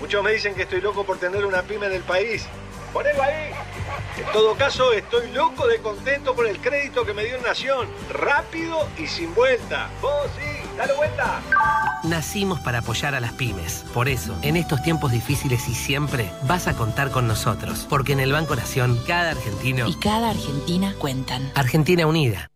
Muchos me dicen que estoy loco por tener una pyme en el país. Ponelo ahí. En todo caso, estoy loco de contento por el crédito que me dio Nación. Rápido y sin vuelta. Vos sí, dale vuelta. Nacimos para apoyar a las pymes. Por eso, en estos tiempos difíciles y siempre, vas a contar con nosotros. Porque en el Banco Nación, cada argentino y cada argentina cuentan. Argentina Unida.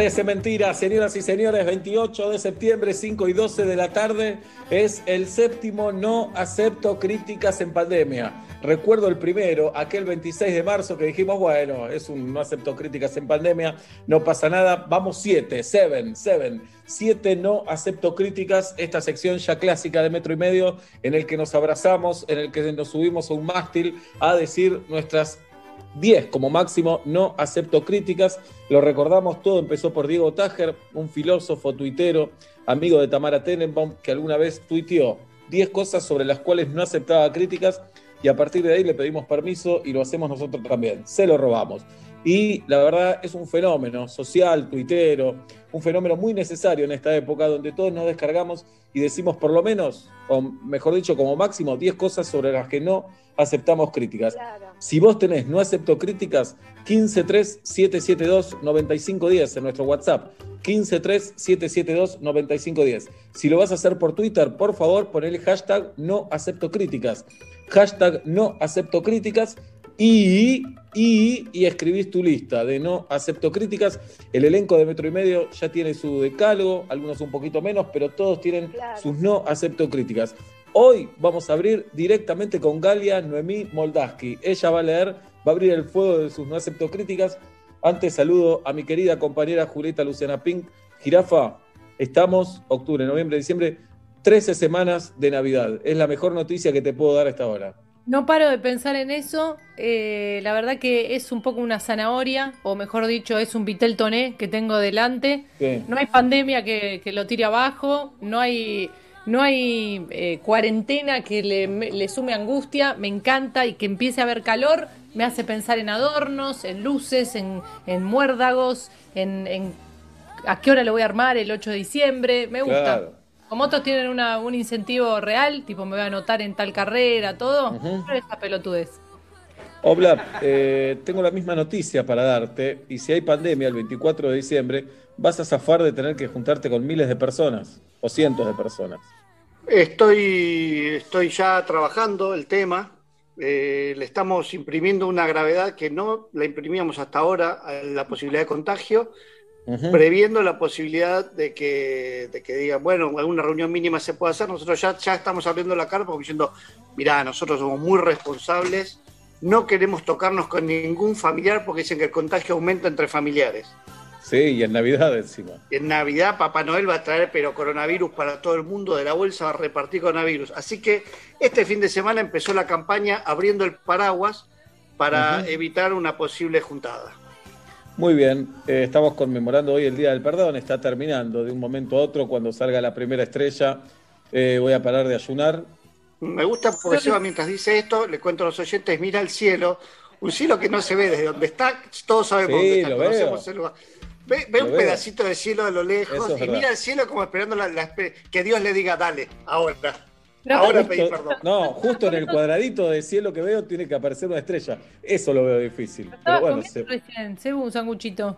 Parece mentira, señoras y señores, 28 de septiembre, 5 y 12 de la tarde, es el séptimo no acepto críticas en pandemia. Recuerdo el primero, aquel 26 de marzo que dijimos, bueno, es un no acepto críticas en pandemia, no pasa nada, vamos siete, seven, seven, siete no acepto críticas, esta sección ya clásica de metro y medio, en el que nos abrazamos, en el que nos subimos a un mástil a decir nuestras 10 como máximo, no acepto críticas. Lo recordamos, todo empezó por Diego Tajer, un filósofo, tuitero, amigo de Tamara Tenenbaum, que alguna vez tuiteó 10 cosas sobre las cuales no aceptaba críticas y a partir de ahí le pedimos permiso y lo hacemos nosotros también. Se lo robamos. Y la verdad es un fenómeno social, tuitero, un fenómeno muy necesario en esta época donde todos nos descargamos y decimos por lo menos, o mejor dicho, como máximo, 10 cosas sobre las que no aceptamos críticas. Si vos tenés no acepto críticas, 153-772-9510 en nuestro WhatsApp. 153-772-9510. Si lo vas a hacer por Twitter, por favor, pon el hashtag no acepto críticas. Hashtag no acepto críticas y, y, y escribís tu lista de no acepto críticas. El elenco de Metro y Medio ya tiene su decálogo, algunos un poquito menos, pero todos tienen sus no acepto críticas. Hoy vamos a abrir directamente con Galia Noemí Moldaski. Ella va a leer, va a abrir el fuego de sus no acepto críticas. Antes saludo a mi querida compañera Julieta Luciana Pink. Jirafa, estamos octubre, noviembre, diciembre, 13 semanas de Navidad. Es la mejor noticia que te puedo dar a esta hora. No paro de pensar en eso. eh, la verdad que es un poco una zanahoria, o mejor dicho, es un vitel toné que tengo delante. Sí. No hay pandemia que, que lo tire abajo, no hay, no hay eh, cuarentena que le sume angustia. Me encanta y que empiece a haber calor. Me hace pensar en adornos, en luces, en, en muérdagos, en, en a qué hora lo voy a armar el 8 de diciembre. Me gusta. Claro. Como otros tienen una- un incentivo real, tipo me voy a anotar en tal carrera, todo, Ujú. pero esa pelotudez. Obla, eh, tengo la misma noticia para darte. Y si hay pandemia el 24 de diciembre, vas a zafar de tener que juntarte con miles de personas o cientos de personas. Estoy, estoy ya trabajando el tema. eh, le estamos imprimiendo una gravedad que no la imprimíamos hasta ahora a la posibilidad de contagio, Previendo la posibilidad de que, de que digan, bueno, alguna reunión mínima se puede hacer. Nosotros ya, ya estamos abriendo la carpa diciendo, mirá, nosotros somos muy responsables, no queremos tocarnos con ningún familiar porque dicen que el contagio aumenta entre familiares. Sí, y en Navidad encima. En Navidad Papá Noel va a traer pero coronavirus para todo el mundo, de la bolsa va a repartir coronavirus. Así que este fin de semana empezó la campaña abriendo el paraguas para evitar una posible juntada. Muy bien, eh, estamos conmemorando hoy el Día del Perdón, está terminando de un momento a otro, cuando salga la primera estrella, eh, voy a parar de ayunar. Me gusta porque Seba mientras dice esto, le cuento a los oyentes, mira el cielo, un cielo que no se ve desde donde está, todos sabemos Sí, dónde está, lo conocemos veo. el lugar. Ve, ve un veo. pedacito de cielo a lo lejos es y verdad. mira el cielo como esperando la- la que Dios le diga, dale, ahora. Pero ahora Justo- pedí perdón. no, justo en el cuadradito de cielo que veo tiene que aparecer una estrella. Eso lo veo difícil. Pero bueno, se- recién, un sanguchito.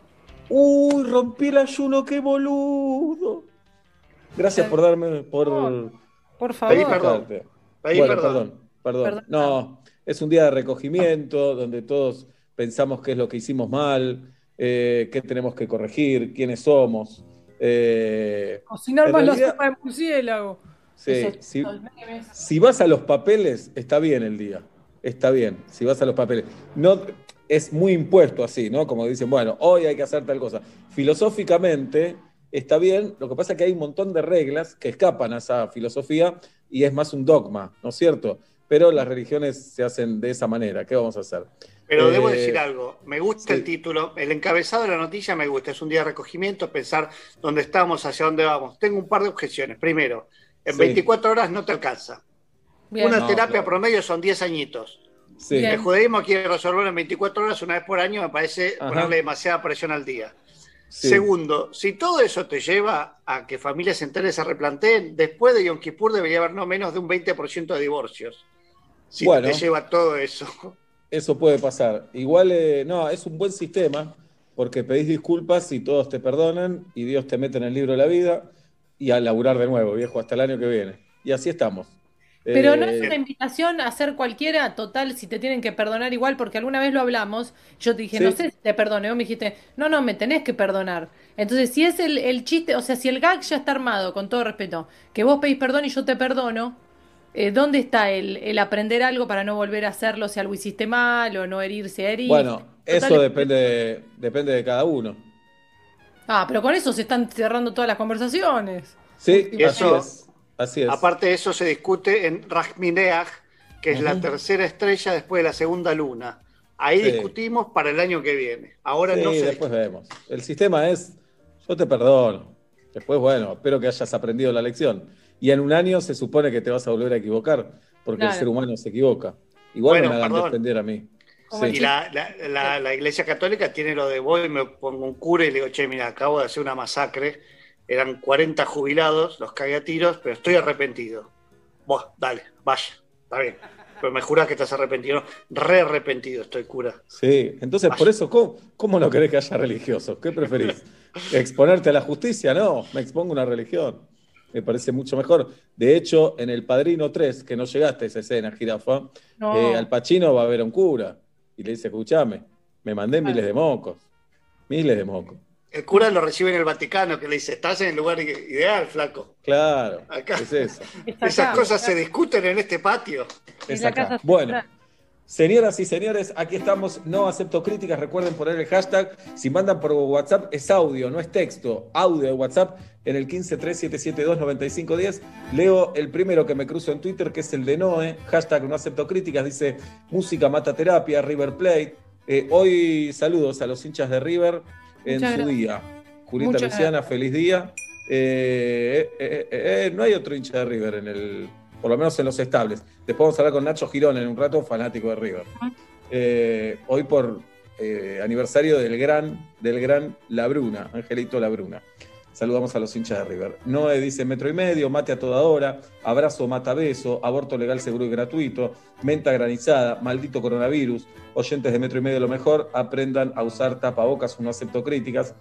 Uy, rompí el ayuno, qué boludo. Gracias por darme, por... Por favor. Pedí perdón. Pedí Pedí bueno, perdón. perdón, perdón. Perdón. No, es un día de recogimiento donde todos pensamos qué es lo que hicimos mal, eh, qué tenemos que corregir, quiénes somos. Eh, Cocinar más la realidad- sopa de murciélago. Sí, si, si vas a los papeles, está bien el día. Está bien, si vas a los papeles. No, es muy impuesto así, ¿no? Como dicen, bueno, hoy hay que hacer tal cosa. Filosóficamente está bien, lo que pasa es que hay un montón de reglas que escapan a esa filosofía y es más un dogma, ¿no es cierto? Pero las religiones se hacen de esa manera. ¿Qué vamos a hacer? Pero debo Eh, decir algo, me gusta sí. el título, el encabezado de la noticia me gusta, es un día de recogimiento, pensar dónde estamos, hacia dónde vamos. Tengo un par de objeciones. Primero, en Sí. 24 horas no te alcanza. Bien. Una No, terapia claro. promedio son 10 añitos. Sí. El judaísmo quiere resolverlo en 24 horas, una vez por año, me parece Ajá. ponerle demasiada presión al día. sí. Segundo, si todo eso te lleva a que familias enteras se replanteen, después de Yom Kippur debería haber no menos de un 20% de divorcios. Si Bueno. te lleva todo eso. Eso puede pasar. Igual, eh, no, es un buen sistema porque pedís disculpas y todos te perdonan y Dios te mete en el libro de la vida y a laburar de nuevo, viejo, hasta el año que viene. Y así estamos. Pero no Eh, es una invitación a hacer cualquiera, total, si te tienen que perdonar igual, porque alguna vez lo hablamos, yo te dije, Sí. no sé si te perdoné, vos me dijiste, no, no, me tenés que perdonar. Entonces, si es el, el chiste, o sea, si el gag ya está armado, con todo respeto, que vos pedís perdón y yo te perdono, eh, ¿dónde está el, el aprender algo para no volver a hacerlo si algo hiciste mal o no herirse a herir? Bueno, Total, eso es- depende, de- depende de cada uno. Ah, pero con eso se están cerrando todas las conversaciones. Sí, Y así eso- es. Así es. Aparte de eso se discute en Rajmineach, que es la tercera estrella después de la segunda luna. Ahí Sí. discutimos para el año que viene. Ahora Sí, no se después vemos. El sistema es, yo te perdono. Después, bueno, espero que hayas aprendido la lección. Y en un año se supone que te vas a volver a equivocar, porque Claro. el ser humano se equivoca. Igual Bueno, no me hagan perdón. defender a mí. Sí. Y la, la- la- la Iglesia Católica tiene lo de voy, me pongo un cura y le digo, che, mira, acabo de hacer una masacre. Eran 40 jubilados, los cagué a tiros, pero estoy arrepentido. Buah, dale, vaya, está bien. Pero me juras que estás arrepentido. ¿no? Re arrepentido estoy, cura. Sí, entonces Vaya. por eso, ¿cómo, cómo no querés que haya religiosos? ¿Qué preferís? ¿Exponerte a la justicia? No, me expongo a una religión. Me parece mucho mejor. De hecho, en El Padrino 3, que no llegaste a esa escena, jirafa, No. eh, al Pacino va a ver a un cura y le dice, escúchame, me mandé Claro. miles de mocos. Miles de mocos. El cura lo recibe en el Vaticano, que le dice, estás en el lugar ideal, flaco. Claro, Acá. es eso. Esas acá. cosas se discuten en este patio. Es acá. Bueno, señoras y señores, aquí estamos. No acepto críticas. Recuerden poner el hashtag. Si mandan por WhatsApp, es audio, no es texto. Audio de WhatsApp en el 1537729510. Leo el primero que me cruzo en Twitter, que es el de Noé. Hashtag no acepto críticas. Dice música mata terapia, River Plate. Eh, hoy saludos a los hinchas de River en Muchas su gracias. día. Muchas Luciana, feliz día. Eh, eh, no hay otro hincha de River en el, por lo menos en los estables. Después vamos a hablar con Nacho Girón en un rato, fanático de River. Eh, hoy por aniversario del gran, del gran Labruna, Angelito Labruna. Saludamos a los hinchas de River. Noé dice metro y medio, mate a toda hora, abrazo, mata beso, aborto legal, seguro y gratuito, menta granizada, maldito coronavirus, oyentes de metro y medio lo mejor, aprendan a usar tapabocas, no acepto críticas.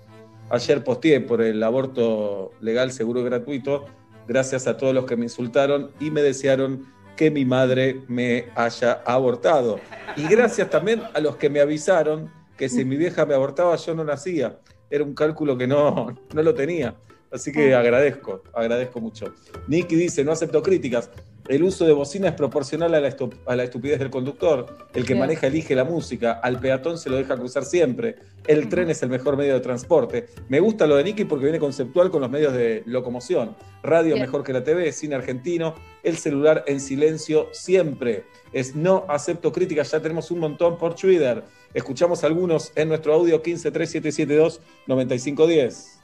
Ayer posteé por el aborto legal, seguro y gratuito, gracias a todos los que me insultaron y me desearon que mi madre me haya abortado. Y gracias también a los que me avisaron que si mi vieja me abortaba yo no nacía. Era un cálculo que no, no lo tenía. Así que agradezco, agradezco mucho. Nicky dice, no acepto críticas. El uso de bocina es proporcional a la, a la estupidez del conductor. El que maneja elige la música. Al peatón se lo deja cruzar siempre. El tren es el mejor medio de transporte. Me gusta lo de Nicky porque viene conceptual con los medios de locomoción. Radio mejor que la TV, cine argentino. El celular en silencio siempre. Es no acepto críticas. Ya tenemos un montón por Twitter. Escuchamos algunos en nuestro audio 153772-9510.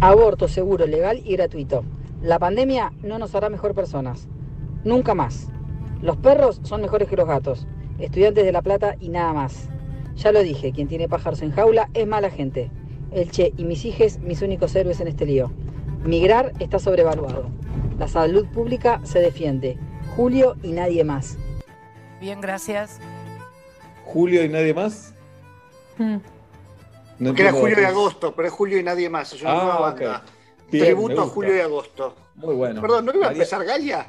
Aborto seguro, legal y gratuito. La pandemia no nos hará mejor personas. Nunca más. Los perros son mejores que los gatos. Estudiantes de La Plata y nada más. Ya lo dije, quien tiene pájaros en jaula es mala gente. El Che y mis hijes, mis únicos héroes en este lío. Migrar está sobrevaluado. La salud pública se defiende. Julio y nadie más. Bien, gracias. Julio y nadie más. Mm. No Porque era julio y agosto, pero es julio y nadie más. Es una Ah, nueva ok. banda. Bien, Tributo a julio y agosto. Muy bueno. Perdón, ¿no iba a empezar Galia?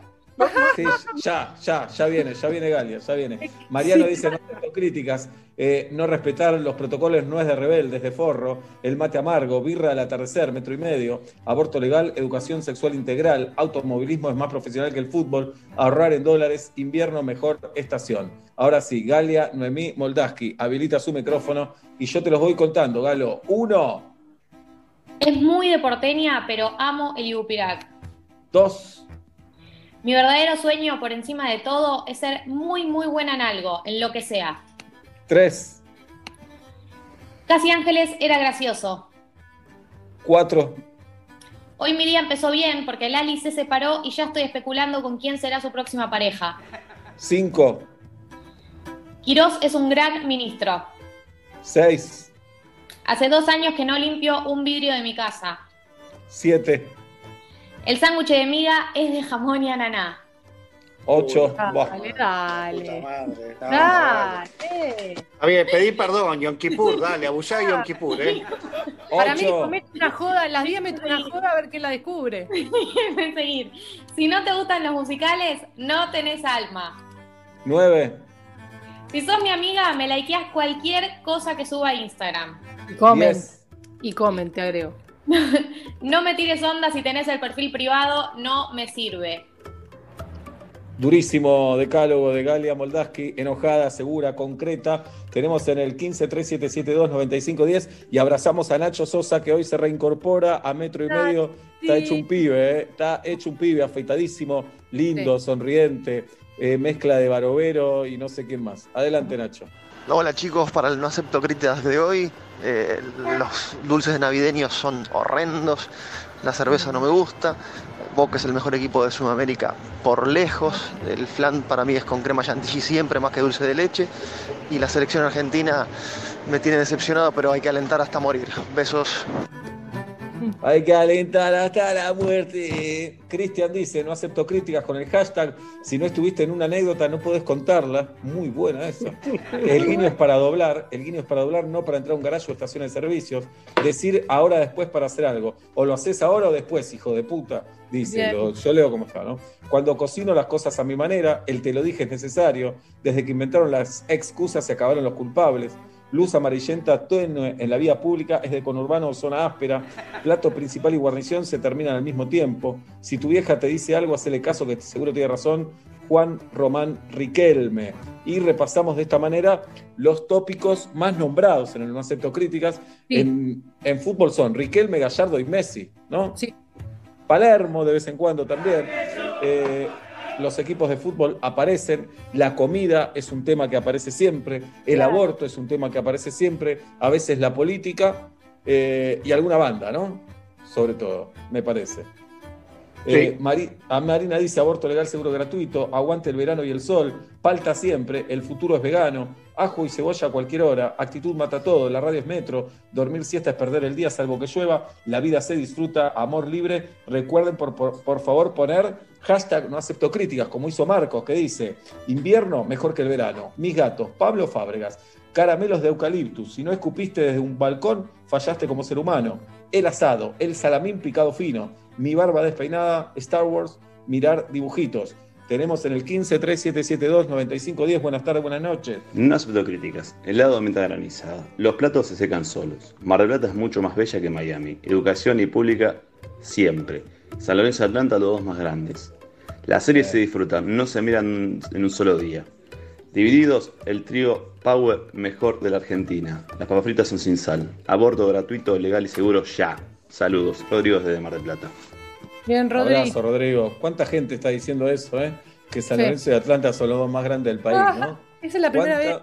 Sí, ya, ya, ya viene, ya viene Galia, ya viene. Mariano dice, no críticas, eh, no respetar los protocolos no es de rebeldes, de forro, el mate amargo, birra al atardecer, metro y medio, aborto legal, educación sexual integral, automovilismo es más profesional que el fútbol, ahorrar en dólares, invierno mejor estación. Ahora sí, Galia, Noemí, Moldaski, habilita su micrófono y yo te los voy contando, Galo. Uno, Es muy de porteña, pero amo el Ibupirac. dos, Mi verdadero sueño, por encima de todo, es ser muy, muy buena en algo, en lo que sea. tres, Casi Ángeles era gracioso. cuatro, Hoy mi día empezó bien porque Lali se separó y ya estoy especulando con quién será su próxima pareja. cinco, Quirós es un gran ministro. seis, Hace dos años que no limpio un vidrio de mi casa. siete, El sándwich de miga es de jamón y ananá. ocho, buah. Dale, dale. Puta madre. No, Dale. Está bien, pedí perdón, Yom Kippur, dale, abusá de Yom Kippur, ¿eh? Para mí, Ocho. mete una joda, en las 10 mete una joda a ver quién la descubre. Seguir. Si no te gustan los musicales, no tenés alma. Nueve, Si sos mi amiga, me likeás cualquier cosa que suba a Instagram. Y comen. diez, Y comen, te agrego. No me tires onda si tenés el perfil privado, no me sirve. durísimo decálogo de Galia Moldaski, enojada, segura, concreta. Tenemos en el 1537729510 y abrazamos a Nacho Sosa que hoy se reincorpora a metro y medio. Está hecho un pibe, ¿eh? está hecho un pibe, afeitadísimo, lindo, sonriente, eh, mezcla de barovero y no sé quién más. Adelante, Nacho. Hola chicos, para el no acepto críticas de hoy, eh, los dulces navideños son horrendos, la cerveza no me gusta, Boca es el mejor equipo de Sudamérica por lejos, el flan para mí es con crema chantilly siempre más que dulce de leche y la selección argentina me tiene decepcionado pero hay que alentar hasta morir. Besos. Hay que alentar hasta la muerte. Cristian dice, no acepto críticas con el hashtag. Si no estuviste en una anécdota, no podés contarla. Muy buena esa. El guiño es para doblar. El guiño es para doblar, no para entrar a un garaje o estación de servicios. Decir ahora después para hacer algo. O lo haces ahora o después, hijo de puta. Dice, lo- yo leo como está, ¿no? Cuando cocino las cosas a mi manera, el te lo dije es necesario. Desde que inventaron las excusas se acabaron los culpables. Luz amarillenta tenue en la vía pública es de conurbano o zona áspera. Plato principal y guarnición se terminan al mismo tiempo. Si tu vieja te dice algo, hacele caso que seguro tiene razón. Juan Román Riquelme. Y repasamos de esta manera los tópicos más nombrados en el No Acepto Críticas. Sí. En, en fútbol son Riquelme, Gallardo y Messi, ¿no? Sí. Palermo de vez en cuando también. Eh, los equipos de fútbol aparecen, la comida es un tema que aparece siempre, el Claro. aborto es un tema que aparece siempre, a veces la política eh, y alguna banda, ¿no? Sobre todo, me parece. Eh, Mari- a Marina dice aborto legal seguro gratuito, aguante el verano y el sol, palta siempre, el futuro es vegano, ajo y cebolla a cualquier hora, actitud mata todo, la radio es metro, dormir siesta es perder el día salvo que llueva, la vida se disfruta, amor libre. Recuerden por, por, por favor poner hashtag no acepto críticas, como hizo Marcos, que dice invierno mejor que el verano, mis gatos, Pablo Fábregas, caramelos de eucaliptus, si no escupiste desde un balcón, fallaste como ser humano, el asado, el salamín picado fino, mi barba despeinada, Star Wars, mirar dibujitos. Tenemos en el 153772-9510. Buenas tardes, buenas noches. No acepto críticas. Helado de menta granizada. Los platos se secan solos. Mar del Plata es mucho más bella que Miami. Educación y pública siempre. San Lorenzo y Atlanta los dos más grandes. Las series se disfrutan, no se miran en un solo día. Divididos, el trío Power mejor de la Argentina. Las papas fritas son sin sal. Aborto gratuito, legal y seguro ya. Saludos. Rodrigo desde Mar del Plata. Bien, Rodrigo. Abrazo, Rodrigo. ¿Cuánta gente está diciendo eso, eh? Que San Sí. Lorenzo y Atlanta son los dos más grandes del país, ¿no? Esa es la primera vez.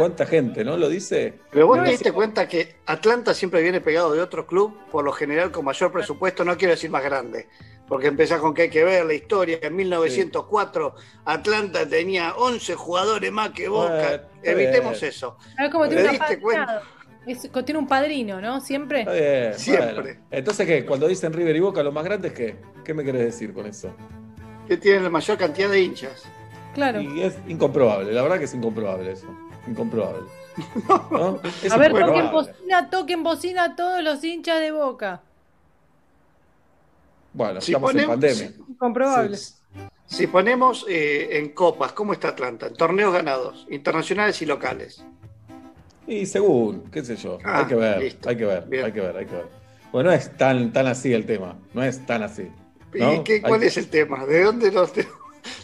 ¿Cuánta, gente, ¿no? Lo dice. Pero vos No, te es- diste cuenta que Atlanta siempre viene pegado de otro club, por lo general con mayor presupuesto, no quiero decir más grande, porque empezás con que hay que ver la historia. En 1904 Atlanta tenía 11 jugadores más que Boca. Está Evitemos bien. eso. A ver cómo ¿Te tiene un diste apadrinado. Es- tiene un padrino, ¿no? Siempre. Bien, Siempre. bueno. Entonces, ¿qué? Cuando dicen River y Boca, lo más grandes, ¿qué? ¿Qué me querés decir con eso? Que tienen la mayor cantidad de hinchas. Claro. Y es incomprobable, la verdad que es incomprobable eso. Incomprobable. A ver, toquen bocina, toquen bocina a todos los hinchas de boca. Bueno, Si estamos en ponemos- pandemia. Comprobable. Si ponemos eh, en copas, ¿cómo está Atlanta? En torneos ganados, internacionales y locales. Y según, qué sé yo, Ah, hay que ver, listo. hay que ver, Bien. hay que ver, hay que ver. Bueno, no es tan, tan así el tema, no es tan así. ¿no? ¿Y qué, cuál es el tema? ¿De dónde nos, de,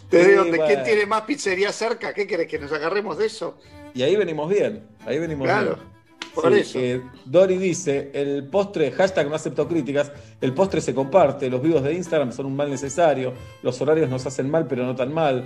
Sí, dónde? ¿Quién tiene más pizzería cerca? ¿Qué querés? ¿Que nos agarremos de eso? Y ahí venimos bien, ahí venimos Claro, bien. por Sí, eso. eh, Dori dice, el postre, hashtag no acepto críticas, el postre se comparte, los vivos de Instagram son un mal necesario, los horarios nos hacen mal pero no tan mal,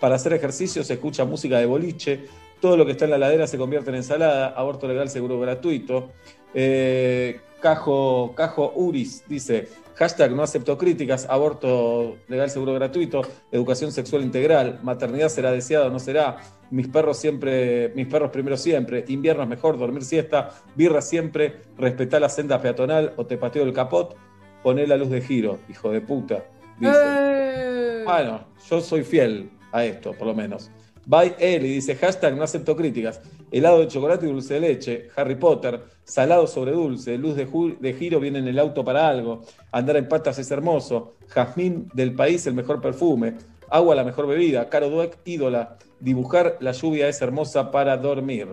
para hacer ejercicio se escucha música de boliche, todo lo que está en la ladera se convierte en ensalada, aborto legal seguro gratuito. Eh, Cajo, Cajo Uris dice, hashtag no acepto críticas, aborto legal seguro gratuito, educación sexual integral, maternidad será deseada o no será, mis perros siempre, mis perros primero siempre, invierno es mejor, dormir siesta, birra siempre, respetar la senda peatonal o te pateo el capot, poné la luz de giro, hijo de puta. Dice. Eh. Bueno, yo soy fiel a esto, por lo menos. By Eli dice, hashtag no acepto críticas. Helado de chocolate y dulce de leche. Harry Potter. Salado sobre dulce. Luz de, giro viene en el auto para algo. Andar en patas es hermoso. Jazmín del país, el mejor perfume. Agua, la mejor bebida. Caro Dweck, ídola. Dibujar, la lluvia es hermosa para dormir.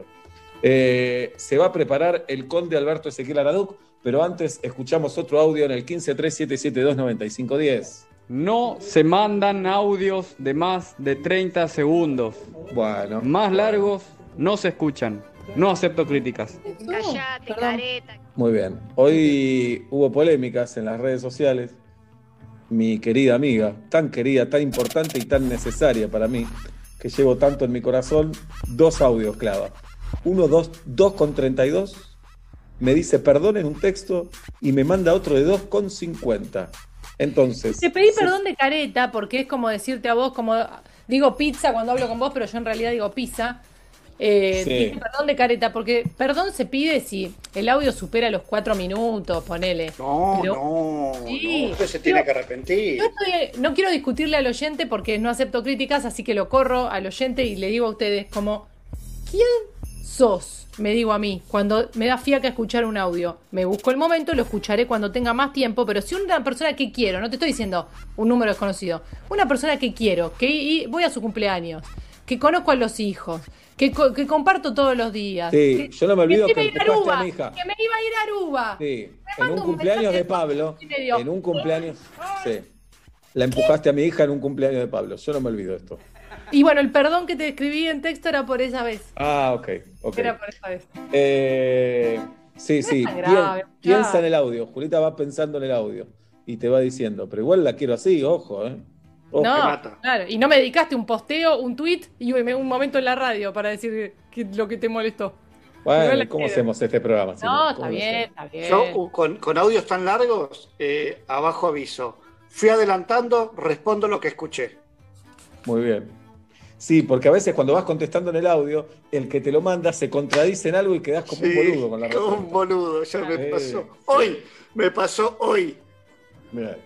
Eh, se va a preparar el conde Alberto Ezequiel Araduc, pero antes escuchamos otro audio en el 1537729510. No se mandan audios de más de 30 segundos. Bueno. Más largos no se escuchan. No acepto críticas. Callate, careta. Muy bien. Hoy hubo polémicas en las redes sociales. Mi querida amiga, tan querida, tan importante y tan necesaria para mí, que llevo tanto en mi corazón, dos audios clava. Uno, dos, dos con 32, me dice perdón en un texto y me manda otro de dos con 50. Entonces, Te pedí perdón de careta porque es como decirte a vos, como digo pizza cuando hablo con vos, pero yo en realidad digo pizza. Eh, Sí. perdón de careta porque perdón se pide si el audio supera los cuatro minutos, ponele. No, Pero- no, Sí. no, usted se tiene que arrepentir. Yo estoy- no quiero discutirle al oyente porque no acepto críticas, así que lo corro al oyente y le digo a ustedes como, ¿quién sos? Me digo a mí, cuando me da fiaca escuchar un audio. Me busco el momento, lo escucharé cuando tenga más tiempo, pero si una persona que quiero, no te estoy diciendo un número desconocido, una persona que quiero, que y voy a su cumpleaños, que conozco a los hijos, que, co- que comparto todos los días. Sí, que, yo no me olvido que que me iba a mi hija. que me iba a ir a Aruba. Sí, en un un cumpleaños de Pablo, en un cumpleaños, sí, la empujaste a mi hija en un cumpleaños de Pablo. Yo no me olvido esto. Y bueno, el perdón que te escribí en texto era por esa vez. Ah, ok, ok. Era por esa vez. Eh, sí, sí, pien- piensa en el audio. Julita va pensando en el audio y te va diciendo, pero igual la quiero así, ojo, ¿eh? Ojo. No, claro. Y no me dedicaste un posteo, un tweet y un momento en la radio para decir que, lo que te molestó. Bueno, ¿cómo quiero. hacemos este programa? No, está ¿Cómo lo bien, está bien. Yo uh, con, con audios tan largos, eh, abajo aviso. Fui adelantando, respondo lo que escuché. Muy bien. Sí, porque a veces cuando vas contestando en el audio, el que te lo manda se contradice en algo y quedas como un boludo con la como respuesta. un boludo, ya me pasó. Hoy, me pasó hoy. Mirá.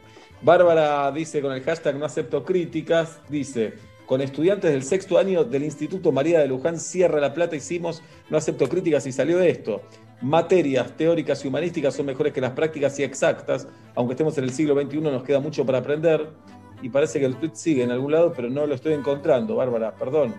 Bárbara dice con el hashtag no acepto críticas, dice, con estudiantes del sexto año del Instituto María de Luján, Sierra La Plata, hicimos no acepto críticas y salió esto. Materias teóricas y humanísticas son mejores que las prácticas y exactas, aunque estemos en el siglo XXI nos queda mucho para aprender y parece que el tweet sigue en algún lado, pero no lo estoy encontrando, Bárbara, perdón.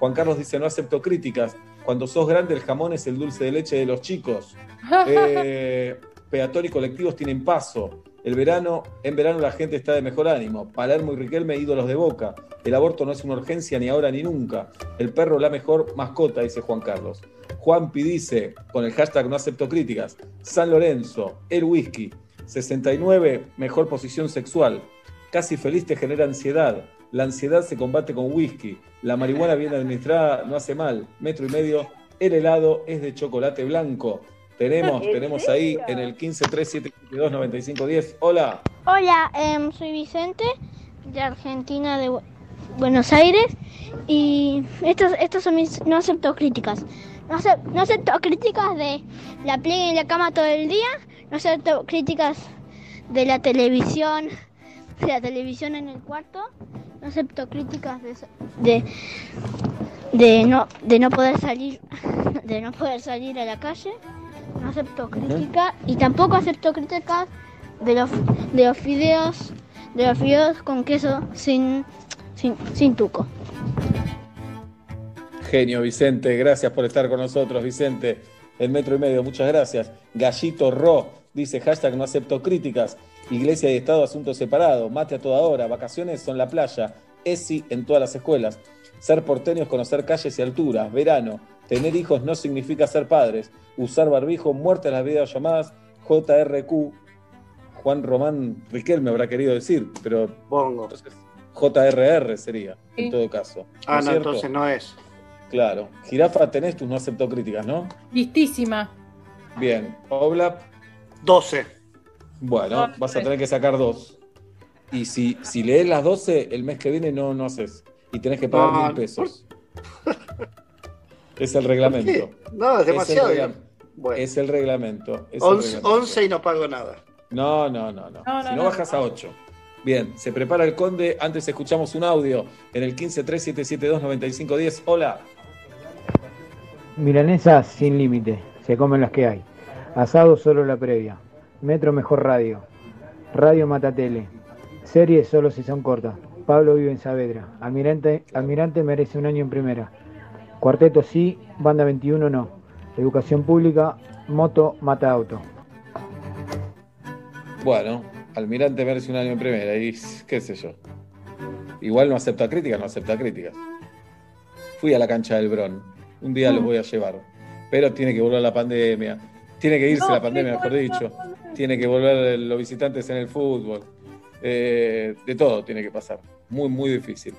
Juan Carlos dice, no acepto críticas. Cuando sos grande, el jamón es el dulce de leche de los chicos. Eh, peatón y colectivos tienen paso. El verano, en verano la gente está de mejor ánimo. Palermo y Riquelme, ídolos de boca. El aborto no es una urgencia ni ahora ni nunca. El perro la mejor mascota, dice Juan Carlos. Juanpi dice, con el hashtag no acepto críticas, San Lorenzo, el whisky, 69, mejor posición sexual. Casi feliz te genera ansiedad. La ansiedad se combate con whisky. La marihuana bien administrada no hace mal. Metro y medio, el helado es de chocolate blanco. Tenemos, ¿En tenemos ahí en el 1537729510. Hola. Hola, em, soy Vicente, de Argentina, de Bu- Buenos Aires. Y estos, estos son mis. No acepto críticas. No, acep- no acepto críticas de la pliegue en la cama todo el día. No acepto críticas de la televisión. De la televisión en el cuarto. No acepto críticas de de no, de no poder salir, de no poder salir a la calle. No acepto crítica y tampoco acepto críticas de los de los fideos, de los fideos con queso sin, sin, sin tuco. Genio, Vicente, gracias por estar con nosotros, Vicente. El metro y medio, muchas gracias. Gallito Ro dice hashtag no acepto críticas. Iglesia y Estado, asuntos separados. Mate a toda hora. Vacaciones son la playa. ESI en todas las escuelas. Ser porteño es conocer calles y alturas. Verano. Tener hijos no significa ser padres. Usar barbijo, muerte a las videollamadas. JRQ. Juan Román Riquelme habrá querido decir, pero. Pongo. JRR sería, en todo caso. Ah, no, cierto? entonces no es. Claro. Jirafa, tenés tus no acepto críticas, ¿no? Listísima. Bien. Oblap. 12. Bueno, vas a tener que sacar dos. Y si, si lees las 12, el mes que viene no, no haces. Y tenés que pagar No, mil pesos. Es el reglamento. No, es demasiado. Es el, regla- es el reglamento. es el 11, reglamento. 11 y no pago nada. No, no, no, no. No, no, si no, no, bajas a 8. Bien, se prepara el conde. Antes escuchamos un audio en el 1537729510. Hola. Milanesas sin límite, se comen las que hay. Asado solo la previa. Metro mejor radio. Radio Matatele. Series solo si son cortas. Pablo vive en Saavedra. Almirante, Almirante merece un año en primera. Cuarteto sí, banda 21 no. Educación pública, moto mata auto. Bueno, Almirante merece un año en primera y qué sé yo. Igual no acepta críticas, no acepta críticas. Fui a la cancha del Bron. Un día los voy a llevar. Pero tiene que volver la pandemia. Tiene que irse No, la pandemia, mejor dicho. Tiene que volver los visitantes en el fútbol. Eh, de todo tiene que pasar. Muy, muy difícil.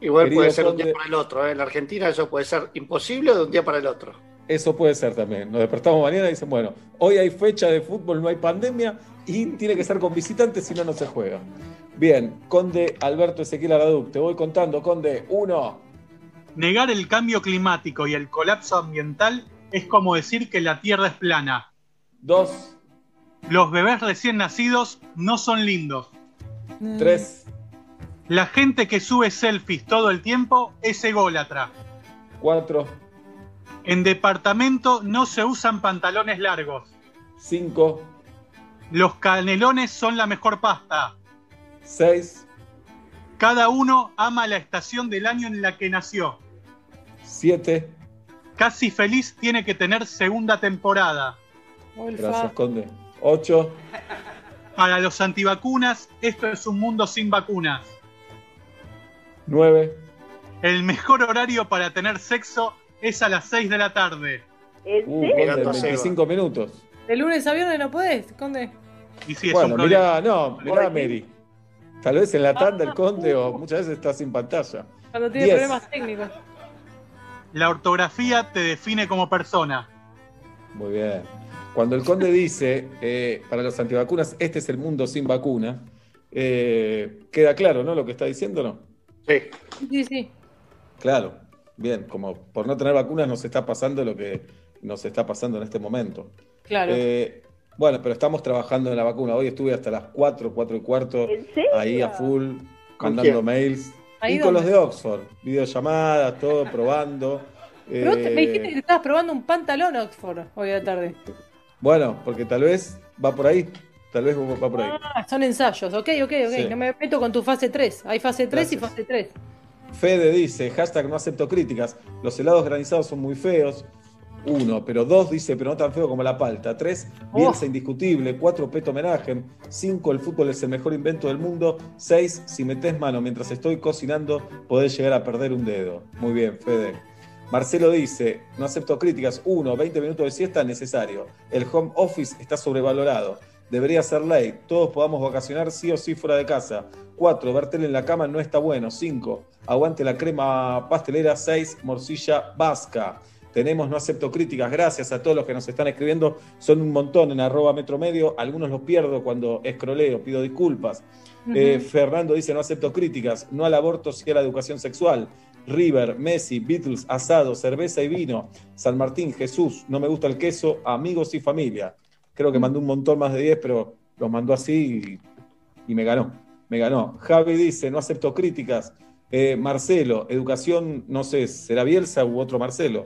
Igual Querido puede ser de un día para el otro. ¿eh? En la Argentina eso puede ser imposible de un día para el otro. Eso puede ser también. Nos despertamos mañana y dicen, bueno, hoy hay fecha de fútbol, no hay pandemia y tiene que ser con visitantes, si no, no se juega. Bien, Conde Alberto Ezequiel Araduc, te voy contando, Conde, uno. Negar el cambio climático y el colapso ambiental es como decir que la Tierra es plana. Dos. Los bebés recién nacidos no son lindos. Tres. La gente que sube selfies todo el tiempo es ególatra. Cuatro. En departamento no se usan pantalones largos. Cinco. Los canelones son la mejor pasta. Seis. Cada uno ama la estación del año en la que nació. Siete. Casi feliz tiene que tener segunda temporada. Gracias, Conde. Ocho. Para los antivacunas, esto es un mundo sin vacunas. Nueve. El mejor horario para tener sexo es a las 6 de la tarde. Uh, Conde, en 25 minutos. De lunes a viernes no podés, Conde. Y sí, es bueno, un mirá, no, mirá a Mary. Tal vez en la tanda el Conde o muchas veces está sin pantalla. Cuando tiene Diez. problemas técnicos. La ortografía te define como persona. Muy bien. Cuando el conde dice, eh, para los antivacunas, este es el mundo sin vacuna, eh, queda claro, ¿no? Lo que está diciendo, ¿no? Sí. Sí, sí. Claro. Bien, como por no tener vacunas nos está pasando lo que nos está pasando en este momento. Claro. Eh, bueno, pero estamos trabajando en la vacuna. Hoy estuve hasta las 4, 4 y cuarto, ahí a full, ¿Con mandando quién? mails. ¿Ahí y con los de Oxford, videollamadas, todo, probando. Pero me Eh, dijiste que estabas probando un pantalón Oxford hoy a la tarde. Bueno, porque tal vez va por ahí. Tal vez va por ahí. Ah, son ensayos. Ok, ok, ok. Sí. No me meto con tu fase 3. Hay fase 3 y fase 3. Fede dice, hashtag no acepto críticas. Los helados granizados son muy feos. Uno, pero dos dice, pero no tan feo como la palta. Tres, Bielsa indiscutible. Cuatro, Peto homenaje. Cinco, el fútbol es el mejor invento del mundo. Seis, si metes mano mientras estoy cocinando, podés llegar a perder un dedo. Muy bien, Fede. Marcelo dice, no acepto críticas. Uno, 20 minutos de siesta necesario. El home office está sobrevalorado. Debería ser ley. Todos podamos vacacionar sí o sí fuera de casa. Cuatro, ver tele en la cama no está bueno. Cinco, aguante la crema pastelera. Seis, morcilla vasca. Tenemos No Acepto Críticas. Gracias a todos los que nos están escribiendo. Son un montón en arroba metro medio. Algunos los pierdo cuando escroleo. Pido disculpas. Eh, Fernando dice no acepto críticas, no al aborto, sí a la educación sexual. River, Messi, Beatles, asado, cerveza y vino. San Martín, Jesús, no me gusta el queso, amigos y familia. Creo que mandó un montón más de 10, pero los mandó así y, y me ganó. Me ganó. Javi dice, no acepto críticas. Eh, Marcelo, educación, no sé, ¿será Bielsa u otro Marcelo?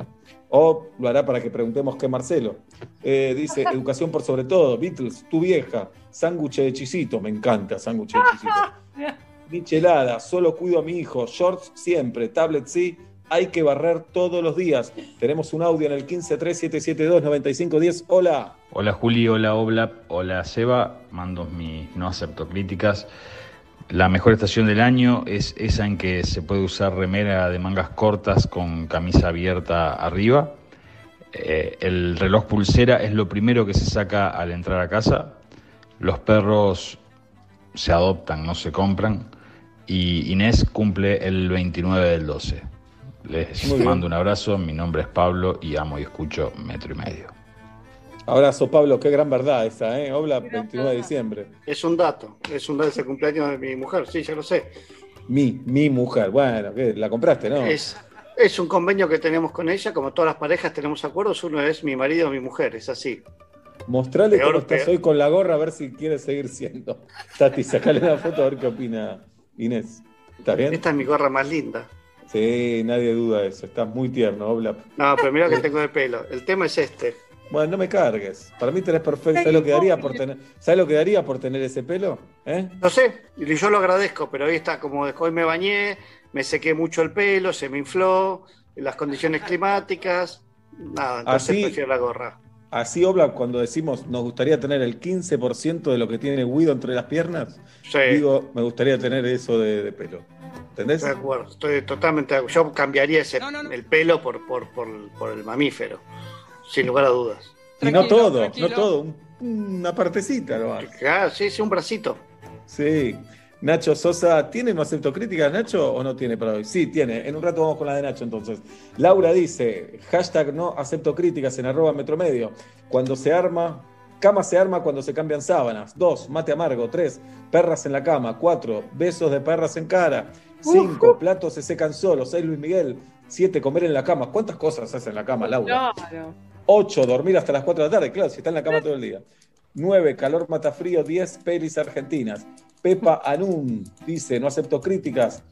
O lo hará para que preguntemos qué Marcelo. Eh, dice, educación por sobre todo, Beatles, tu vieja, sándwich de chisito, me encanta sándwich de chisito. Michelada, solo cuido a mi hijo, shorts siempre, tablet sí, hay que barrer todos los días. Tenemos un audio en el 1537729510. Hola. Hola Juli, hola Oblap, hola Seba, mando mi no acepto críticas. La mejor estación del año es esa en que se puede usar remera de mangas cortas con camisa abierta arriba. Eh, el reloj pulsera es lo primero que se saca al entrar a casa. Los perros se adoptan, no se compran. Y Inés cumple el 29 del 12. Les Muy bien. mando un abrazo, mi nombre es Pablo y amo y escucho metro y medio. Abrazo, Pablo, qué gran verdad esa, ¿eh? Obla, 29 de diciembre. Es un dato, es un dato, es el cumpleaños de mi mujer, sí, ya lo sé. Mi, mi mujer. Bueno, ¿qué? la compraste, ¿no? Es, es un convenio que tenemos con ella, como todas las parejas tenemos acuerdos, uno es mi marido o mi mujer, es así. Mostrale Peor, cómo estás peor. hoy con la gorra a ver si quieres seguir siendo. Tati, sacale una foto a ver qué opina Inés. ¿Está bien? Esta es mi gorra más linda. Sí, nadie duda de eso. Estás muy tierno, Obla. No, pero mira que tengo de pelo. El tema es este. Bueno, no me cargues. Para mí tenés perfecto. ¿Sabes lo que daría por tener, ¿sabes lo que daría por tener ese pelo? ¿Eh? No sé, y yo lo agradezco, pero hoy está como hoy me bañé, me sequé mucho el pelo, se me infló, las condiciones climáticas, nada, entonces Así- prefiero la gorra. Así Obla, cuando decimos nos gustaría tener el 15% de lo que tiene Guido entre las piernas, Sí. digo, me gustaría tener eso de, de pelo. ¿Entendés? Estoy de acuerdo, estoy totalmente de acuerdo. Yo cambiaría ese, el pelo por, por, por, por el mamífero, sin lugar a dudas. Y no todo, no todo, un- una partecita nomás. Claro, sí, sí, un bracito. Sí. Nacho Sosa, ¿tiene no acepto críticas, Nacho, o no tiene para hoy? Sí, tiene. En un rato vamos con la de Nacho entonces. Laura dice, hashtag no acepto críticas en arroba metromedio. Cuando se arma, cama se arma cuando se cambian sábanas. Dos, mate amargo. Tres, perras en la cama. Cuatro, besos de perras en cara. Cinco, platos se secan solos. Seis, Luis Miguel. Siete, comer en la cama. ¿Cuántas cosas hace en la cama, Laura? Claro. 8, dormir hasta las 4 de la tarde, claro, si está en la cama todo el día. 9, calor mata frío, 10, pelis argentinas. Pepa Anun dice, no acepto críticas.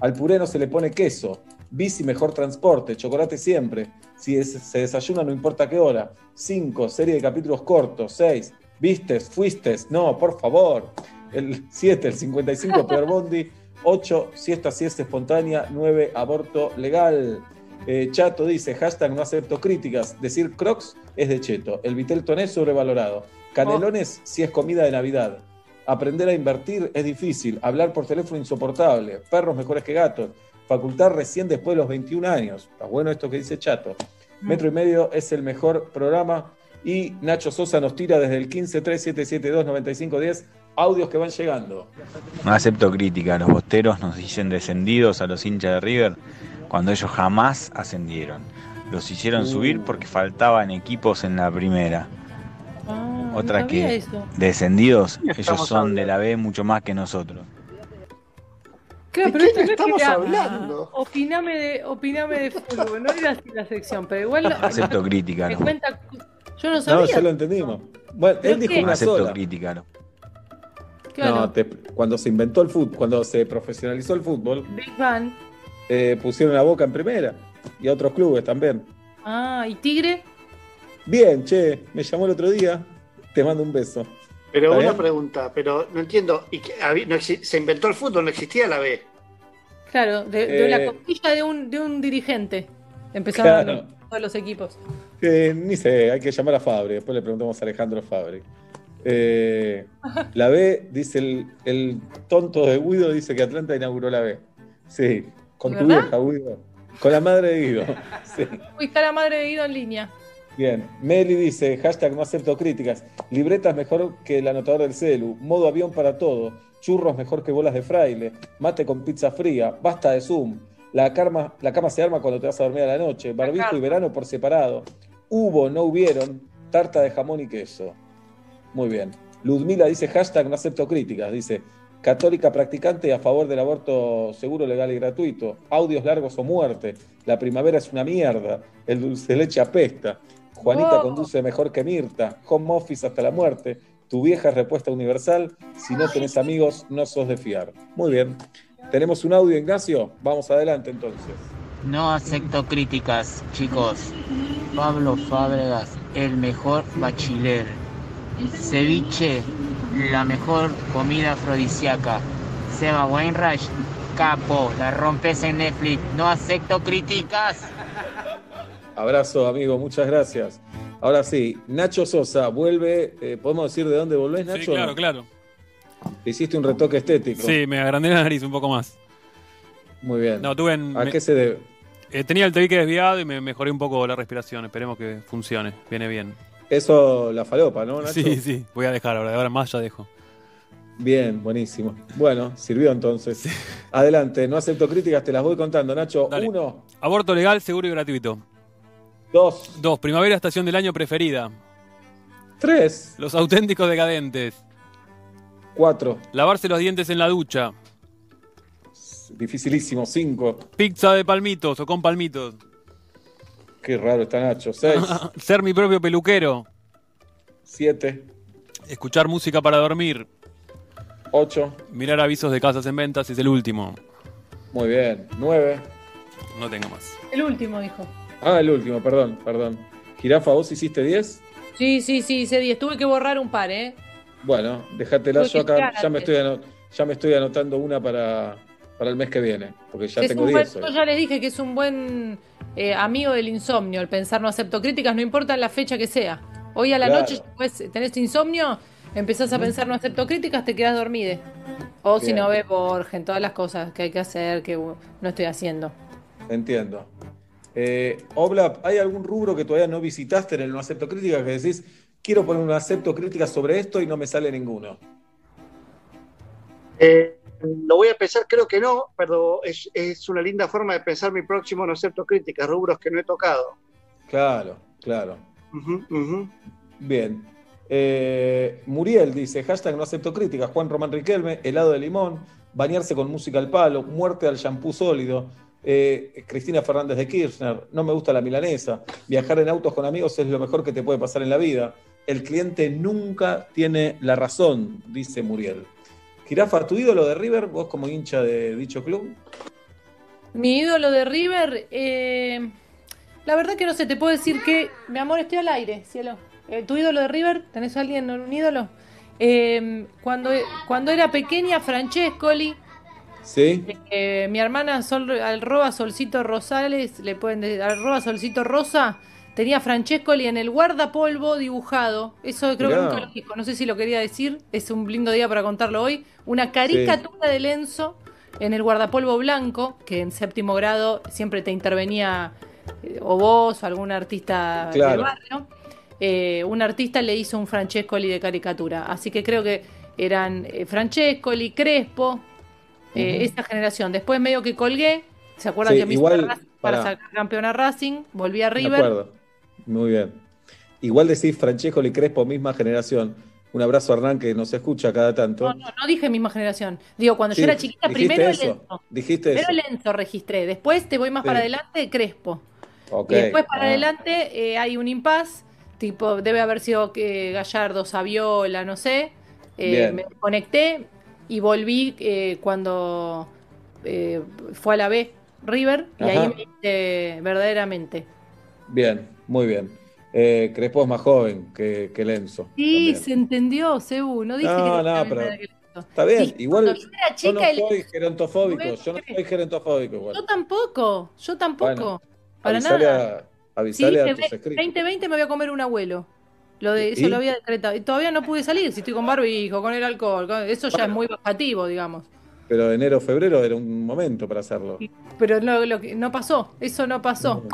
Al puré no se le pone queso. Bici mejor transporte, chocolate siempre. Si es- se desayuna no importa qué hora. 5, serie de capítulos cortos. 6, vistes, fuistes. No, por favor. El 7, el 55, peor bondi. 8, siesta, siesta espontánea. 9, aborto legal. Eh, Chato dice, hashtag no acepto críticas. Decir crocs es de cheto. El vitel toné sobrevalorado. Canelones si es comida de Navidad. Aprender a invertir es difícil. Hablar por teléfono insoportable. Perros mejores que gatos. Facultad recién después de los 21 años. Está bueno esto que dice Chato. Metro y medio es el mejor programa. Y Nacho Sosa nos tira desde el 1537729510 audios que van llegando. No acepto crítica. Los bosteros nos dicen descendidos a los hinchas de River cuando ellos jamás ascendieron. Los hicieron Uh. subir porque faltaban equipos en la primera. Ah, Otra no que eso. descendidos, ¿Qué ellos estamos son de la B mucho más que nosotros. Claro, ¿De pero esto no es que estamos era, hablando? Opiname de, opiname de fútbol, no era así la sección, pero igual no- Acepto crítica, no. cuenta. Yo no sabía. No, ya lo entendimos. Bueno, ¿Pero él dijo qué? una Acepto sola. crítica, no. Claro. No, te- cuando se inventó el fútbol, cuando se profesionalizó el fútbol, Big Bang. eh, pusieron a Boca en primera y a otros clubes también. Ah, ¿y Tigre? Bien, che, me llamó el otro día, te mando un beso. Pero ¿Está una bien? pregunta, pero no entiendo, ¿y qué- habí- no exi- se inventó el fútbol, no existía la B? Claro, de, de Eh, la costilla de un, de un dirigente. Empezaron Claro. todos los equipos. Eh, ni sé, hay que llamar a Fabri, después le preguntamos a Alejandro Fabri. Eh, la B, dice el, el tonto de Guido, dice que Atlanta inauguró la B. Sí, con tu vieja, Guido. Con la madre de Guido. Sí. Uy, está la madre de Guido en línea. Bien, Meli dice, hashtag no acepto críticas, libretas mejor que el anotador del celu, modo avión para todo, churros mejor que bolas de fraile, mate con pizza fría, basta de Zoom, la cama, la cama se arma cuando te vas a dormir a la noche, barbijo y verano por separado, hubo, no hubieron, tarta de jamón y queso. Muy bien. Ludmila dice, hashtag no acepto críticas, dice, católica practicante a favor del aborto seguro, legal y gratuito, audios largos o muerte, la primavera es una mierda, el dulce de leche apesta, Juanita Oh. conduce mejor que Mirta, home office hasta la muerte, tu vieja es respuesta universal, si no tenés amigos no sos de fiar. Muy bien. ¿Tenemos un audio, Ignacio? Vamos adelante entonces. No acepto críticas, chicos. Pablo Fábregas, el mejor bachiller. Ceviche, la mejor comida afrodisíaca. Seba Weinreich, capo, la rompes en Netflix. No acepto críticas. Abrazo, amigo, muchas gracias. Ahora sí, Nacho Sosa vuelve. eh, ¿Podemos decir de dónde volvés, Nacho? Sí, claro, claro. Te hiciste un retoque estético. Sí, me agrandé la nariz un poco más. Muy bien. No, tuve en- ¿A me- qué se debe? Eh, tenía el tabique desviado y me mejoré un poco la respiración. Esperemos que funcione. Viene bien. Eso, la falopa, ¿no, Nacho? Sí, sí. Voy a dejar ahora. De ahora más ya dejo. Bien, buenísimo. Bueno, sirvió entonces. Adelante, no acepto críticas, te las voy contando, Nacho. Dale. Uno, Aborto legal, seguro y gratuito. Dos. Dos. Primavera, estación del año preferida. tres, Los auténticos decadentes. cuatro. Lavarse los dientes en la ducha. Dificilísimo, cinco. Pizza de palmitos o con palmitos. Qué raro está Nacho. Seis, Ser mi propio peluquero. siete, Escuchar música para dormir. ocho. Mirar avisos de casas en ventas es el último. Muy bien. Nueve. No tengo más. El último, dijo. Ah, el último, perdón, perdón. Jirafa, ¿vos hiciste diez? Sí, sí, sí, hice 10. Tuve que borrar un par, ¿eh? Bueno, déjatela. Yo acá ya me, estoy ya me estoy anotando una para, para el mes que viene. Porque ya es tengo un buen- diez. hoy. yo ya les dije que es un buen eh, amigo del insomnio, el pensar no acepto críticas, no importa la fecha que sea. Hoy a la Claro. noche, pues, tenés insomnio, empezás a pensar no acepto críticas, te quedas dormide. O si no ves Borja, en todas las cosas que hay que hacer, que no estoy haciendo. Entiendo. Eh, Oblap, ¿hay algún rubro que todavía no visitaste en el no acepto críticas que decís, quiero poner un acepto críticas sobre esto y no me sale ninguno? Eh, lo voy a pensar, creo que no, pero es, es una linda forma de pensar mi próximo no acepto críticas, rubros que no he tocado. Claro, claro. Bien. Eh, Muriel dice, hashtag no acepto críticas, Juan Román Riquelme, helado de limón, bañarse con música al palo, muerte al shampoo sólido, eh, Cristina Fernández de Kirchner, no me gusta la milanesa, viajar en autos con amigos es lo mejor que te puede pasar en la vida, el cliente nunca tiene la razón, dice Muriel. Jirafa, ¿tu ídolo de River, vos como hincha de dicho club? Mi ídolo de River, eh, la verdad que no sé, te puedo decir que, mi amor, estoy al aire, cielo. Eh, ¿Tu ídolo de River? ¿Tenés a alguien, un ídolo? Eh, cuando, cuando era pequeña, Francescoli, ¿Sí? eh, mi hermana Sol, arroba Solcito Rosales, le pueden decir, arroba Solcito Rosa, tenía Francescoli en el guardapolvo dibujado. Eso creo Mirá. que nunca lo dijo, no sé si lo quería decir, es un lindo día para contarlo hoy. Una caricatura de Lenzo en el guardapolvo blanco, que en séptimo grado siempre te intervenía eh, o vos o algún artista del Claro. barrio. Eh, un artista le hizo un Francescoli de caricatura. Así que creo que eran eh, Francescoli, Crespo, Ujú. esa generación. Después medio que colgué. ¿Se acuerdan Sí, que me igual, para pará. sacar campeón a Racing? Volví a River. Muy bien. Igual decís Francesco y Crespo, misma generación. Un abrazo a Hernán que nos escucha cada tanto. No, no, no dije misma generación. Digo, cuando Sí, yo era chiquita, primero eso, Lenzo. dijiste Primero eso. Lenzo registré. Después te voy más Sí. para adelante, Crespo. Ok. Y después para Ah, adelante eh, hay un impas, tipo, debe haber sido que Gallardo, Saviola, no sé. Eh, me conecté y volví eh, cuando eh, fue a la B River y Ajá. ahí me hice verdaderamente. Bien, muy bien. Eh, Crespo es más joven que, que Lenzo. Sí, también. se entendió, Sebu. No dije No, que no, pero que. Está bien, Dije, igual yo no el- soy gerontofóbico, yo no soy gerontofóbico igual. Yo tampoco, yo tampoco. Bueno, para avisale nada. a, avisale Sí, a tus escritos. 2020 me voy a comer un abuelo. Lo de eso ¿Y? lo había decretado. Y todavía no pude salir, si estoy con barbijo, con el alcohol. con- Eso ya es muy bajativo, digamos. Pero enero, febrero era un momento para hacerlo. Pero no, lo que, no pasó, eso no pasó.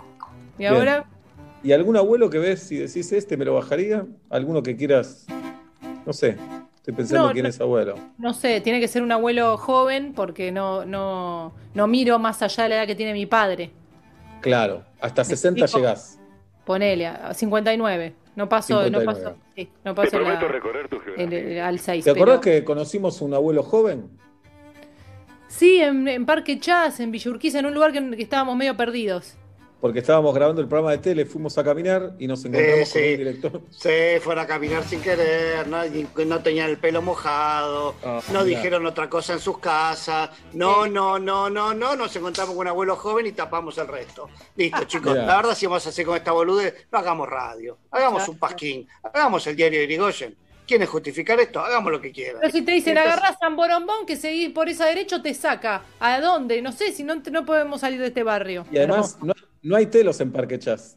Y Bien. ahora, ¿Y algún abuelo que ves si decís este me lo bajaría? ¿Alguno que quieras? No sé, estoy pensando No, quién no. es abuelo. no sé, tiene que ser un abuelo joven porque no, no, no miro más allá de la edad que tiene mi padre. Claro, hasta 60 explico? llegás. Ponele, a 59. No pasó, 59. no pasó, sí, no pasó la- el- el- al 6. ¿Te acordás que conocimos un abuelo joven? Sí, en, en Parque Chas, en Villa Urquiza, en un lugar que, que estábamos medio perdidos. Porque estábamos grabando el programa de tele, fuimos a caminar y nos encontramos Sí, con sí. un director. Se fueron a caminar sin querer, no, no tenían el pelo mojado, Ah, no dijeron otra cosa en sus casas. No, no, no, no, no, nos encontramos con un abuelo joven y tapamos el resto. Listo, chicos. Mirá. La verdad, si vamos a hacer con esta boludez, no hagamos radio, hagamos un pasquín, hagamos el diario de Irigoyen. ¿Quieren justificar esto? Hagamos lo que quieran. Pero si te dicen, Entonces- agarrás San Borombón, que seguís por esa derecha, te saca. ¿A dónde? No sé, si no, no podemos salir de este barrio. Y además, no, no hay telos en Parque Chas.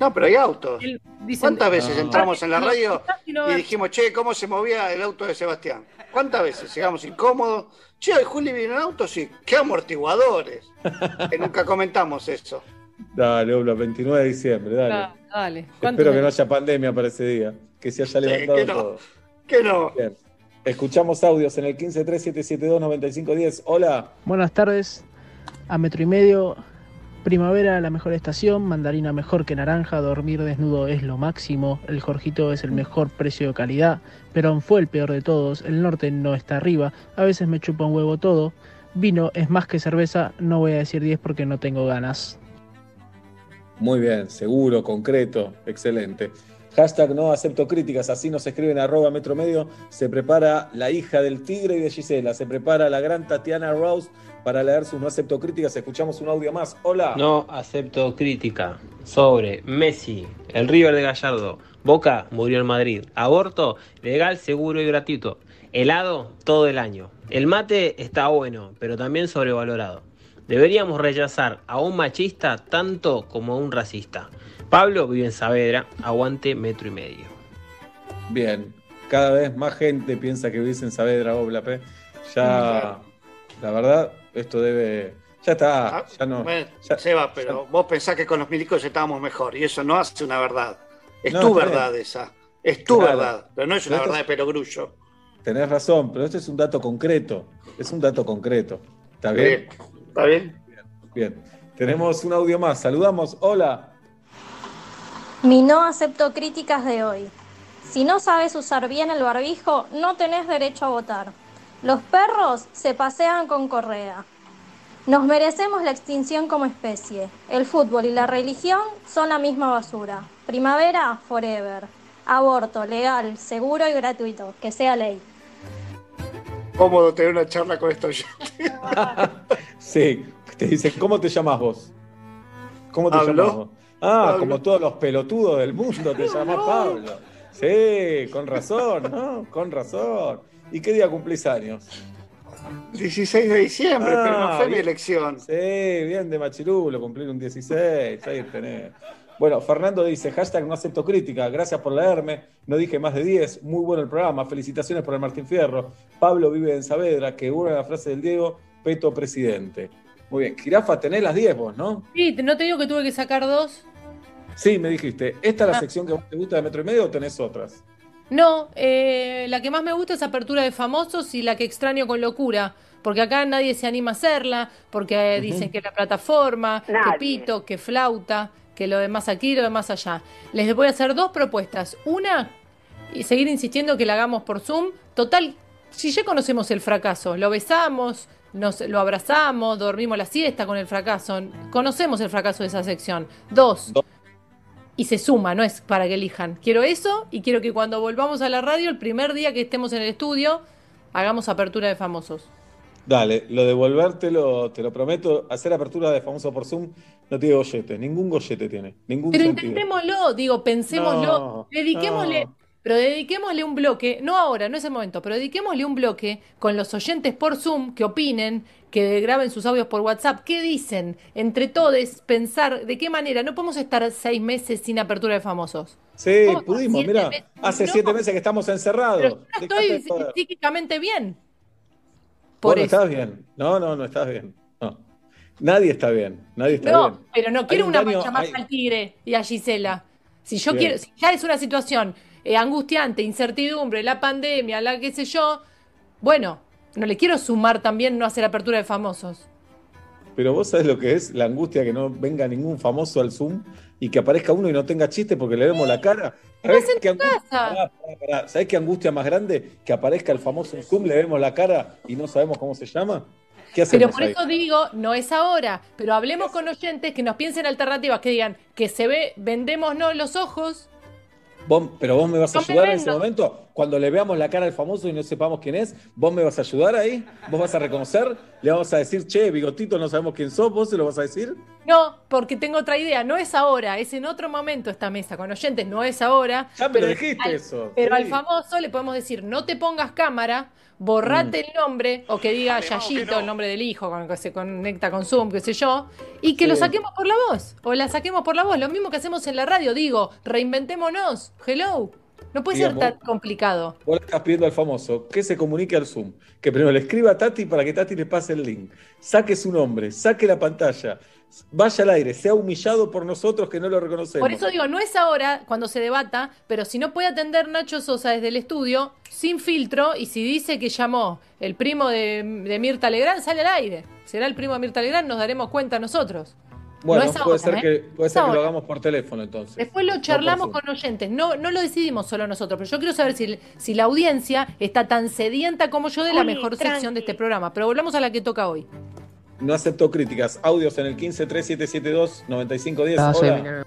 No, pero hay autos. dicen- ¿Cuántas veces No. entramos en la radio y dijimos, che, ¿cómo se movía el auto de Sebastián? ¿Cuántas veces llegamos incómodos? Che, hoy Juli viene en auto, sí. ¡Qué amortiguadores! que nunca comentamos eso. Dale, Obla, 29 de diciembre, dale. Ah, dale. ¿Cuánto Espero que de- no haya pandemia para ese día, que se haya levantado que no. todo. Que no. Bien. Escuchamos audios en el 1537729510. Hola. Buenas tardes. A metro y medio. Primavera la mejor estación, mandarina mejor que naranja, dormir desnudo es lo máximo, el Jorgito es el mejor precio de calidad, Perón fue el peor de todos, el norte no está arriba, a veces me chupa un huevo todo, vino es más que cerveza, no voy a decir 10 porque no tengo ganas. Muy bien, seguro, concreto, excelente. Hashtag no acepto críticas, así nos escriben arroba metro medio. Se prepara la hija del tigre y de Gisela, se prepara la gran Tatiana Rose para leer sus no acepto críticas. Escuchamos un audio más. Hola. No acepto crítica sobre Messi, el River de Gallardo, Boca murió en Madrid, aborto legal, seguro y gratuito, helado todo el año. El mate está bueno, pero también sobrevalorado. Deberíamos rechazar a un machista tanto como a un racista. Pablo vive en Saavedra, aguante metro y medio. Bien, cada vez más gente piensa que vivís en Saavedra, Oblap. Ya, la verdad, esto debe. Ya está, ya no. Ah, Bueno, ya- Seba, pero vos pensás que con los milicos estábamos mejor y eso no hace una verdad. Es No, tu verdad bien. esa. Es tu Claro. verdad, pero no es una Pero esto verdad es- de perogrullo. Tenés razón, pero esto es un dato concreto. Es un dato concreto. ¿Está bien? ¿Está bien? Bien. Tenemos un audio más. Saludamos. Hola. Mi no acepto críticas de hoy. Si no sabes usar bien el barbijo, no tenés derecho a votar. Los perros se pasean con correa. Nos merecemos la extinción como especie. El fútbol y la religión son la misma basura. Primavera, forever. Aborto, legal, seguro y gratuito. Que sea ley. Cómodo tener una charla con estos Sí. Te dicen, ¿cómo te llamas vos? ¿Cómo te llamas vos? Ah, Pablo. como todos los pelotudos del mundo te llamas Pablo. Sí, con razón, ¿no? Con razón. ¿Y qué día cumplís años? 16 de diciembre, pero no fue mi elección. Sí, bien de Machirulo, cumplir un 16, ahí tenés. Bueno, Fernando dice, hashtag no acepto crítica, gracias por leerme, no dije más de 10, muy bueno el programa, felicitaciones por el Martín Fierro. Pablo vive en Saavedra, que una la frase del Diego, Peto presidente. Muy bien, Jirafa, tenés las 10 vos, ¿no? Sí, no te digo que tuve que sacar dos. Sí, me dijiste, ¿esta es la Ah. sección que más te gusta de Metro y Medio o tenés otras? No, eh, la que más me gusta es apertura de famosos y la que extraño con locura. Porque acá nadie se anima a hacerla, porque eh, dicen que la plataforma, que pito, que flauta, que lo demás aquí, lo demás allá. Les voy a hacer dos propuestas. Una, y seguir insistiendo que la hagamos por Zoom. Total, si ya conocemos el fracaso, lo besamos, nos, lo abrazamos, dormimos la siesta con el fracaso, conocemos el fracaso de esa sección. Dos, y se suma, no es para que elijan. Quiero eso y quiero que cuando volvamos a la radio, el primer día que estemos en el estudio, hagamos apertura de famosos. Dale, lo de volvértelo, te lo prometo, hacer apertura de famoso por Zoom no tiene gollete, ningún gollete tiene, ningún Pero sentido. intentémoslo, digo, pensémoslo, No, dediquémosle, no. Pero dediquémosle un bloque, no ahora, no es el momento, pero dediquémosle un bloque con los oyentes por Zoom que opinen, que graben sus audios por WhatsApp, qué dicen, entre todos, pensar de qué manera, no podemos estar seis meses sin apertura de famosos. Sí, pudimos, mira, hace no. siete meses que estamos encerrados. Pero yo no estoy psíquicamente bien. Por no estás bien. No, no, no estás bien. No. Nadie está bien. Nadie está No, bien. pero no quiero un una mancha más hay- al tigre y a Gisela. Si yo Bien. quiero, si ya es una situación eh, angustiante, incertidumbre, la pandemia, la qué sé yo, bueno, no le quiero sumar también no hacer apertura de famosos. Pero vos sabés lo que es la angustia que no venga ningún famoso al Zoom y que aparezca uno y no tenga chiste porque le vemos la cara. ¿Sabés qué, angustia, Pará, pará, pará. ¿Sabés qué angustia más grande? Que aparezca el famoso en Zoom, le vemos la cara y no sabemos cómo se llama. ¿Qué hacemos Pero por ahí? eso digo, no es ahora. Pero hablemos con oyentes que nos piensen alternativas, que digan que se ve, vendémonos los ojos. Vos- pero vos me vas a ayudar en ese momento, cuando le veamos la cara al famoso y no sepamos quién es, vos me vas a ayudar ahí, vos vas a reconocer, le vamos a decir, che, bigotito, no sabemos quién sos, vos se lo vas a decir. No, porque tengo otra idea. No es ahora, es en otro momento esta mesa con oyentes, no es ahora. Ya me lo dijiste eso, Pero sí. al famoso le podemos decir, no te pongas cámara, borrate el nombre, o que diga Yayito, el nombre del hijo, con el que se conecta con Zoom, qué sé yo, y que lo saquemos por la voz, o la saquemos por la voz. Lo mismo que hacemos en la radio, digo, reinventémonos. Hello. No puede Digamos, ser tan complicado. Vos le estás pidiendo al famoso que se comunique al Zoom, que primero le escriba a Tati para que Tati le pase el link, saque su nombre, saque la pantalla, vaya al aire, sea humillado por nosotros que no lo reconocemos. Por eso digo, no es ahora cuando se debata, pero si no puede atender Nacho Sosa desde el estudio, sin filtro, y si dice que llamó el primo de, de Mirta Legrand, sale al aire. Será el primo de Mirta Legrand, nos daremos cuenta nosotros. bueno, no es puede ahora, ser, ¿eh? que, puede Es ser que lo ahora. hagamos por teléfono entonces. Después lo charlamos con oyentes. No, no lo decidimos solo nosotros, pero yo quiero saber si, si la audiencia está tan sedienta como yo de la mejor tranqui. sección de este programa. Pero volvamos a la que toca hoy. No acepto críticas. Audios en el 153772-9510. Hola. Emiliano,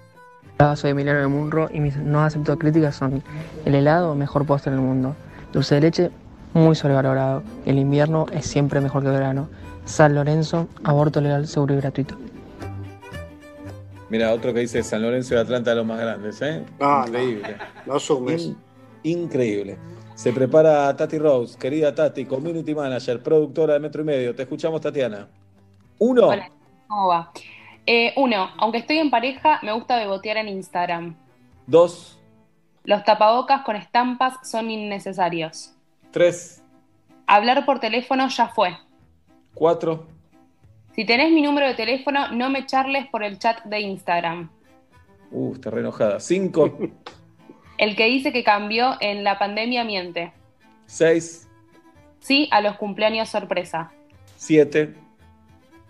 Hola, soy Emiliano de Munro y mis no acepto críticas son el helado, mejor postre del mundo. Dulce de leche, muy sobrevalorado. El invierno es siempre mejor que el verano. San Lorenzo, aborto legal, seguro y gratuito. Mira, otro que dice San Lorenzo de Atlanta de los más grandes, ¿eh? No, Increíble. No sumes. In- increíble. Se prepara Tati Rose, querida Tati, community manager, productora de Metro y Medio. Te escuchamos, Tatiana. Uno. Hola, ¿cómo va? Eh, uno, aunque estoy en pareja, me gusta bebotear en Instagram. Dos. Los tapabocas con estampas son innecesarios. Tres. Hablar por teléfono ya fue. Cuatro. Si tenés mi número de teléfono, no me charles por el chat de Instagram. Uh, está re enojada. Cinco. El que dice que cambió en la pandemia miente. Seis. Sí a los cumpleaños sorpresa. Siete.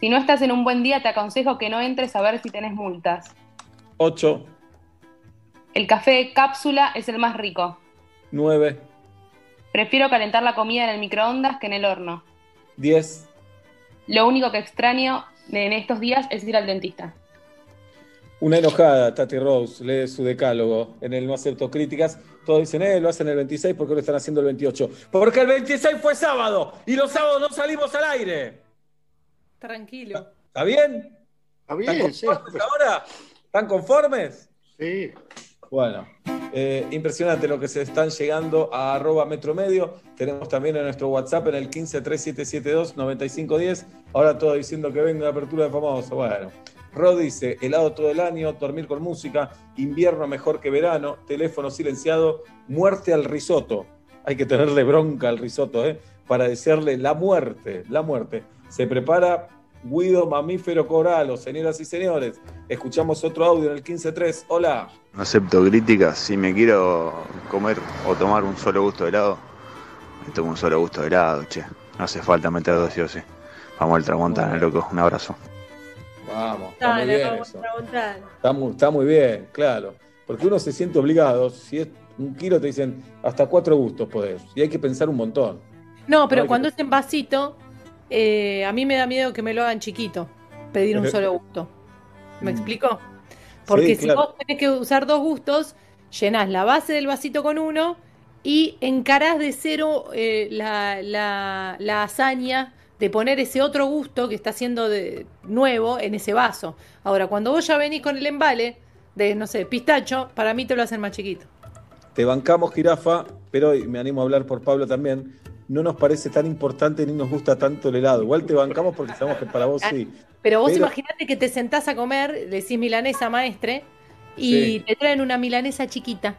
Si no estás en un buen día, te aconsejo que no entres a ver si tenés multas. Ocho. El café de cápsula es el más rico. Nueve. Prefiero calentar la comida en el microondas que en el horno. Diez. Lo único que extraño en estos días es ir al dentista. Una enojada, Tati Rose, lee su decálogo en el No Acepto Críticas. Todos dicen, eh, lo hacen el 26 porque lo están haciendo el 28. Porque el 26 fue sábado y los sábados no salimos al aire. Tranquilo. ¿Está bien? Está bien, ¿Están sí. conformes ahora? ¿Están conformes? Sí. Bueno, eh, impresionante lo que se están llegando a arroba metromedio. Tenemos también en nuestro WhatsApp en el 153772-9510. Ahora todo diciendo que venga la apertura de famoso. Bueno, Rod dice, helado todo el año, dormir con música, invierno mejor que verano, teléfono silenciado, muerte al risotto. Hay que tenerle bronca al risotto, ¿eh? Para desearle la muerte, la muerte. Se prepara Guido Mamífero Coralo, señoras y señores. Escuchamos otro audio en el 153. Hola. No acepto críticas. Si me quiero comer o tomar un solo gusto de helado, me tomo un solo gusto de helado, che. No hace falta meter dos y o sí. Vamos al Tramontana, loco. Un abrazo. Vamos, está muy Dale, bien vamos eso. Está muy, está muy bien, claro. Porque uno se siente obligado. Si es un kilo, te dicen hasta cuatro gustos podés. Y hay que pensar un montón. No, pero cuando es en vasito, eh, a mí me da miedo que me lo hagan chiquito, pedir un solo gusto. ¿Me Mm. explico? Porque Sí, si vos tenés que usar dos gustos, llenás la base del vasito con uno y encarás de cero eh, la, la- la hazaña de poner ese otro gusto que está haciendo de nuevo en ese vaso. Ahora, cuando vos ya venís con el embale de, no sé, pistacho, para mí te lo hacen más chiquito. Te bancamos, jirafa, pero me animo a hablar por Pablo también. No nos parece tan importante ni nos gusta tanto el helado. Igual te bancamos porque sabemos que para vos sí. Pero vos Pero- imaginate que te sentás a comer, le decís milanesa maestre, y Sí. te traen una milanesa chiquita.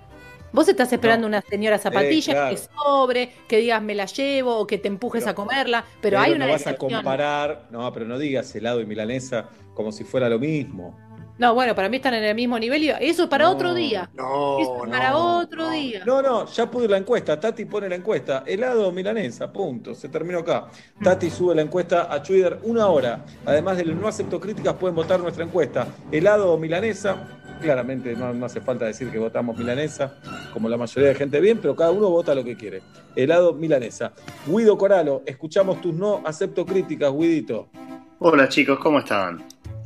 Vos estás esperando una señora zapatilla claro. que sobre, que digas me la llevo o que te empujes a comerla, pero, hay una no vas a comparar. No, pero no digas helado y milanesa como si fuera lo mismo. No, bueno, para mí están en el mismo nivel y eso es para otro día. No, Eso es para otro día. No, no, ya pude la encuesta. Tati pone la encuesta. Helado o milanesa, punto. Se terminó acá. Tati sube la encuesta a Twitter una hora. Además del no acepto críticas, pueden votar nuestra encuesta. Helado o milanesa. claramente no, no hace falta decir que votamos milanesa, como la mayoría de gente bien, pero cada uno vota lo que quiere. Helado milanesa. Guido Coralo, escuchamos tus no, acepto críticas, Guidito. Hola chicos, ¿cómo están?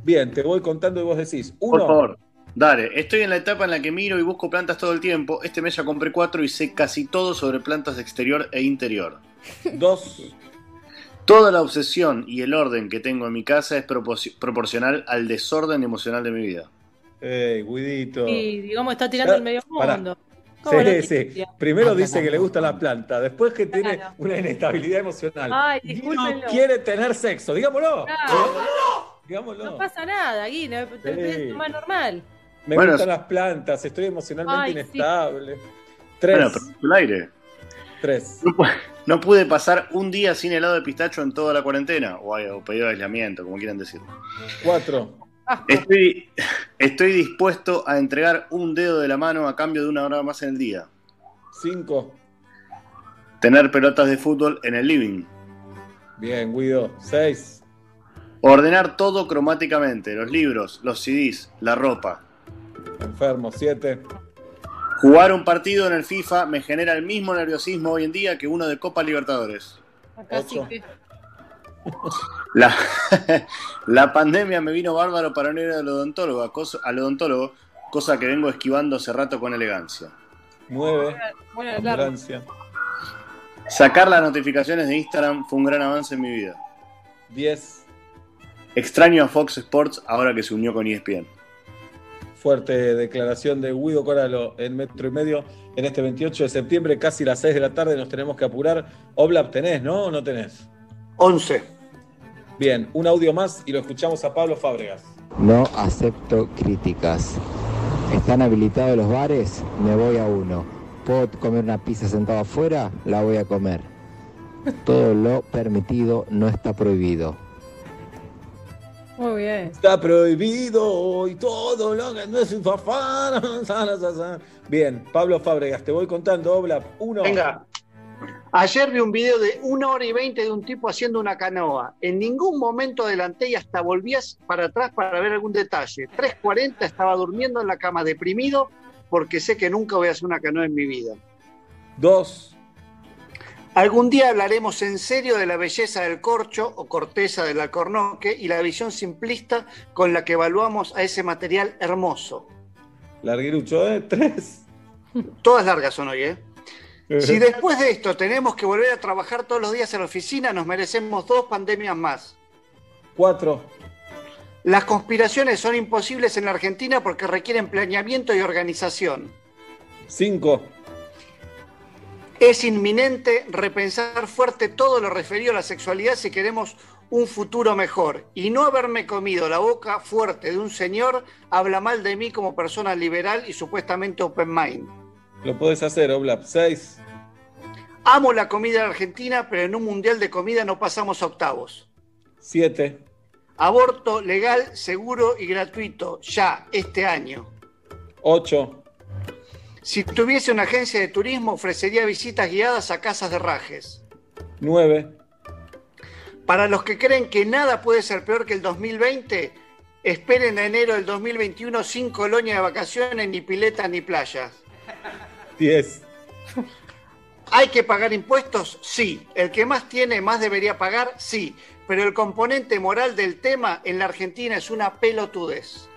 Bien, te voy contando y vos decís. Uno, Por favor, dale. Estoy en la etapa en la que miro y busco plantas todo el tiempo. Este mes ya compré cuatro y sé casi todo sobre plantas de exterior e interior. Dos. Toda la obsesión y el orden que tengo en mi casa es propor- proporcional al desorden emocional de mi vida. Ey, Guidito. Y digamos, está tirando el medio mundo. ¿Cómo lo Sí, sí. Primero dice que le gusta la planta, después que tiene una inestabilidad emocional. Ay, Y no quiere tener sexo, digámoslo. Claro. Digámoslo. No pasa nada, Gui, no- es más normal. Me Bueno, gustan las plantas, estoy emocionalmente Ay, inestable. Tres. Bueno, pero el aire. Tres. No pude pasar un día sin helado de pistacho en toda la cuarentena, o, o pedido de aislamiento, como quieran decirlo. Cuatro. Estoy, estoy dispuesto a entregar un dedo de la mano a cambio de una hora más en el día. Cinco. Tener pelotas de fútbol en el living. Bien, Guido. Seis. Ordenar todo cromáticamente, los libros, los CDs, la ropa. Enfermo. Siete. Jugar un partido en el FIFA me genera el mismo nerviosismo hoy en día que uno de Copa Libertadores. Acá sí que- La, la pandemia me vino bárbaro para no ir al odontólogo, cosa, al odontólogo, cosa que vengo esquivando hace rato con elegancia. Nueve. Bueno, claro. Ambulancia. Sacar las notificaciones de Instagram fue un gran avance en mi vida. Diez. Extraño a Fox Sports ahora que se unió con ESPN. Fuerte declaración de Guido Coralo en metro y medio en este 28 de septiembre, casi las 6 de la tarde, nos tenemos que apurar. Oblap, ¿tenés, no? ¿O no tenés? 11. Bien, un audio más y lo escuchamos a Pablo Fábregas. No acepto críticas. ¿Están habilitados los bares? Me voy a uno. ¿Puedo comer una pizza sentado afuera? La voy a comer. Todo lo permitido no está prohibido. Muy bien. Está prohibido y todo lo que no es un fafán. Bien, Pablo Fábregas, te voy contando, Oblap. Uno. Venga. Ayer vi un video de una hora y veinte de un tipo haciendo una canoa. En ningún momento adelanté y hasta volvías para atrás para ver algún detalle. 3.40 estaba durmiendo en la cama deprimido porque sé que nunca voy a hacer una canoa en mi vida. Dos. Algún día hablaremos en serio de la belleza del corcho o corteza del alcornoque y la visión simplista con la que evaluamos a ese material hermoso. Larguirucho, ¿eh? Tres. Todas largas son hoy, ¿eh? Si después de esto tenemos que volver a trabajar todos los días en la oficina, nos merecemos dos pandemias más. Cuatro. Las conspiraciones son imposibles en la Argentina porque requieren planeamiento y organización. Cinco. Es inminente repensar fuerte todo lo referido a la sexualidad si queremos un futuro mejor. Y no haberme comido la boca fuerte de un señor habla mal de mí como persona liberal y supuestamente open mind. Lo podés hacer, Oblap. Seis. Amo la comida argentina, pero en un mundial de comida no pasamos a octavos. Siete. Aborto legal, seguro y gratuito, ya, este año. Ocho. Si tuviese una agencia de turismo, ofrecería visitas guiadas a casas de rajes. Nueve. Para los que creen que nada puede ser peor que el 2020, esperen a enero del 2021 sin colonia de vacaciones, ni piletas, ni playas. Diez. ¿Hay que pagar impuestos? Sí. ¿El que más tiene más debería pagar? Sí. Pero el componente moral del tema en la Argentina es una pelotudez.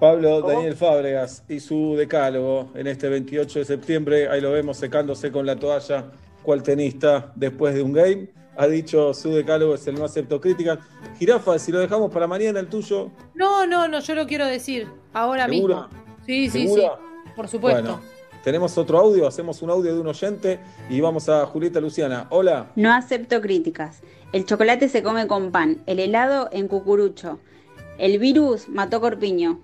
Pablo Daniel Fábregas y su decálogo en este 28 de septiembre. Ahí lo vemos secándose con la toalla. Cual tenista después de un game. Ha dicho su decálogo es el no acepto críticas. Jirafa, si lo dejamos para mañana el tuyo. No, no, no, yo lo quiero decir ahora ¿Segura? mismo. Sí, sí, ¿Segura? sí. Por supuesto. Bueno, tenemos otro audio, hacemos un audio de un oyente y vamos a Julieta Luciana. Hola. No acepto críticas. El chocolate se come con pan, el helado en cucurucho. El virus mató Corpiño.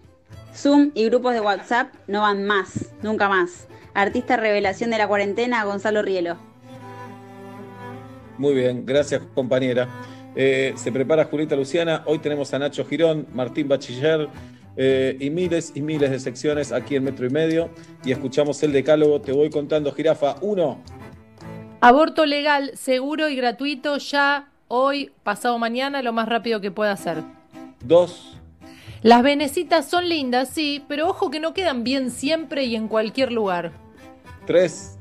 Zoom y grupos de WhatsApp no van más, nunca más. Artista revelación de la cuarentena, Gonzalo Rielo. Muy bien, gracias compañera. Eh, se prepara Julieta Luciana. Hoy tenemos a Nacho Girón, Martín Bachiller eh, y miles y miles de secciones aquí en Metro y Medio. Y escuchamos el decálogo. Te voy contando, Jirafa. Uno. Aborto legal, seguro y gratuito ya hoy, pasado mañana, lo más rápido que pueda hacer. Dos. Las venecitas son lindas, sí, pero ojo que no quedan bien siempre y en cualquier lugar. Tres.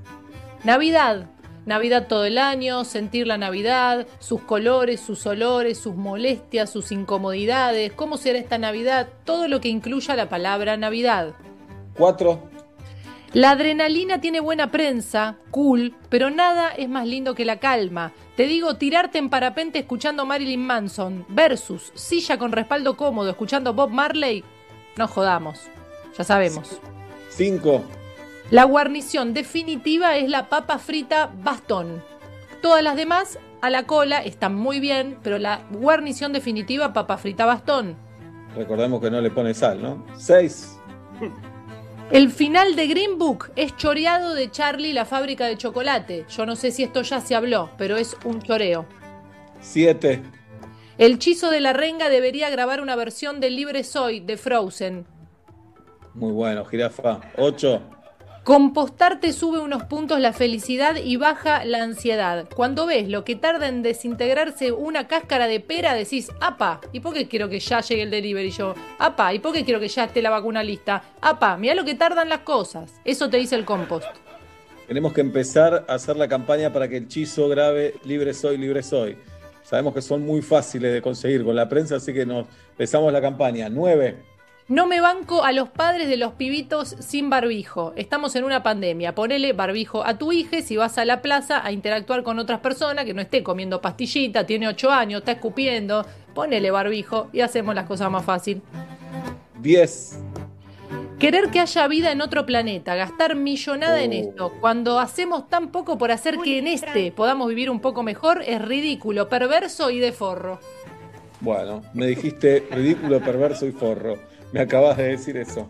Navidad. Navidad todo el año, sentir la Navidad, sus colores, sus olores, sus molestias, sus incomodidades, cómo será esta Navidad, todo lo que incluya la palabra Navidad. Cuatro. La adrenalina tiene buena prensa, cool, pero nada es más lindo que la calma. Te digo, tirarte en parapente escuchando Marilyn Manson versus silla con respaldo cómodo escuchando Bob Marley, no jodamos. Ya sabemos. Cinco. La guarnición definitiva es la papa frita bastón. Todas las demás a la cola están muy bien, pero la guarnición definitiva papa frita bastón. Recordemos que no le pone sal, ¿no? Seis. El final de Green Book es choreado de Charlie la fábrica de chocolate. Yo no sé si esto ya se habló, pero es un choreo. Siete. El Chizo de la Renga debería grabar una versión de Libre Soy de Frozen. Muy bueno, jirafa. Ocho. Compostar te sube unos puntos la felicidad y baja la ansiedad. Cuando ves lo que tarda en desintegrarse una cáscara de pera, decís, apa, ¿y por qué quiero que ya llegue el delivery yo? Apa, ¿y por qué quiero que ya esté la vacuna lista? Apa, mira lo que tardan las cosas. Eso te dice el compost. Tenemos que empezar a hacer la campaña para que el Chizo grabe Libre Soy, Libre Soy. Sabemos que son muy fáciles de conseguir con la prensa, así que nos empezamos la campaña. Nueve. No me banco a los padres de los pibitos sin barbijo. Estamos en una pandemia. Ponele barbijo a tu hija si vas a la plaza a interactuar con otras personas que no esté comiendo pastillita, tiene 8 años, está escupiendo. Ponele barbijo y hacemos las cosas más fácil. 10. Querer que haya vida en otro planeta, gastar millonada en Oh. esto, cuando hacemos tan poco por hacer que en este podamos vivir un poco mejor, es ridículo, perverso y de forro. Bueno, me dijiste ridículo, perverso y forro. Me acabas de decir eso.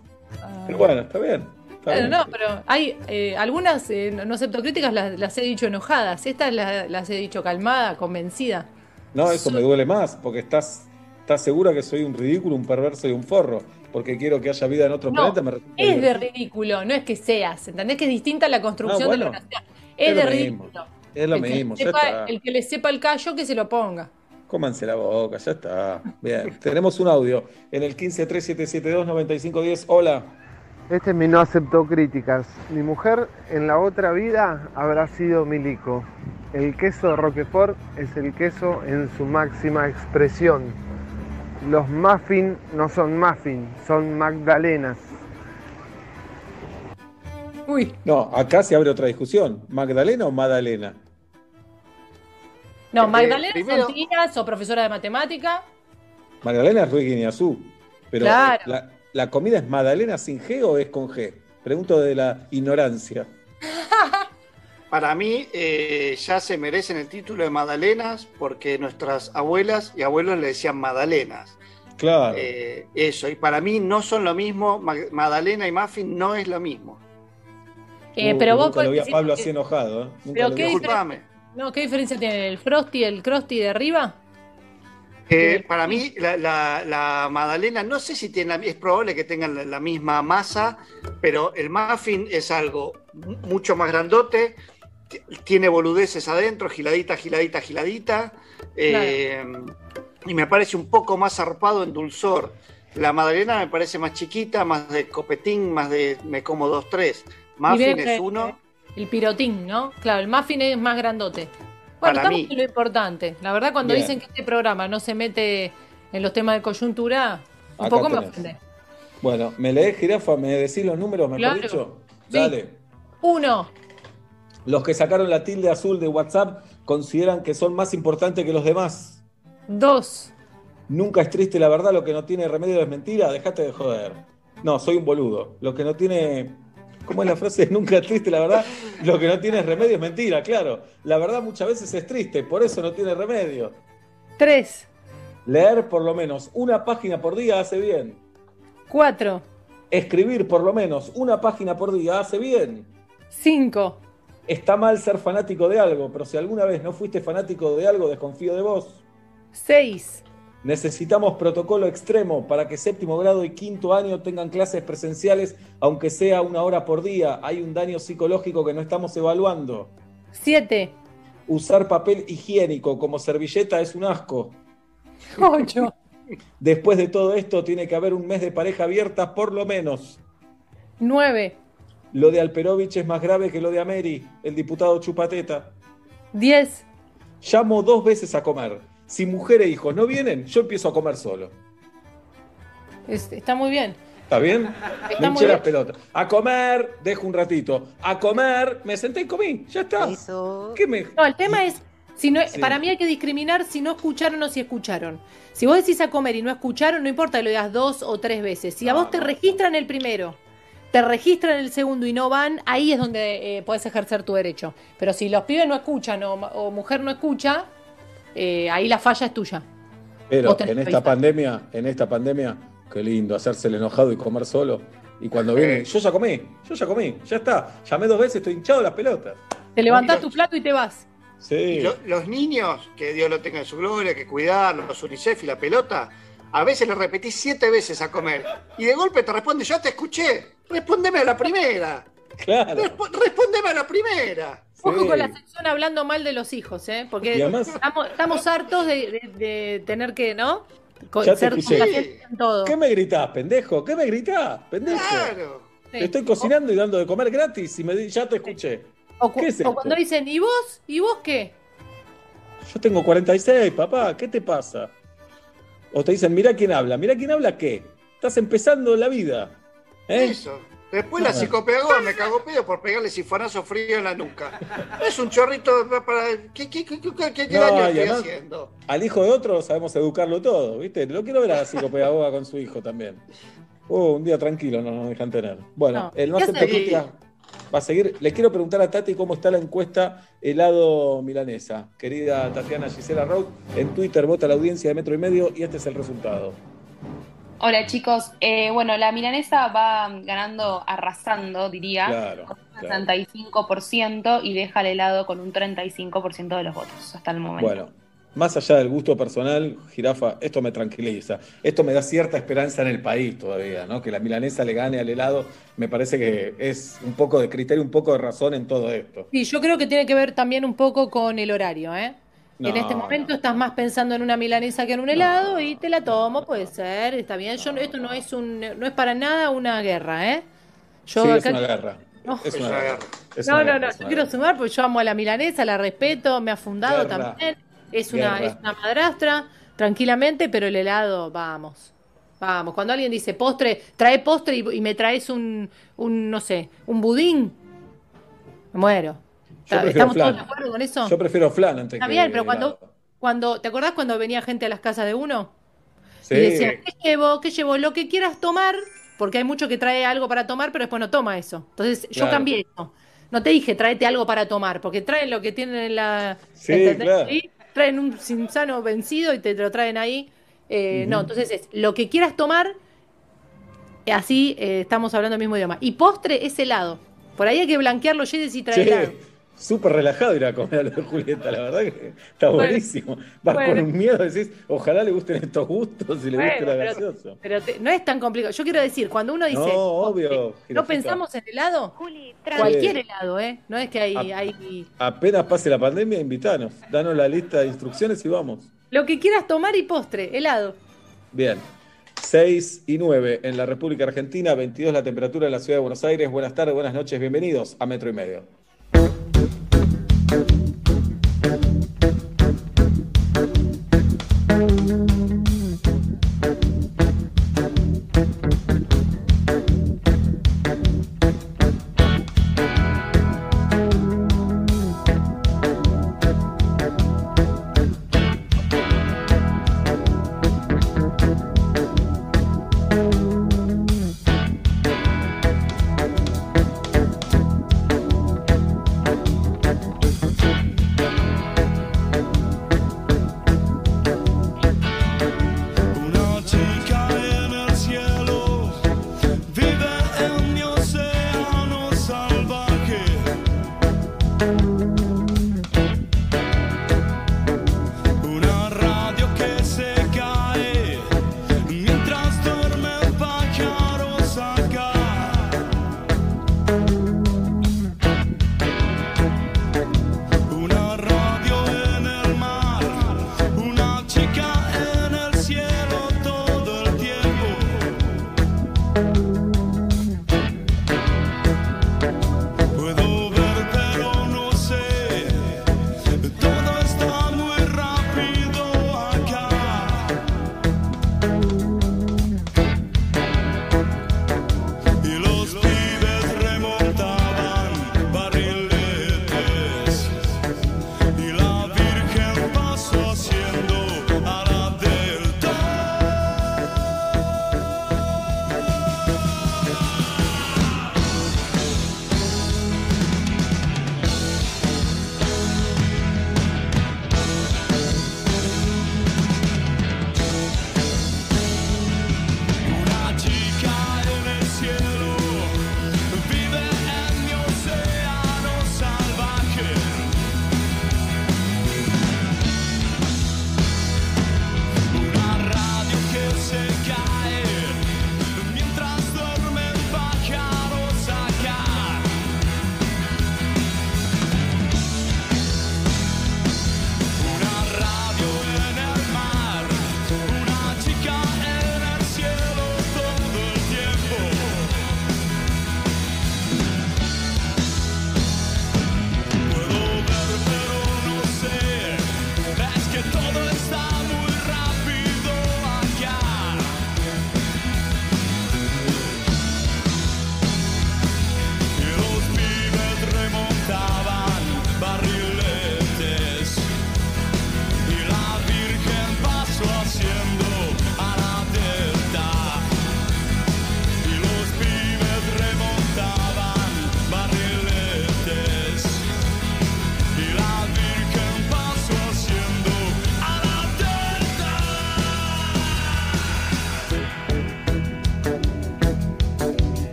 Pero bueno, está bien. está bien. no, pero hay eh, algunas, eh, no no acepto críticas, las, las he dicho enojadas. Estas las, las he dicho calmada, convencida. No, eso me duele más, porque estás, estás segura que soy un ridículo, un perverso y un forro. Porque quiero que haya vida en otro No, planeta. Me es de ridículo, no es que seas, ¿entendés? Que es distinta la construcción Ah, bueno. de la nación. Es, Es de lo ridículo. mismo. Es lo el, que mismo, sepa, está. el que le sepa el callo, que se lo ponga. Cómanse la boca, ya está. Bien, tenemos un audio en el 1537729510. Hola. Este es mi no aceptó críticas. Mi mujer en la otra vida habrá sido milico. El queso de Roquefort es el queso en su máxima expresión. Los muffins no son muffins, son magdalenas. Uy. No, acá se abre otra discusión. ¿Magdalena o Madalena? No, Eh, Magdalena primero- son tías o profesora de matemática. Magdalena es Ruiz Guineazú. Pero Claro. la, ¿la comida es Magdalena sin G o es con G? Pregunto de la ignorancia. Para mí eh, ya se merecen el título de Madalenas porque nuestras abuelas y abuelos le decían Madalenas. Claro. Eh, eso, y para mí no son lo mismo, Ma- Magdalena y Muffin no es lo mismo. Eh, Uh, pero vos nunca lo vi a Pablo que- así enojado. ¿eh? Nunca Pero lo qué. No, ¿qué diferencia tiene el Frosty y el Krusty de arriba? Eh, para mí, la, la, la magdalena, no sé si tiene, la- es probable que tengan la, la misma masa, pero el muffin es algo mu- mucho más grandote, tiene boludeces adentro, giladita, giladita, giladita, eh, y me parece un poco más zarpado en dulzor. La magdalena me parece más chiquita, más de copetín, más de me como dos, tres. Muffin es uno. El pirotín, ¿no? Claro, el muffin es más grandote. Bueno, Para estamos mí. en lo importante. La verdad, cuando Bien. dicen que este programa no se mete en los temas de coyuntura, un Acá poco me ofende. Bueno, ¿me lees, jirafa? ¿Me decís los números, mejor Claro. dicho? Sí. Dale. Uno, Los que sacaron la tilde azul de WhatsApp consideran que son más importantes que los demás. dos, Nunca es triste la verdad, lo que no tiene remedio es mentira, dejate de joder. No, soy un boludo. Lo que no tiene. ¿Cómo es la frase? Nunca es triste la verdad, lo que no tiene remedio es mentira, claro. La verdad muchas veces es triste, por eso no tiene remedio. tres, Leer por lo menos una página por día hace bien. cuatro, Escribir por lo menos una página por día hace bien. cinco, Está mal ser fanático de algo, pero si alguna vez no fuiste fanático de algo, desconfío de vos. seis, Necesitamos protocolo extremo para que séptimo grado y quinto año tengan clases presenciales, aunque sea una hora por día. Hay un daño psicológico que no estamos evaluando. siete, Usar papel higiénico como servilleta es un asco. ocho, Después de todo esto, tiene que haber un mes de pareja abierta, por lo menos. 9, Lo de Alperovich es más grave que lo de Ameri, el diputado Chupateta. 10, Llamo dos veces a comer. Si mujer e hijos no vienen, yo empiezo a comer solo. está muy bien. ¿Está bien? Está me las pelotas. A comer, dejo un ratito. A comer, me senté y comí. Ya está. ¿Qué me... No, el tema es, si no, Sí. para mí hay que discriminar si no escucharon o si escucharon. Si vos decís a comer y no escucharon, no importa que lo digas dos o tres veces. Si a vos te registran el primero, te registran el segundo y no van, ahí es donde eh, podés ejercer tu derecho. Pero si los pibes no escuchan o, o mujer no escucha, eh, ahí la falla es tuya. Pero en esta pandemia, en esta pandemia, qué lindo hacerse el enojado y comer solo. Y cuando viene, yo ya comí, yo ya comí, ya está. Llamé dos veces, estoy hinchado las pelotas. Te levantás tu plato y te vas. Sí. Y lo- los niños, que Dios lo tenga en su gloria, que cuidarlos, los UNICEF y la pelota, a veces le repetís siete veces a comer. Y de golpe te responde, yo te escuché, respóndeme a la primera. Claro. Respóndeme a la primera. Ojo con la sección hablando mal de los hijos, ¿eh? Porque además- estamos, estamos hartos de, de- de tener que, ¿no? Co- Ya te ser complacientes en todo. ¿Qué me gritás, pendejo? ¿Qué me gritás, pendejo? Sí. Te estoy cocinando y dando de comer gratis y me di- ya te escuché. O, cu- ¿Qué es o cuando dicen, ¿y vos? ¿Y vos qué? Yo tengo 46, papá, ¿qué te pasa? O te dicen, mira quién habla, mira quién habla qué. Estás empezando la vida. ¿eh? Eso. Después la psicopedagoga me cagó pedo por pegarle sifonazo frío en la nuca. Es un chorrito para... ¿Qué, qué, qué, qué- qué- qué No, daño estoy además- haciendo? Al hijo de otro sabemos educarlo todo, ¿viste? Lo quiero ver a la psicopedagoga con su hijo también. Oh, un día tranquilo no nos dejan tener. Bueno, No. el no ¿Qué acepto hace? críticas va a seguir. Le quiero preguntar a Tati cómo está la encuesta helado milanesa. Querida Tatiana Gisela Rout, en Twitter vota la audiencia de Metro y Medio y este es el resultado. Hola chicos, Eh, bueno, la milanesa va ganando, arrasando, diría, Claro, con un claro. 65% y deja el helado con un 35% de los votos hasta el momento. Bueno, más allá del gusto personal, Jirafa, esto me tranquiliza. Esto me da cierta esperanza en el país todavía, ¿no? Que la milanesa le gane al helado, me parece que es un poco de criterio, un poco de razón en todo esto. Sí, yo creo que tiene que ver también un poco con el horario, ¿eh? En este momento estás más pensando en una milanesa que en un helado y te la tomo, puede ser, está bien. Yo no- esto no es un, no es para nada una guerra, ¿eh? Yo sí, es una guerra. No. Es una guerra. Es no, una no, guerra, no, es yo quiero guerra. sumar porque yo amo a la milanesa, la respeto, me ha fundado Guerra. también. Es una, Guerra. es una madrastra, tranquilamente, pero el helado, vamos. Vamos, cuando alguien dice postre, trae postre y, y me traes un, un, no sé, un budín, me muero. ¿Estamos todos de acuerdo con eso? Yo prefiero flan antes Está que bien, pero helado. cuando, cuando, ¿te acordás cuando venía gente a las casas de uno? Sí. Y decía, ¿qué llevo? ¿Qué llevo? Lo que quieras tomar, porque hay mucho que trae algo para tomar, pero después no toma eso. Entonces yo Claro. cambié eso. No te dije, tráete algo para tomar, porque traen lo que tienen en la... Sí, claro. Sí, Traen un sinsano vencido y te lo traen ahí. Eh, No, entonces es lo que quieras tomar, eh, así eh, estamos hablando el mismo idioma. Y postre es helado. Por ahí hay que blanquearlo, Jedis, y trae helado. Súper relajado ir a comer a lo de Julieta, la verdad que está Bueno, buenísimo. Vas bueno. con un miedo, decís, ojalá le gusten estos gustos y le guste Bueno, la pero- gaseosa. Pero te- no es tan complicado. Yo quiero decir, cuando uno dice, No, obvio. ¿no pensamos en helado? tranqui. Cualquier helado, ¿eh? No es que hay, hay Apenas pase la pandemia, invitanos. Danos la lista de instrucciones y vamos. lo que quieras tomar y postre, helado. Bien. 6 y 9 en la República Argentina, 22 la temperatura en la ciudad de Buenos Aires. Buenas tardes, buenas noches, bienvenidos a Metro y Medio. Thank you.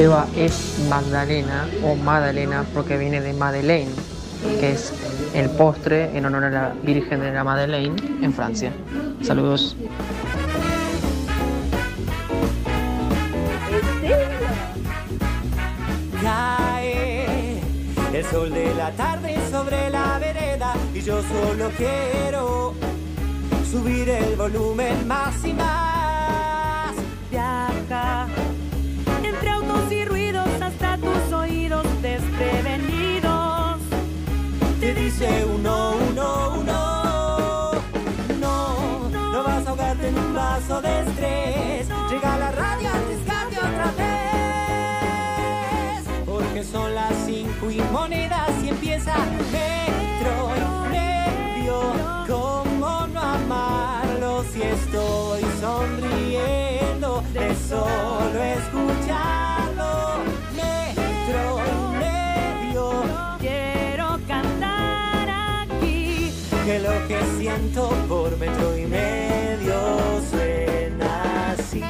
Seba es Magdalena o Madalena porque viene de Madeleine, que es el postre en honor a la Virgen de la Madeleine en Francia. Saludos. El sol de la tarde sobre la vereda y yo solo quiero subir el volumen. Dice uno, uno, uno. No, no vas a ahogarte en un vaso de estrés. Llega la radio antes cambia otra vez. Porque son las cinco y monedas y empieza metro y medio. ¿Cómo no amarlo si estoy sonriendo de solo escucharlo? Siento por metro y medio suena así.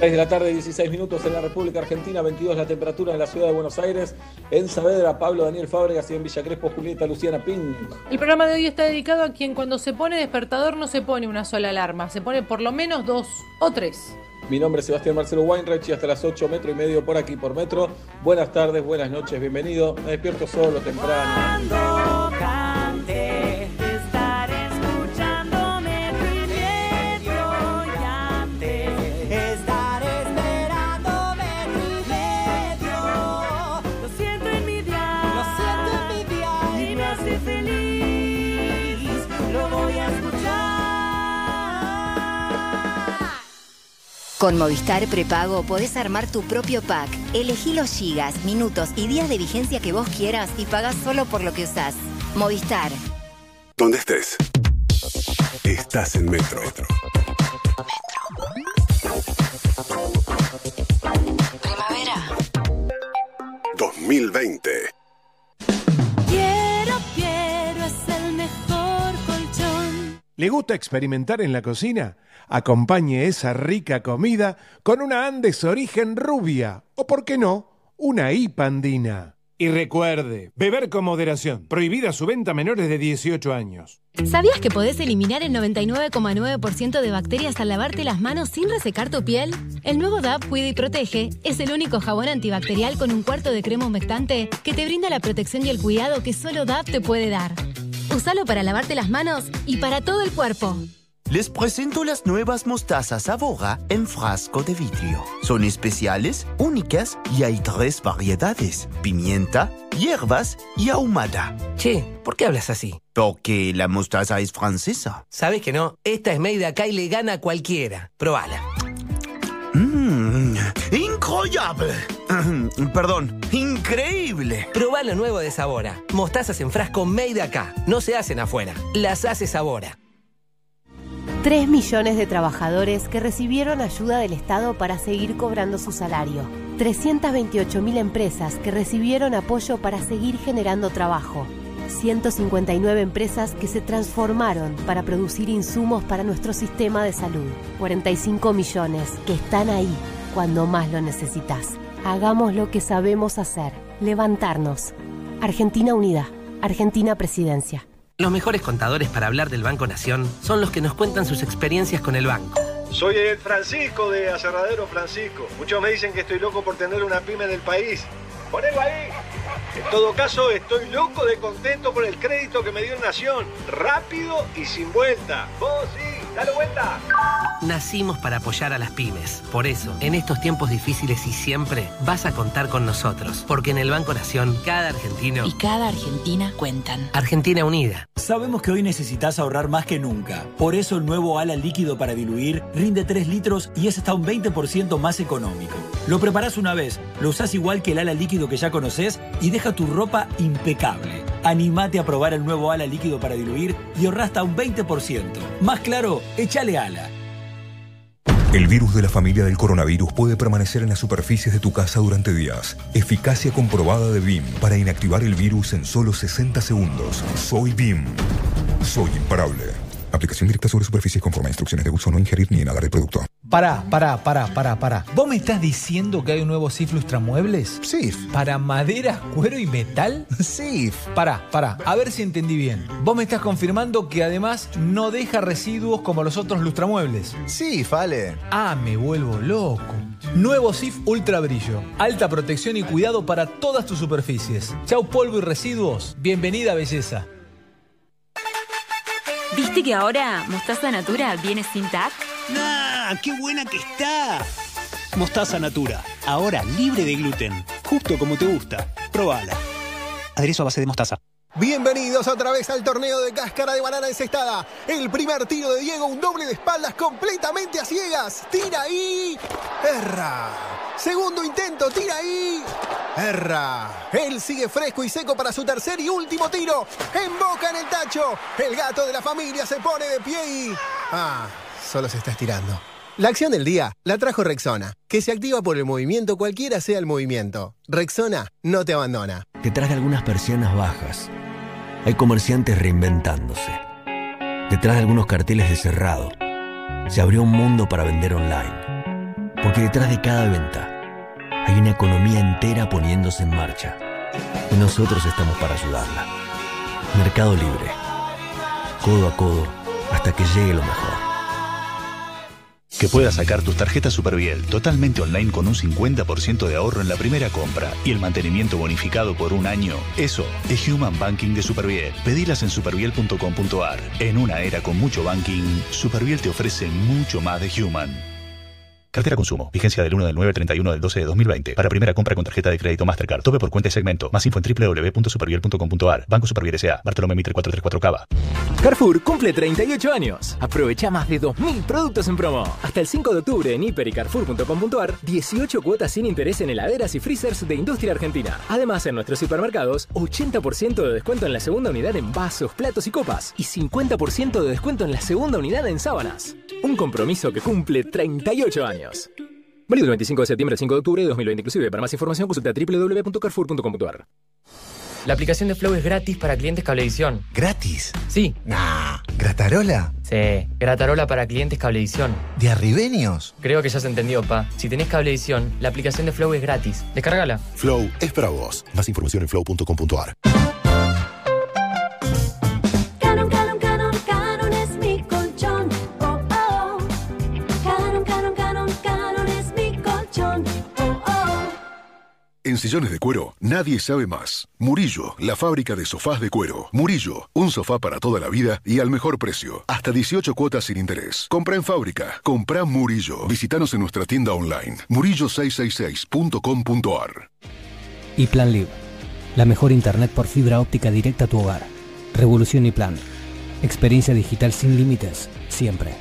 6 de la tarde, 16 minutos en la República Argentina, 22 la temperatura en la ciudad de Buenos Aires, en Saavedra, Pablo Daniel Fábregas y en Villa Crespo, Julieta Luciana Pink. El programa de hoy está dedicado a quien cuando se pone despertador no se pone una sola alarma, se pone por lo menos dos o tres. Mi nombre es Sebastián Marcelo Weinreich y hasta las 8 metro y medio por aquí por metro. Buenas tardes, buenas noches, bienvenido. Me despierto solo, temprano. Cuando cante, Con Movistar Prepago podés armar tu propio pack. Elegí los gigas, minutos y días de vigencia que vos quieras y pagás solo por lo que usás. Movistar. Donde estés. Estás en Metro. Primavera. 2020. ¿Le gusta experimentar en la cocina? Acompañe esa rica comida con una Andes origen rubia o, por qué no, una IPA andina. Y recuerde, beber con moderación. Prohibida su venta a menores de 18 años. ¿Sabías que podés eliminar el 99,9% de bacterias al lavarte las manos sin resecar tu piel? El nuevo DAP Cuida y Protege es el único jabón antibacterial con un cuarto de crema humectante que te brinda la protección y el cuidado que solo DAP te puede dar. Usalo para lavarte las manos y para todo el cuerpo. Les presento las nuevas mostazas Sabora en frasco de vidrio. Son especiales, únicas y hay tres variedades: pimienta, hierbas y ahumada. Che, ¿por qué hablas así? Porque la mostaza es francesa. ¿Sabes que no? Esta es made de acá y le gana a cualquiera. Probala. Mmm, increíble. Perdón, increíble. Probá lo nuevo de Sabora. Mostazas en frasco made de acá. No se hacen afuera. Las hace Sabora. 3 millones de trabajadores que recibieron ayuda del Estado para seguir cobrando su salario. 328 mil empresas que recibieron apoyo para seguir generando trabajo. 159 empresas que se transformaron para producir insumos para nuestro sistema de salud. 45 millones que están ahí cuando más lo necesitas. Hagamos lo que sabemos hacer. Levantarnos. Argentina Unida. Argentina Presidencia. Los mejores contadores para hablar del Banco Nación son los que nos cuentan sus experiencias con el banco. Soy el Francisco de Aserradero Francisco. Muchos me dicen que estoy loco por tener una pyme del país. Ponelo ahí. En todo caso, estoy loco de contento por el crédito que me dio Nación. Rápido y sin vuelta. Vos sí, dale vuelta. Nacimos para apoyar a las pymes. Por eso, en estos tiempos difíciles y siempre, vas a contar con nosotros. Porque en el Banco Nación, cada argentino Y cada Argentina cuentan. Argentina Unida. Sabemos que hoy necesitas ahorrar más que nunca. Por eso el nuevo ala líquido para diluir rinde 3 litros y es hasta un 20% más económico. Lo preparás una vez, lo usás igual que el ala líquido que ya conoces y deja tu ropa impecable. Animate a probar el nuevo ala líquido para diluir y ahorra hasta un 20%. Más claro, échale ala. El virus de la familia del coronavirus puede permanecer en las superficies de tu casa durante días. Eficacia comprobada de BIM para inactivar el virus en solo 60 segundos. Soy BIM. Soy imparable. Aplicación directa sobre superficies conforme a instrucciones de uso, no ingerir ni inhalar el producto. Pará, pará, pará, pará, pará. ¿Vos me estás diciendo que hay un nuevo SIF Lustramuebles? SIF. ¿Para madera, cuero y metal? SIF. Pará, pará, a ver si entendí bien. Vos me estás confirmando que además no deja residuos como los otros lustramuebles. Sí, vale. Ah, me vuelvo loco. Nuevo SIF Ultra Brillo. Alta protección y cuidado para todas tus superficies. Chau polvo y residuos. Bienvenida belleza. ¿Viste que ahora Mostaza Natura viene sin TAC? ¡Ah! ¡Qué buena que está! Mostaza Natura, ahora libre de gluten, justo como te gusta. Probala. Aderezo a base de mostaza. Bienvenidos otra vez al torneo de cáscara de banana encestada. El primer tiro de Diego, un doble de espaldas completamente a ciegas. Tira ahí. Erra. Segundo intento, tira ahí. Erra. Él sigue fresco y seco para su tercer y último tiro. Emboca en el tacho. El gato de la familia se pone de pie y... Ah, solo se está estirando. La acción del día la trajo Rexona, que se activa por el movimiento cualquiera sea el movimiento. Rexona no te abandona. Detrás de algunas persianas bajas, hay comerciantes reinventándose. Detrás de algunos carteles de cerrado, se abrió un mundo para vender online. Porque detrás de cada venta, hay una economía entera poniéndose en marcha. Y nosotros estamos para ayudarla. Mercado Libre. Codo a codo, hasta que llegue lo mejor. Que puedas sacar tus tarjetas Superviel totalmente online con un 50% de ahorro en la primera compra y el mantenimiento bonificado por un año. Eso es Human Banking de Superviel. Pedilas en superviel.com.ar. En una era con mucho banking, Superviel te ofrece mucho más de Human. Cartera consumo. Vigencia del 1 del 9 al 31 del 12 de 2020. Para primera compra con tarjeta de crédito Mastercard. Tope por cuenta y segmento. Más info en www.superviel.com.ar. Banco Superviel S.A. Bartolomé Mitre 434 Cava. Carrefour cumple 38 años. Aprovecha más de 2.000 productos en promo. Hasta el 5 de octubre en hiper y carrefour.com.ar, 18 cuotas sin interés en heladeras y freezers de industria argentina. Además, en nuestros supermercados, 80% de descuento en la segunda unidad en vasos, platos y copas. Y 50% de descuento en la segunda unidad en sábanas. Un compromiso que cumple 38 años. Válido del 25 de septiembre al 5 de octubre de 2020 inclusive. Para más información consulta www.carrefour.com.ar. La aplicación de Flow es gratis para clientes Cablevisión. ¿Gratis? Sí. Nah. ¿Gratarola? Sí, Gratarola para clientes Cablevisión. ¿De arribeños? Creo que ya se entendió, pa. Si tenés Cablevisión, la aplicación de Flow es gratis. Descárgala. Flow es para vos. Más información en flow.com.ar. En sillones de cuero, nadie sabe más. Murillo, la fábrica de sofás de cuero. Murillo, un sofá para toda la vida y al mejor precio. Hasta 18 cuotas sin interés. Compra en fábrica. Compra Murillo. Visítanos en nuestra tienda online. murillo666.com.ar Y Plan Live, la mejor internet por fibra óptica directa a tu hogar. Revolución y Plan. Experiencia digital sin límites, siempre.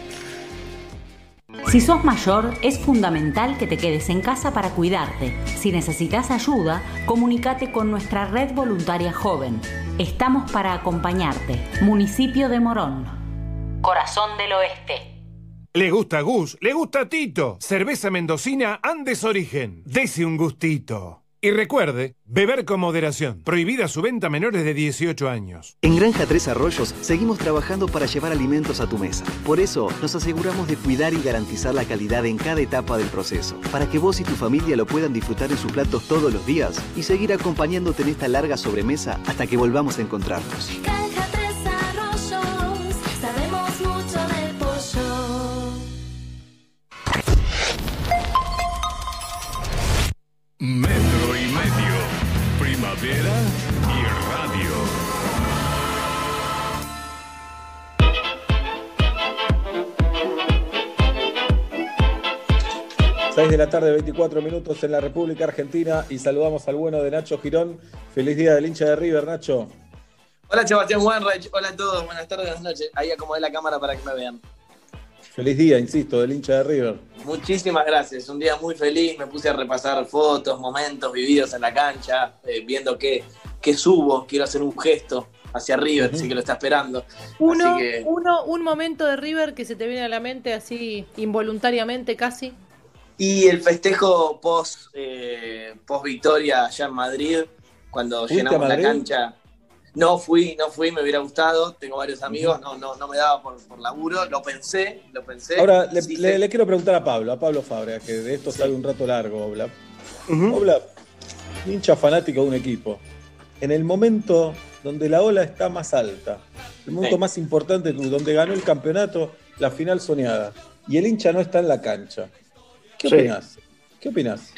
Si sos mayor, es fundamental que te quedes en casa para cuidarte. Si necesitas ayuda, comunícate con nuestra red voluntaria joven. Estamos para acompañarte. Municipio de Morón. Corazón del Oeste. Le gusta Gus, le gusta Tito. Cerveza mendocina Andes Origen. Dese un gustito. Y recuerde, beber con moderación. Prohibida su venta a menores de 18 años. En Granja Tres Arroyos seguimos trabajando para llevar alimentos a tu mesa. Por eso nos aseguramos de cuidar y garantizar la calidad en cada etapa del proceso, para que vos y tu familia lo puedan disfrutar en sus platos todos los días y seguir acompañándote en esta larga sobremesa hasta que volvamos a encontrarnos. Granja Tres Arroyos, sabemos mucho del pollo. Primavera y radio. Seis de la tarde, 24 minutos en la República Argentina y saludamos al bueno de Nacho Girón. Feliz día del hincha de River, Nacho. Hola Sebastián Wanreich, hola a todos, buenas tardes, buenas noches. Ahí acomodé la cámara para que me vean. Feliz día, insisto, del hincha de River. Muchísimas gracias, un día muy feliz, me puse a repasar fotos, momentos vividos en la cancha, eh, viendo qué, qué subo, quiero hacer un gesto hacia River, así que lo está esperando. Uno, Así que- uno, un momento de River que se te viene a la mente así involuntariamente casi. Y el festejo post, eh, post victoria allá en Madrid, cuando ¿Fuiste llenamos la cancha. No fui, no fui, me hubiera gustado, tengo varios amigos, no, no, no me daba por, por laburo, lo pensé, lo pensé. Ahora le, Sí, le- sí. le quiero preguntar a Pablo, a Pablo Fabra, que de esto sale un rato largo, Obla. Obla, hincha fanático de un equipo. En el momento donde la ola está más alta, el momento Sí. más importante, donde ganó el campeonato, la final soñada, y el hincha no está en la cancha. ¿Qué Sí. opinás? ¿Qué opinás?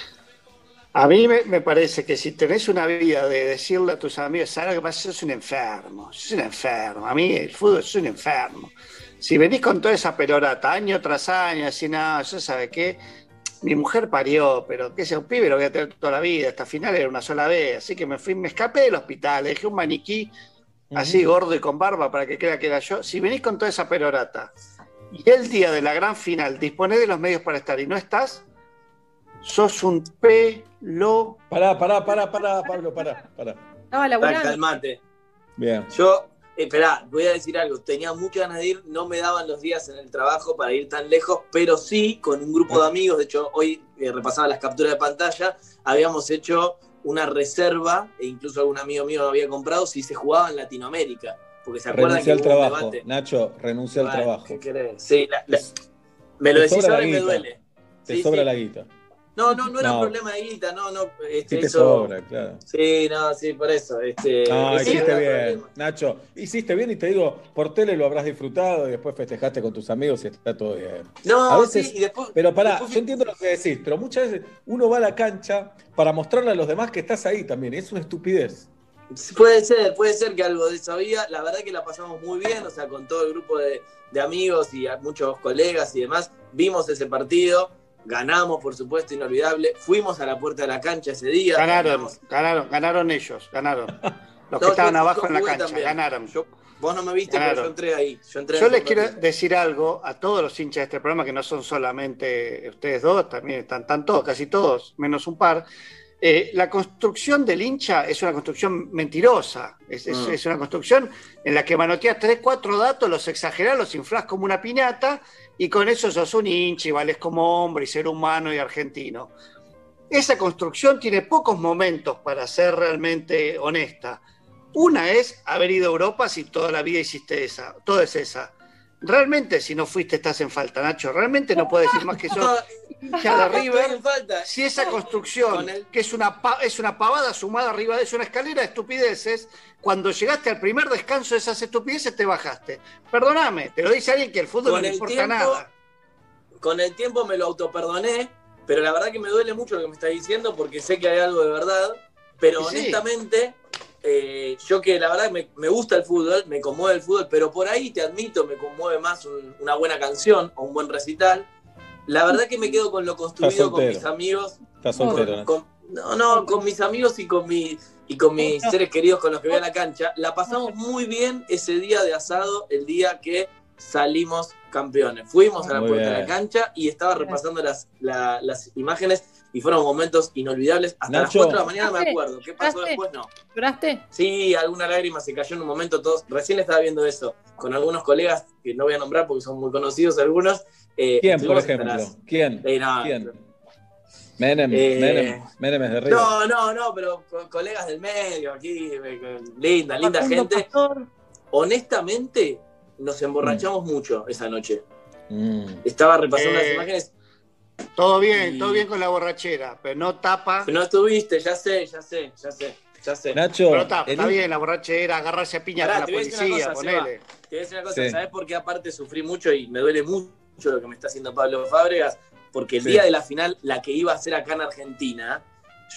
A mí me, me parece que si tenés una vida de decirle a tus amigos, ¿sabes lo que pasa? Sos un enfermo, sos un enfermo. A mí el fútbol es un enfermo. Si venís con toda esa pelorata año tras año, así, no, yo sabe qué, mi mujer parió, pero que sea un pibe lo voy a tener toda la vida, hasta final era una sola vez, así que me fui, me escapé del hospital, dejé un maniquí así gordo y con barba para que crea que era yo. Si venís con toda esa pelorata y el día de la gran final disponés de los medios para estar y no estás, sos un pelo. Pará, pará, pará, pará, Pablo, pará, pará. Estaba Pará, calmate. Bien. Yo, eh, esperá, voy a decir algo. Tenía muchas ganas de ir, no me daban los días en el trabajo para ir tan lejos, pero sí con un grupo de amigos. De hecho, hoy eh, repasaba las capturas de pantalla. Habíamos hecho una reserva, e incluso algún amigo mío lo había comprado, si se jugaba en Latinoamérica. Porque se acuerdan Renuncia que al hubo un trabajo. debate. Nacho, renuncia al trabajo. ¿qué? Sí, la- la- me lo decís ahora y me duele. Te Sí, sobra sí. la guita. No, no, no era No. un problema de guita, no, no. Este, Sí te eso- sobra, claro. Sí, no, sí, por eso. Este, No, ese hiciste bien, problema. Nacho. Hiciste bien y te digo, por tele lo habrás disfrutado y después festejaste con tus amigos y está todo bien. No, A veces- sí, y después. Pero pará, después- yo entiendo lo que decís, pero muchas veces uno va a la cancha para mostrarle a los demás que estás ahí también. Es una estupidez. Puede ser, puede ser que algo de eso había. La verdad que la pasamos muy bien, o sea, con todo el grupo de, de amigos y a muchos colegas y demás. Vimos ese partido, ganamos, por supuesto, inolvidable. Fuimos a la puerta de la cancha ese día. Ganaron, ganamos. ganaron, ganaron ellos, ganaron. Los que No, estaban yo- abajo yo en la cancha, también. ganaron. Vos no me viste, pero yo entré ahí. Yo, entré Yo en les quiero decir algo a todos los hinchas de este programa, que no son solamente ustedes dos, también están, están todos, casi todos, menos un par. Eh, la construcción del hincha es una construcción mentirosa, es, es- Mm. es una construcción en la que manoteas tres, cuatro datos, los exagerás, los inflás como una piñata y con eso sos un hincha y vales como hombre y ser humano y argentino. Esa construcción tiene pocos momentos para ser realmente honesta. Una es haber ido a Europa si toda la vida hiciste esa, todo es esa. Realmente, si no fuiste, estás en falta, Nacho. Realmente no puedes decir más que eso. River. falta. Si esa construcción, que es una, es una pavada sumada arriba de es una escalera de estupideces, cuando llegaste al primer descanso de esas estupideces te bajaste. Perdóname, te lo dice alguien que el fútbol no Con el importa tiempo- nada. Con el tiempo me lo autoperdoné pero la verdad que me duele mucho lo que me está diciendo porque sé que hay algo de verdad, pero sí. honestamente, eh, yo que la verdad me, me gusta el fútbol, me conmueve el fútbol, pero por ahí te admito, me conmueve más un- una buena canción o un buen recital. La verdad que me quedo con lo construido con mis amigos. Está soltero. Con- no, no, con mis amigos y con, mi, y con mis seres queridos con los que voy a la cancha. La pasamos muy bien ese día de asado, el día que salimos campeones. Fuimos a la Muy puerta de la cancha y estaba repasando las, la- las imágenes y fueron momentos inolvidables. Hasta Nacho. las 4 de la mañana me acuerdo. ¿Qué pasó ¿Lloraste? después? No. ¿Lloraste? Sí, alguna lágrima se cayó en un momento. Todos, recién estaba viendo eso con algunos colegas que no voy a nombrar porque son muy conocidos algunos. Eh, ¿Quién, por ejemplo? ¿Quién? Eh, no, ¿Quién? Menem, Eh, Menem, Menem es de River. No, no, no, pero co- colegas del medio, aquí, eh, linda, linda Facundo gente. Pastor. Honestamente, nos emborrachamos mucho esa noche. Mm. Estaba repasando Eh, las imágenes. Todo bien, Y- todo bien con la borrachera, pero no tapa. No estuviste, ya sé, ya sé, ya sé, ya sé. Nacho, Pero tapa, el- está bien la borrachera, agarrarse a piña Pará, con la policía, cosa, Seba. ponele. Te voy a decir una cosa, Sí. ¿sabes por qué aparte sufrí mucho y me duele mucho lo que me está haciendo Pablo Fábregas? Porque el Sí. día de la final, la que iba a ser acá en Argentina,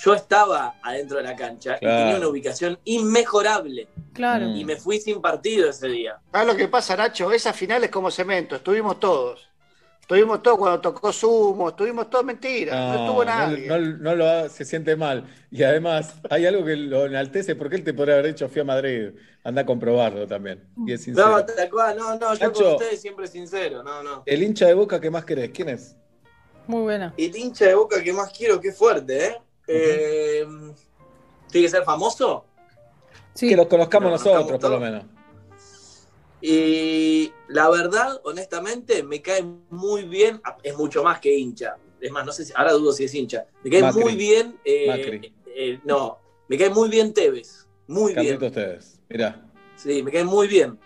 yo estaba adentro de la cancha Claro. y tenía una ubicación inmejorable. Claro. Y me fui sin partido ese día. ¿Sabes lo que pasa, Nacho? Esa final es como cemento, estuvimos todos. Estuvimos todos cuando tocó Sumo, estuvimos todos mentiras, no, estuvo nadie. no, no lo ha- se siente mal. Y además, hay algo que lo enaltece porque él te podría haber dicho fui a Madrid. Anda a comprobarlo también. Y es sincero. No, tal cual, no, no, yo Nacho. con ustedes siempre sincero, no, no. El hincha de boca que más querés, ¿quién es? Muy buena. El hincha de boca que más quiero, qué fuerte, ¿eh? Eh, ¿Tiene que ser famoso? Sí. Que los conozcamos nosotros, por lo menos. Y la verdad, honestamente, me cae muy bien. Es mucho más que hincha. Es más, no sé si, ahora dudo si es hincha. Me cae Macri. muy bien. eh, Macri. eh, no, me cae muy bien Tevez. Muy Carlitos bien. ustedes. Mirá, Sí, me cae muy bien.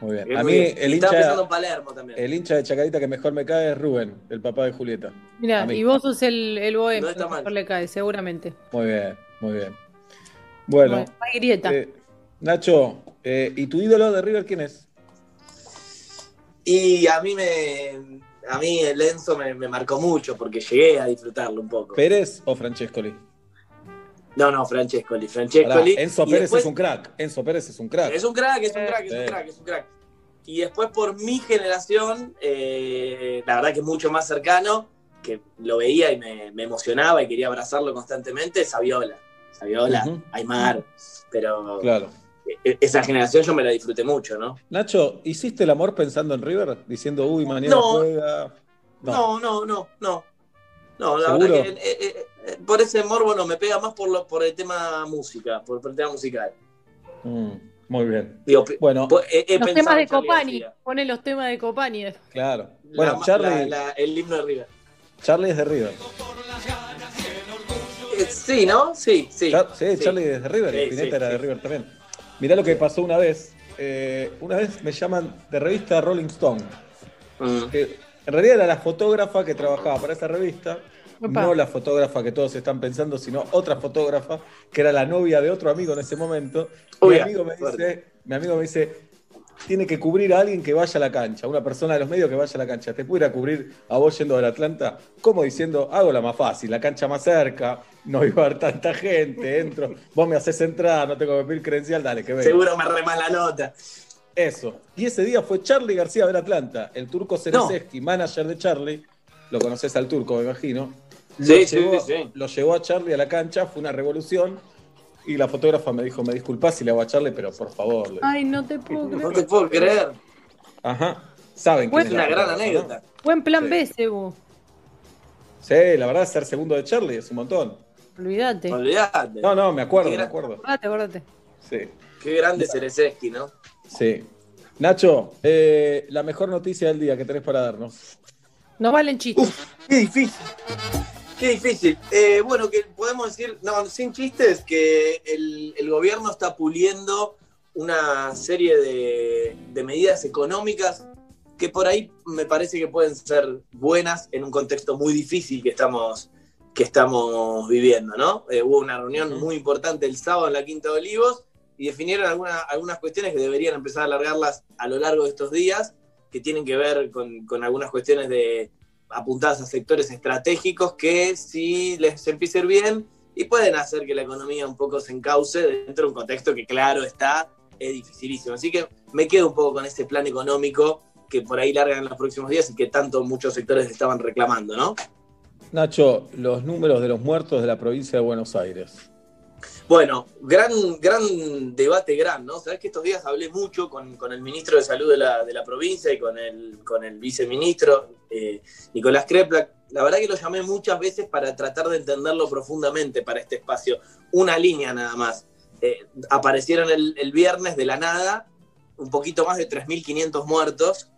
muy bien. A mí, bien. el estaba pensando hincha, en Palermo también. el hincha de Chacarita que mejor me cae es Rubén, el papá de Julieta. Mira, y vos sos el, el bohemio, No está que mal. mejor le cae, seguramente. Muy bien, muy bien. Bueno, No hay grieta. eh, Nacho, eh, ¿y tu ídolo de River quién es? Y a mí me. A mí el Enzo me, me marcó mucho porque llegué a disfrutarlo un poco. ¿Pérez o Francescoli? No, no, Francescoli. Pará, Francescoli. Enzo Y Pérez después- es un crack. Enzo Pérez es un crack. Es un crack, es un crack, es un crack, es un crack. Y después por mi generación, eh, la verdad que mucho más cercano, que lo veía y me, me emocionaba y quería abrazarlo constantemente, Saviola. Saviola, Ujú. Aymar, pero Claro. E- esa generación yo me la disfruté mucho, ¿no? Nacho, ¿hiciste el amor pensando en River? Diciendo, uy, mañana No. juega. No, no, no, no. No, la ¿Seguro? verdad que eh, eh, eh, por ese morbo no, me pega más por, lo, por el tema música, por, por el tema musical. Mm, muy bien. Digo, Bueno, po- he- he Los temas de Copani. García. Pone los temas de Copani. claro. La- Bueno, Charlie, la- la- el himno de River. Charlie es de River. Eh, Sí, ¿no? Sí, sí. Char- sí, sí. Charlie es de River y Sí, Spinetta sí, era de. River también. Mirá lo que pasó una vez. Eh, una vez me llaman de revista Rolling Stone. Que en realidad era la fotógrafa que trabajaba para esa revista. Opa. No la fotógrafa que todos están pensando, sino otra fotógrafa que era la novia de otro amigo en ese momento. Mi Uy, amigo, me dice, mi amigo me dice, tiene que cubrir a alguien que vaya a la cancha, una persona de los medios que vaya a la cancha. ¿Te pudiera cubrir a vos yendo del Atlanta? Como diciendo, hago la más fácil, la cancha más cerca, no iba a haber tanta gente, entro, vos me haces entrar, no tengo que pedir credencial, dale, que venga. Seguro me remás la nota. Eso. Y ese día fue Charlie García del Atlanta, el turco Cerezeski, manager de Charlie. Lo conoces al turco, me imagino. Lo, Sí, sí, llevó, sí, sí. lo llevó a Charlie a la cancha, fue una revolución. Y la fotógrafa me dijo, me disculpás si le hago a Charlie, pero por favor. le- Ay, no te puedo No creer. te puedo creer. Ajá. Saben quién Es una gran. Buen plan Sí. B, Sebu. ¿no? Sí, la verdad, ser segundo de Charlie es un montón. Olvídate. Olvídate. No, no, me acuerdo, Qué me acuerdo. Acordate, acordate. Sí, Qué grande Cerezeski, ¿no? sí. Nacho, eh, la mejor noticia del día que tenés para darnos. No valen chistes. Qué difícil. Qué difícil. Eh, bueno, que podemos decir, no, sin chistes, que el, el gobierno está puliendo una serie de, de medidas económicas que por ahí me parece que pueden ser buenas en un contexto muy difícil que estamos, que estamos viviendo, ¿no? Eh, hubo una reunión muy importante el sábado en la Quinta de Olivos y definieron alguna- algunas cuestiones que deberían empezar a alargarlas a lo largo de estos días, que tienen que ver con, con algunas cuestiones de, apuntadas a sectores estratégicos que si les empieza ir bien y pueden hacer que la economía un poco se encauce dentro de un contexto que claro está, es dificilísimo. Así que me quedo un poco con ese plan económico que por ahí largan en los próximos días y que tanto muchos sectores estaban reclamando, ¿no? Nacho, los números de los muertos de la provincia de Buenos Aires. Bueno, gran, gran debate, gran, ¿no? Sabes que estos días hablé mucho con, el ministro de Salud de la, de la, provincia y con el, con el viceministro, eh, Nicolás Kreplak. La verdad que lo llamé muchas veces para tratar de entenderlo profundamente para este espacio. Una línea nada más. Eh, aparecieron el, el viernes de la nada un poquito más de 3.500 muertos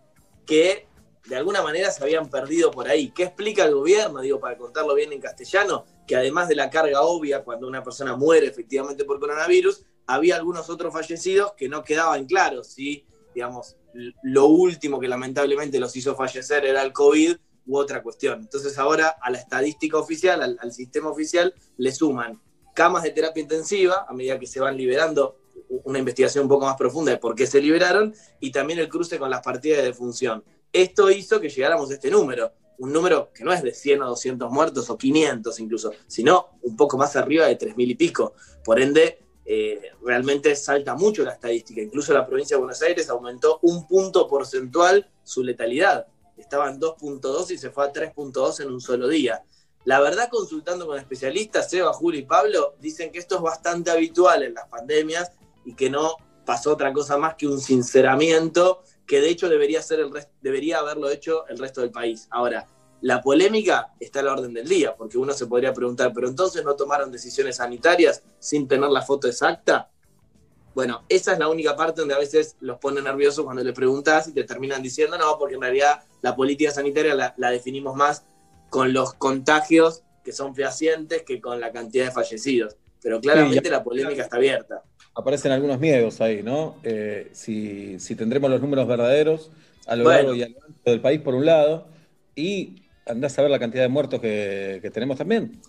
que de alguna manera se habían perdido por ahí. ¿Qué explica el gobierno? Digo, para contarlo bien en castellano, que además de la carga obvia cuando una persona muere efectivamente por coronavirus, había algunos otros fallecidos que no quedaban claros si, digamos, lo último que lamentablemente los hizo fallecer era el COVID u otra cuestión. Entonces ahora a la estadística oficial, al, sistema oficial, le suman camas de terapia intensiva a medida que se van liberando una investigación un poco más profunda de por qué se liberaron y también el cruce con las partidas de defunción. Esto hizo que llegáramos a este número, un número que no es de 100 o 200 muertos o 500 incluso, sino un poco más arriba de 3.000 y pico. Por ende, eh, realmente salta mucho la estadística. Incluso la provincia de Buenos Aires aumentó un punto porcentual su letalidad. Estaba en 2.2 y se fue a 3.2 en un solo día. La verdad, consultando con especialistas, Seba, Julio y Pablo, dicen que esto es bastante habitual en las pandemias y que no pasó otra cosa más que un sinceramiento que de hecho debería, ser el debería haberlo hecho el resto del país. Ahora, la polémica está a la orden del día, porque uno se podría preguntar, ¿pero entonces no tomaron decisiones sanitarias sin tener la foto exacta? Bueno, esa es la única parte donde a veces los pone nerviosos cuando les preguntas y te terminan diciendo no, porque en realidad la política sanitaria la, la definimos más con los contagios que son fehacientes que con la cantidad de fallecidos. Pero claramente sí, la polémica está abierta aparecen algunos miedos ahí, ¿no? Eh, si, si, tendremos los números verdaderos a lo largo y a lo largo del país, por un lado, y andás a ver la cantidad de muertos que, que tenemos también.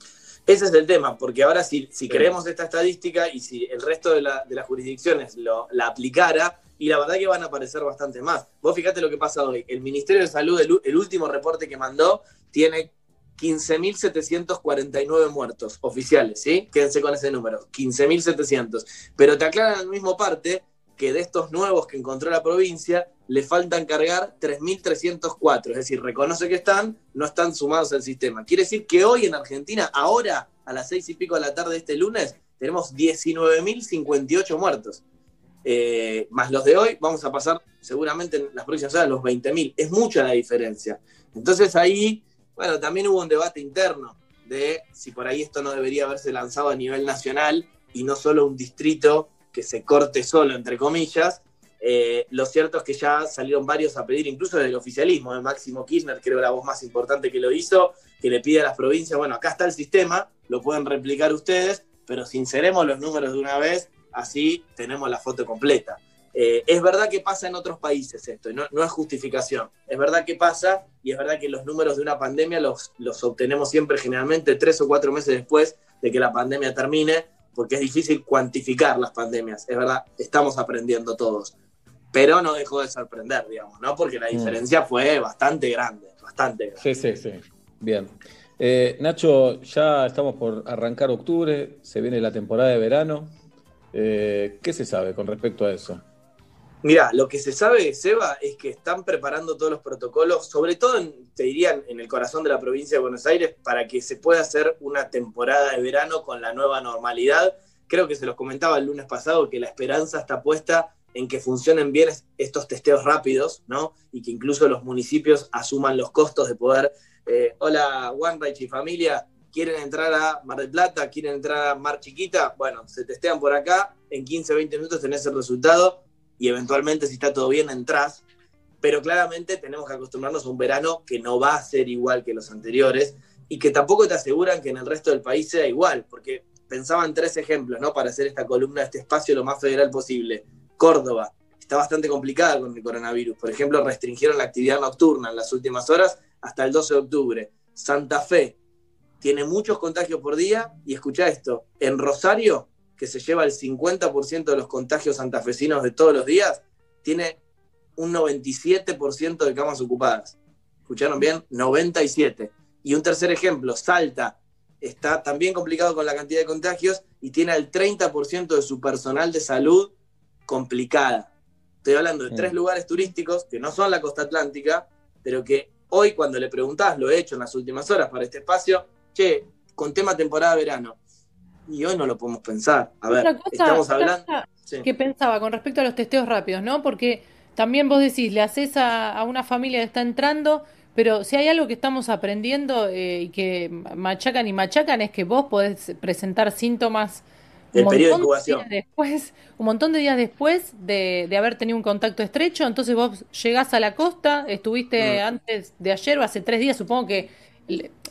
Ese es el tema, porque ahora si, si creemos esta estadística y si el resto de, la, de las jurisdicciones lo, la aplicara, y la verdad que van a aparecer bastante más. Vos fíjate lo que pasa hoy. El Ministerio de Salud, el, el último reporte que mandó, tiene 15.749 muertos oficiales, ¿sí? Quédense con ese número, 15.700. Pero te aclaran en la misma parte que de estos nuevos que encontró la provincia, le faltan cargar 3.304, es decir, reconoce que están, no están sumados al sistema. Quiere decir que hoy en Argentina, ahora, a las seis y pico de la tarde de este lunes, tenemos 19.058 muertos. Eh, más los de hoy, vamos a pasar seguramente en las próximas horas los 20.000. Es mucha la diferencia. Entonces ahí bueno, también hubo un debate interno de si por ahí esto no debería haberse lanzado a nivel nacional y no solo un distrito que se corte solo, entre comillas. Eh, lo cierto es que ya salieron varios a pedir, incluso del oficialismo, de Máximo Kirchner, creo la voz más importante que lo hizo, que le pide a las provincias, bueno, acá está el sistema, lo pueden replicar ustedes, pero sinceremos los números de una vez, así tenemos la foto completa. Eh, es verdad que pasa en otros países esto, no, no, es justificación. Es verdad que pasa y es verdad que los números de una pandemia los, los obtenemos siempre generalmente tres o cuatro meses después de que la pandemia termine, porque es difícil cuantificar las pandemias. Es verdad, estamos aprendiendo todos. Pero no dejó de sorprender, digamos, ¿no? Porque la diferencia fue bastante grande, bastante grande. Sí, sí, sí. Bien. Eh, Nacho, ya estamos por arrancar octubre, se viene la temporada de verano. Eh, ¿Qué se sabe con respecto a eso? Mira, lo que se sabe, Seba, es que están preparando todos los protocolos, sobre todo, en, te dirían, en el corazón de la provincia de Buenos Aires, para que se pueda hacer una temporada de verano con la nueva normalidad. Creo que se los comentaba el lunes pasado que la esperanza está puesta en que funcionen bien estos testeos rápidos, ¿no? Y que incluso los municipios asuman los costos de poder, eh, hola, OneRight y familia, quieren entrar a Mar del Plata, quieren entrar a Mar Chiquita, bueno, se testean por acá, en 15, 20 minutos tenés el resultado y eventualmente si está todo bien entras, pero claramente tenemos que acostumbrarnos a un verano que no va a ser igual que los anteriores y que tampoco te aseguran que en el resto del país sea igual, porque pensaban tres ejemplos, ¿no? Para hacer esta columna, este espacio lo más federal posible. Córdoba, está bastante complicada con el coronavirus. Por ejemplo, restringieron la actividad nocturna en las últimas horas hasta el 12 de octubre. Santa Fe tiene muchos contagios por día y escucha esto, en Rosario que se lleva el 50% de los contagios santafesinos de todos los días, tiene un 97% de camas ocupadas. escucharon bien, 97. Y un tercer ejemplo, Salta está también complicado con la cantidad de contagios y tiene al 30% de su personal de salud complicada. Estoy hablando de tres lugares turísticos que no son la costa atlántica, pero que hoy cuando le preguntás, lo he hecho en las últimas horas para este espacio, che, con tema temporada verano. Y hoy no lo podemos pensar. A ver, cosa, estamos hablando... Sí. que pensaba con respecto a los testeos rápidos, ¿no? Porque también vos decís, le haces a, a una familia que está entrando, pero si hay algo que estamos aprendiendo eh, y que machacan y machacan es que vos podés presentar síntomas un El periodo de montón incubación. después, un montón de días después de, de haber tenido un contacto estrecho, entonces vos llegás a la costa, estuviste Mm. antes de ayer o hace tres días, supongo que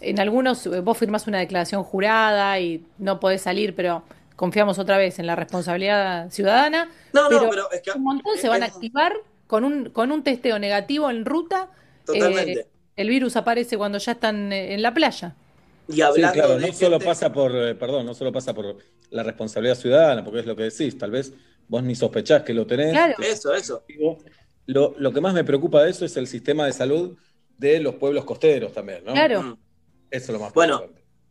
en algunos eh, vos firmás una declaración jurada y no podés salir, pero confiamos otra vez en la responsabilidad ciudadana. No, no, pero es que- un montón se van a activar con un, con un testeo negativo en ruta. Totalmente. eh, el virus aparece cuando ya están eh, en la playa. Y Sí, hablando claro, de no solo pasa por, perdón, no solo pasa por la responsabilidad ciudadana, porque es lo que decís, tal vez vos ni sospechás que lo tenés. Claro. Eso, eso. Lo, lo que más me preocupa de eso es el sistema de salud de los pueblos costeros también, ¿no? Claro. Eso es lo más Bueno,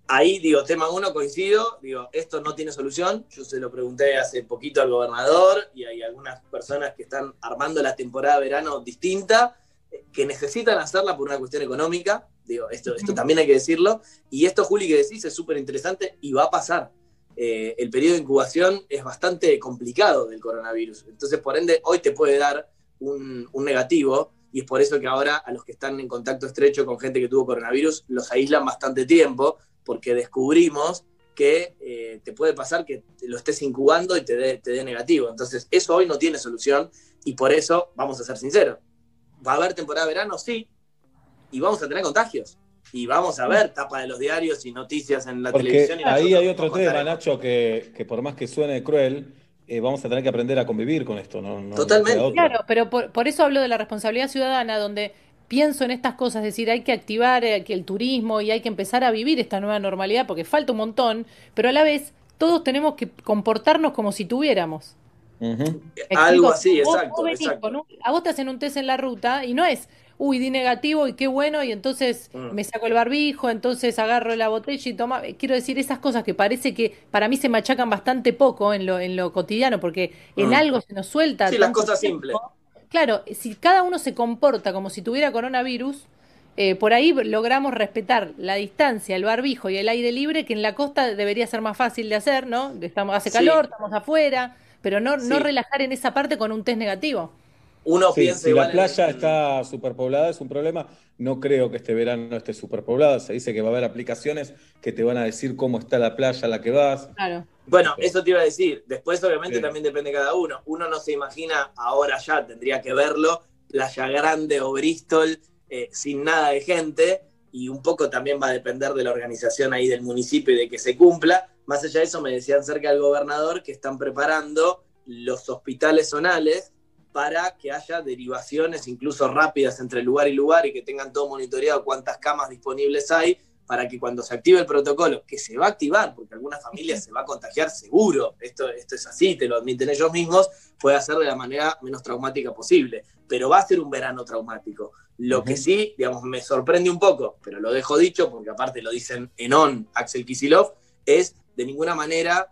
ahí digo, tema uno, coincido, digo, esto no tiene solución. Yo se lo pregunté hace poquito al gobernador y hay algunas personas que están armando la temporada de verano distinta, eh, que necesitan hacerla por una cuestión económica. Digo, esto, esto también hay que decirlo. Y esto, Juli, que decís es súper interesante y va a pasar. Eh, el periodo de incubación es bastante complicado del coronavirus. Entonces, por ende, hoy te puede dar un, un negativo y es por eso que ahora a los que están en contacto estrecho con gente que tuvo coronavirus los aíslan bastante tiempo porque descubrimos que eh, te puede pasar que lo estés incubando y te dé te dé negativo. Entonces, eso hoy no tiene solución y por eso, vamos a ser sinceros, ¿va a haber temporada de verano? Sí. Y vamos a tener contagios. Y vamos a ver tapa de los diarios y noticias en la Porque televisión. y ahí hay otro tema, Nacho, que, que por más que suene cruel, eh, vamos a tener que aprender a convivir con esto, ¿no? Totalmente. Claro, pero por, por eso hablo de la responsabilidad ciudadana, donde pienso en estas cosas, es decir, hay que activar eh, que el turismo y hay que empezar a vivir esta nueva normalidad, porque falta un montón, pero a la vez todos tenemos que comportarnos como si tuviéramos. Ujú. ¿Me Algo así, Vos- exacto, vos venís exacto. con un- a vos te hacen un test en la ruta y no es, uy, di negativo y qué bueno, y entonces Mm. me saco el barbijo, entonces agarro la botella y toma. Quiero decir, esas cosas que parece que para mí se machacan bastante poco en lo, en lo cotidiano, porque en Mm. algo se nos suelta. Sí, las cosas simples. Claro, si cada uno se comporta como si tuviera coronavirus, eh, por ahí logramos respetar la distancia, el barbijo y el aire libre, que en la costa debería ser más fácil de hacer, ¿no? Estamos, hace Sí. calor, estamos afuera, pero no, no relajar en esa parte con un test negativo. Uno Sí, piensa si igual la en- playa está superpoblada es un problema. No creo que este verano esté superpoblada. Se dice que va a haber aplicaciones que te van a decir cómo está la playa a la que vas. Claro. Bueno, eso te iba a decir. Después, obviamente, Sí. también depende de cada uno. Uno no se imagina ahora ya, tendría que verlo, Playa Grande o Bristol, eh, sin nada de gente. Y un poco también va a depender de la organización ahí del municipio y de que se cumpla. Más allá de eso, me decían cerca del gobernador que están preparando los hospitales zonales para que haya derivaciones incluso rápidas entre lugar y lugar y que tengan todo monitoreado cuántas camas disponibles hay para que cuando se active el protocolo, que se va a activar, porque alguna familia se va a contagiar seguro, esto, esto es así, te lo admiten ellos mismos, puede hacer de la manera menos traumática posible, pero va a ser un verano traumático. Lo que sí, digamos, me sorprende un poco, pero lo dejo dicho, porque aparte lo dicen en on Axel Kisilov, es de ninguna manera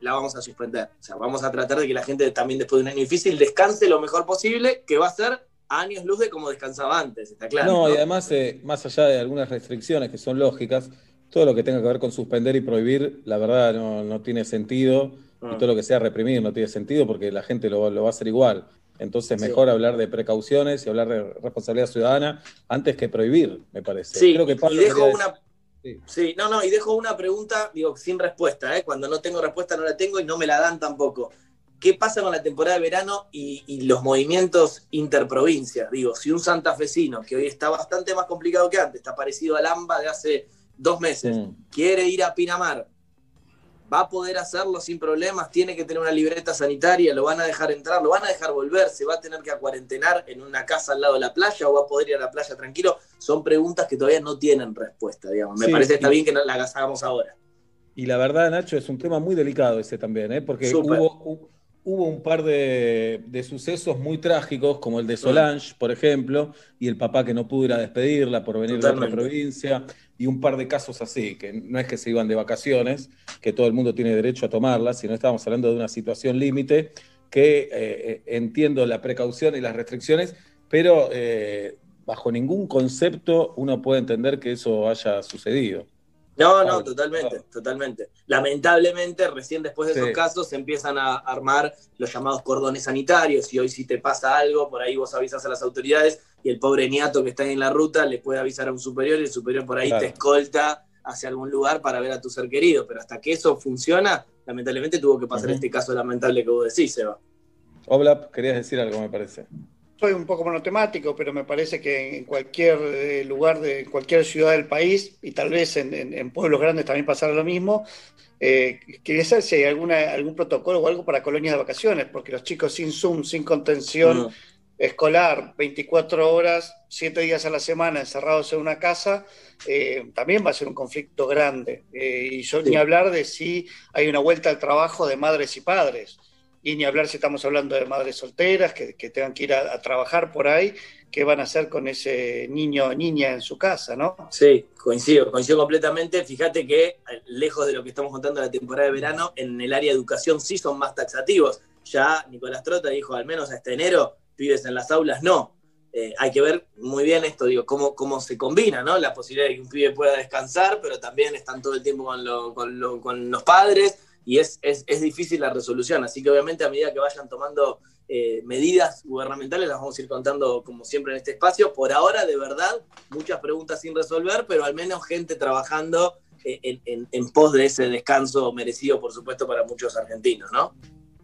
la vamos a suspender. O sea, vamos a tratar de que la gente también después de un año difícil descanse lo mejor posible, que va a ser años luz de como descansaba antes, está claro. no, ¿no? y además, eh, más allá de algunas restricciones que son lógicas, todo lo que tenga que ver con suspender y prohibir, la verdad no, no tiene sentido. Y Ah. todo lo que sea reprimir no tiene sentido porque la gente lo, lo va a hacer igual. Entonces, Sí. mejor hablar de precauciones y hablar de responsabilidad ciudadana antes que prohibir, me parece. Sí, Creo que Pablo y dejo una. Sí, no, no, y dejo una pregunta, digo, sin respuesta, ¿eh? Cuando no tengo respuesta no la tengo y no me la dan tampoco. ¿Qué pasa con la temporada de verano y, y los movimientos interprovincias? Digo, si un santafesino, que hoy está bastante más complicado que antes, está parecido al AMBA de hace dos meses, quiere ir a Pinamar, va a poder hacerlo sin problemas, tiene que tener una libreta sanitaria, lo van a dejar entrar, lo van a dejar volver, se va a tener que acuarentenar en una casa al lado de la playa o va a poder ir a la playa tranquilo. Son preguntas que todavía no tienen respuesta, digamos. Me Sí, parece que está bien que las hagamos ahora. Y la verdad, Nacho, es un tema muy delicado ese también, ¿eh? porque hubo, hu- hubo un par de, de sucesos muy trágicos, como el de Solange, por ejemplo, y el papá que no pudo ir a despedirla por venir de otra provincia, y un par de casos así, que no es que se iban de vacaciones, que todo el mundo tiene derecho a tomarlas, sino estábamos hablando de una situación límite que eh, entiendo la precaución y las restricciones, pero eh, bajo ningún concepto uno puede entender que eso haya sucedido. No, no, totalmente, totalmente. Lamentablemente, recién después de esos casos se empiezan a armar los llamados cordones sanitarios y hoy si te pasa algo, por ahí vos avisas a las autoridades y el pobre niato que está ahí en la ruta le puede avisar a un superior y el superior por ahí Claro. te escolta hacia algún lugar para ver a tu ser querido. Pero hasta que eso funciona, lamentablemente tuvo que pasar este caso lamentable que vos decís, Seba. Oblap, querías decir algo, me parece. Soy un poco monotemático, pero me parece que en cualquier eh, lugar de en cualquier ciudad del país, y tal vez en, en- en pueblos grandes también pasará lo mismo, eh, quería saber si hay alguna, algún protocolo o algo para colonias de vacaciones, porque los chicos sin Zoom, sin contención Mm. escolar, 24 horas, 7 días a la semana encerrados en una casa, eh, también va a ser un conflicto grande. Eh, y yo Sí. ni hablar de si hay una vuelta al trabajo de madres y padres. Y ni hablar si estamos hablando de madres solteras que, que tengan que ir a, trabajar por ahí, qué van a hacer con ese niño o niña en su casa, ¿no? Sí, coincido, coincido completamente. Fíjate que, eh, lejos de lo que estamos contando de la temporada de verano, en el área de educación sí son más taxativos. Ya Nicolás Trota dijo, al menos hasta enero, pibes en las aulas no. Eh, hay que ver muy bien esto, digo, cómo, cómo se combina, ¿no? La posibilidad de que un pibe pueda descansar, pero también están todo el tiempo con, lo- con lo- con los padres y es, es, es difícil la resolución. Así que obviamente a medida que vayan tomando eh, medidas gubernamentales las vamos a ir contando como siempre en este espacio. Por ahora, de verdad, muchas preguntas sin resolver, pero al menos gente trabajando eh, en, en- en pos de ese descanso merecido, por supuesto, para muchos argentinos, ¿no?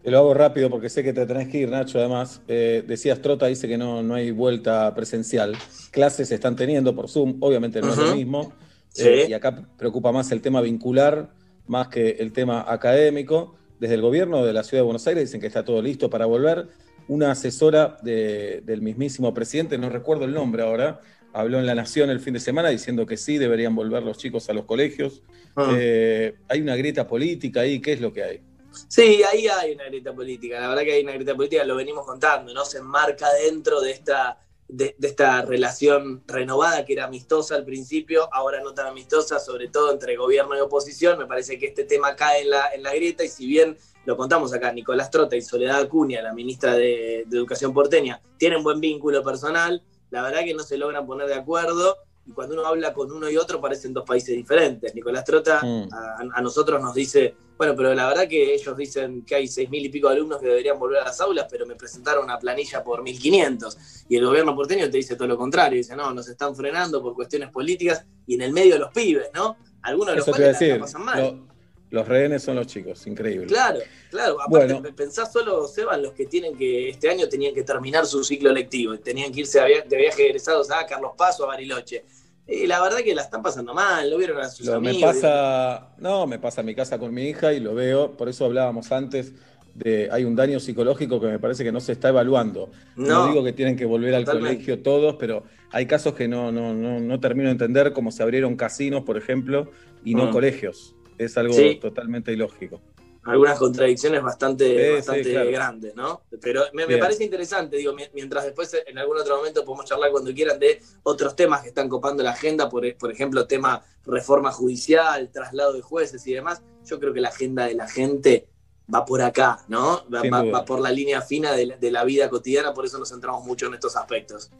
Te lo hago rápido porque sé que te tenés que ir, Nacho, además. Eh, decías, Trota dice que no, no hay vuelta presencial. Clases se están teniendo por Zoom, obviamente no es lo mismo. Sí. Eh, y acá preocupa más el tema vincular, más que el tema académico. Desde el gobierno de la Ciudad de Buenos Aires dicen que está todo listo para volver. Una asesora de- del mismísimo presidente, no recuerdo el nombre ahora, habló en La Nación el fin de semana diciendo que sí, deberían volver los chicos a los colegios. Ah. Eh, hay una grieta política ahí, ¿qué es lo que hay? Sí, ahí hay una grieta política. La verdad que hay una grieta política, lo venimos contando, ¿no? Se enmarca dentro de esta, de, de esta relación renovada que era amistosa al principio, ahora no tan amistosa, sobre todo entre gobierno y oposición. Me parece que este tema cae en la, en la grieta y si bien lo contamos acá, Nicolás Trota y Soledad Acuña, la ministra de, de Educación porteña, tienen buen vínculo personal, la verdad que no se logran poner de acuerdo y cuando uno habla con uno y otro parecen dos países diferentes. Nicolás Trota Mm. a, a nosotros nos dice, bueno, pero la verdad que ellos dicen que hay seis mil y pico de alumnos que deberían volver a las aulas, pero me presentaron una planilla por 1.500. Y el gobierno porteño te dice todo lo contrario, dice, no, nos están frenando por cuestiones políticas y en el medio de los pibes, ¿no? Algunos de los Eso cuales la, pasan mal. lo- los rehenes son los chicos, increíble. Claro, claro. Aparte, Bueno. pe- pensá solo, Seba, los que tienen que, este año tenían que terminar su ciclo lectivo, tenían que irse via- de viaje egresados a Carlos Paz o a Bariloche. Y la verdad que la están pasando mal, lo vieron a sus Lo- me amigos. pasa, no, me pasa en mi casa con mi hija y lo veo, por eso hablábamos antes de hay un daño psicológico que me parece que no se está evaluando. No, No. digo que tienen que volver al Totalmente. colegio todos, pero hay casos que no, no, no, no termino de entender, como se abrieron casinos, por ejemplo, y no Mm. colegios. Es algo Sí. totalmente ilógico. algunas contradicciones bastante, Sí, sí, bastante claro. grandes, ¿no? Pero me, parece interesante, digo, mi- mientras después en algún otro momento podemos charlar cuando quieran de otros temas que están copando la agenda, por, por ejemplo, tema reforma judicial, traslado de jueces y demás. Yo creo que la agenda de la gente va por acá, ¿no? Va por la línea fina de la, de la vida cotidiana, por eso nos centramos mucho en estos aspectos.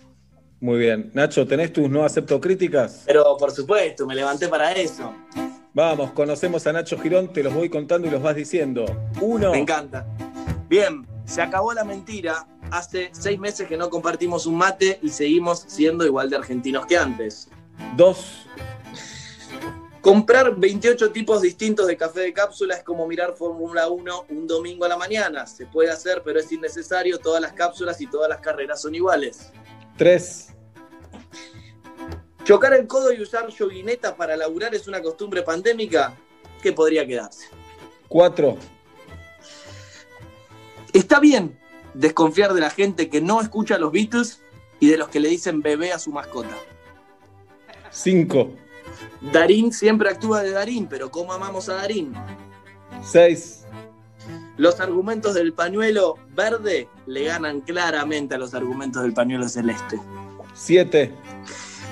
Muy bien. Nacho, ¿tenés tus no acepto críticas? Pero por supuesto, me levanté para eso. Vamos, conocemos a Nacho Girón, te los voy contando y los vas diciendo. Uno. Me encanta. Bien, se acabó la mentira. Hace seis meses que no compartimos un mate y seguimos siendo igual de argentinos que antes. Dos. Comprar 28 tipos distintos de café de cápsula es como mirar Fórmula 1 un domingo a la mañana. Se puede hacer, pero es innecesario. Todas las cápsulas y todas las carreras son iguales. Tres. Chocar el codo y usar yoguineta para laburar es una costumbre pandémica que podría quedarse. Cuatro. Está bien desconfiar de la gente que no escucha a los Beatles y de los que le dicen bebé a su mascota. Cinco. Darín siempre actúa de Darín, pero ¿cómo amamos a Darín? Seis. Los argumentos del pañuelo verde le ganan claramente a los argumentos del pañuelo celeste. 7.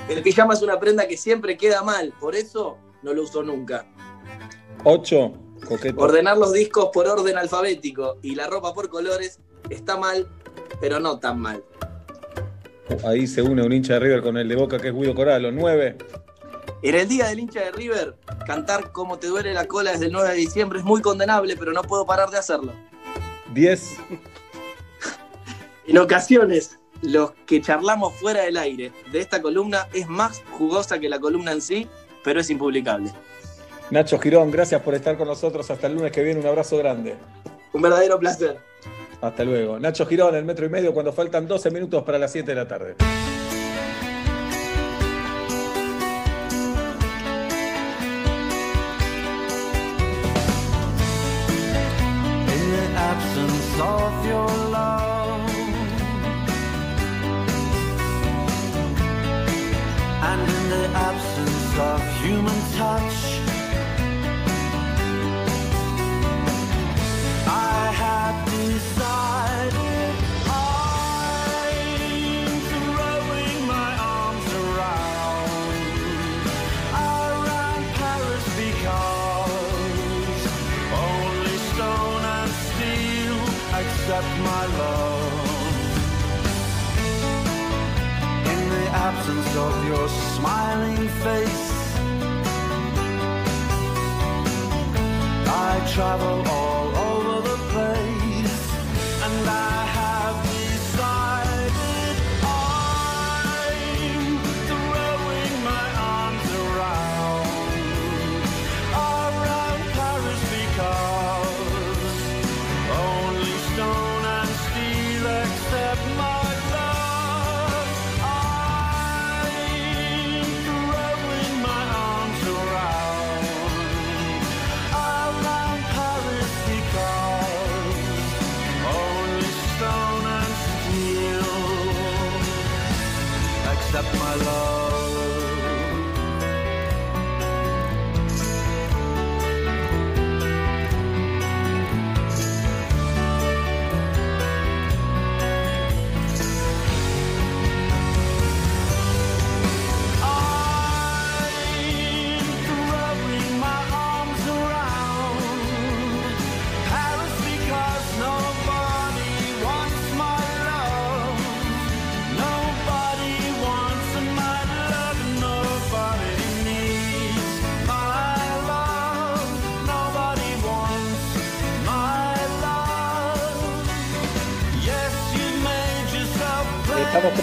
El pijama es una prenda que siempre queda mal, por eso no lo uso nunca. 8. Coqueto. Ordenar los discos por orden alfabético y la ropa por colores está mal, pero no tan mal. Ahí se une un hincha de River con el de Boca que es Guido Coralo. 9. En el día del hincha de River, cantar Como te duele la cola desde el 9 de diciembre es muy condenable, pero no puedo parar de hacerlo. 10. En ocasiones, los que charlamos fuera del aire de esta columna es más jugosa que la columna en sí, pero es impublicable. Nacho Girón, gracias por estar con nosotros. Hasta el lunes que viene. Un abrazo grande. Un verdadero placer. Hasta luego. Nacho Girón, el metro y medio, cuando faltan 12 minutos para las 7 de la tarde. Absence of your smiling face, I travel all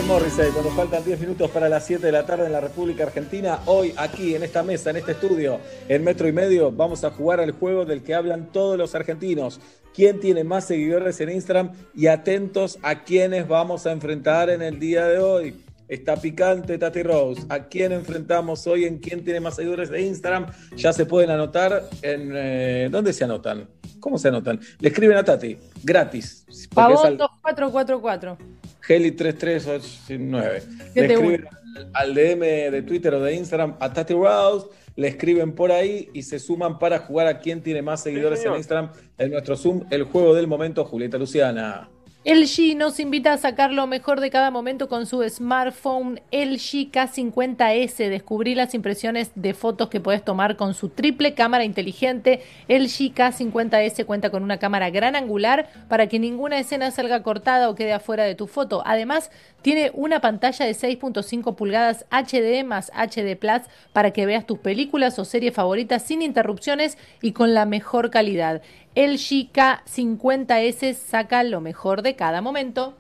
Morrissey cuando faltan 10 minutos para las 7 de la tarde en la República Argentina. Hoy, aquí, en esta mesa, en este estudio, en metro y medio, vamos a jugar al juego del que hablan todos los argentinos. ¿Quién tiene más seguidores en Instagram? Y atentos a quiénes vamos a enfrentar en el día de hoy. Está picante Tati Rose. ¿A quién enfrentamos hoy? ¿En quién tiene más seguidores de Instagram? Ya se pueden anotar en... eh, ¿Dónde se anotan? ¿Cómo se anotan? Le escriben a Tati, gratis. Pavón al- 2444. Heli 3389. ¿Qué Le te escriben al DM de Twitter o de Instagram a Tati Rouse, le escriben por ahí y se suman para jugar a quién tiene más seguidores en. Instagram en nuestro Zoom, el juego del momento, Julieta Luciana. LG nos invita a sacar lo mejor de cada momento con su smartphone LG K50S. Descubrí las impresiones de fotos que puedes tomar con su triple cámara inteligente. LG K50S cuenta con una cámara gran angular para que ninguna escena salga cortada o quede afuera de tu foto. Además, tiene una pantalla de 6.5 pulgadas HD más HD Plus para que veas tus películas o series favoritas sin interrupciones y con la mejor calidad. LG K50S saca lo mejor de cada momento.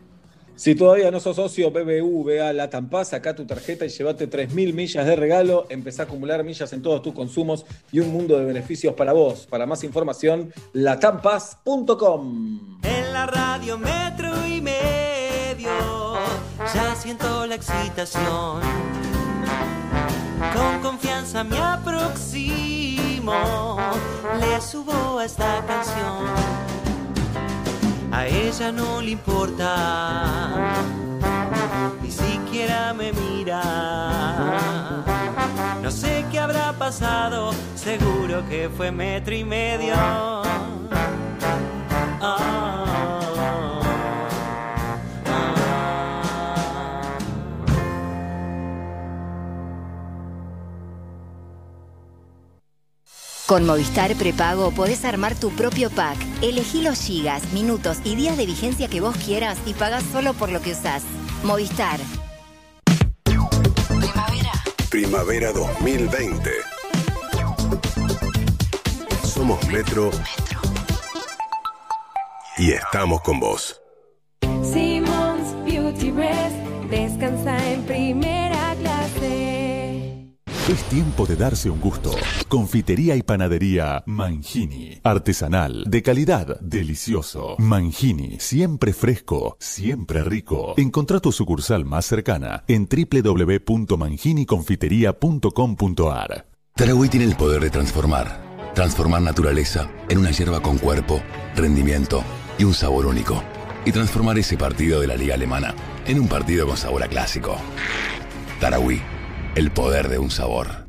Si todavía no sos socio BBVA Latam Paz, saca tu tarjeta y llévate 3.000 millas de regalo. Empezá a acumular millas en todos tus consumos y un mundo de beneficios para vos. Para más información, latampaz.com. En la radio metro y medio ya siento la excitación. Con confianza me aproximo, le subo a esta canción. A ella no le importa, ni siquiera me mira. No sé qué habrá pasado, seguro que fue metro y medio. Con Movistar Prepago podés armar tu propio pack. Elegí los gigas, minutos y días de vigencia que vos quieras y pagás solo por lo que usás. Movistar. Primavera 2020. Somos Metro. Y estamos con vos. Es tiempo de darse un gusto. Confitería y panadería Mangini. Artesanal, de calidad, delicioso. Mangini, siempre fresco, siempre rico. Encontrá tu sucursal más cercana en www.manginiconfiteria.com.ar. Tarahui tiene el poder de transformar. Transformar naturaleza en una hierba con cuerpo, rendimiento y un sabor único. Y transformar ese partido de la liga alemana en un partido con sabor a clásico. Tarahui, el poder de un sabor.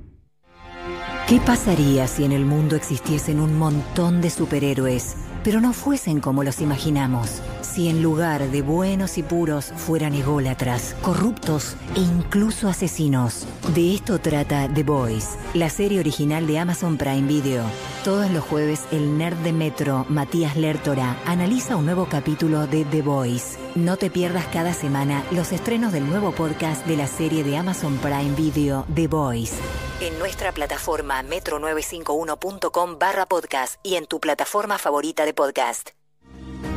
¿Qué pasaría si en el mundo existiesen un montón de superhéroes, pero no fuesen como los imaginamos? Si en lugar de buenos y puros fueran ególatras, corruptos e incluso asesinos. De esto trata The Boys, la serie original de Amazon Prime Video. Todos los jueves el nerd de Metro, Matías Lertora, analiza un nuevo capítulo de The Boys. No te pierdas cada semana los estrenos del nuevo podcast de la serie de Amazon Prime Video The Boys. En nuestra plataforma metro951.com barra podcast y en tu plataforma favorita de podcast.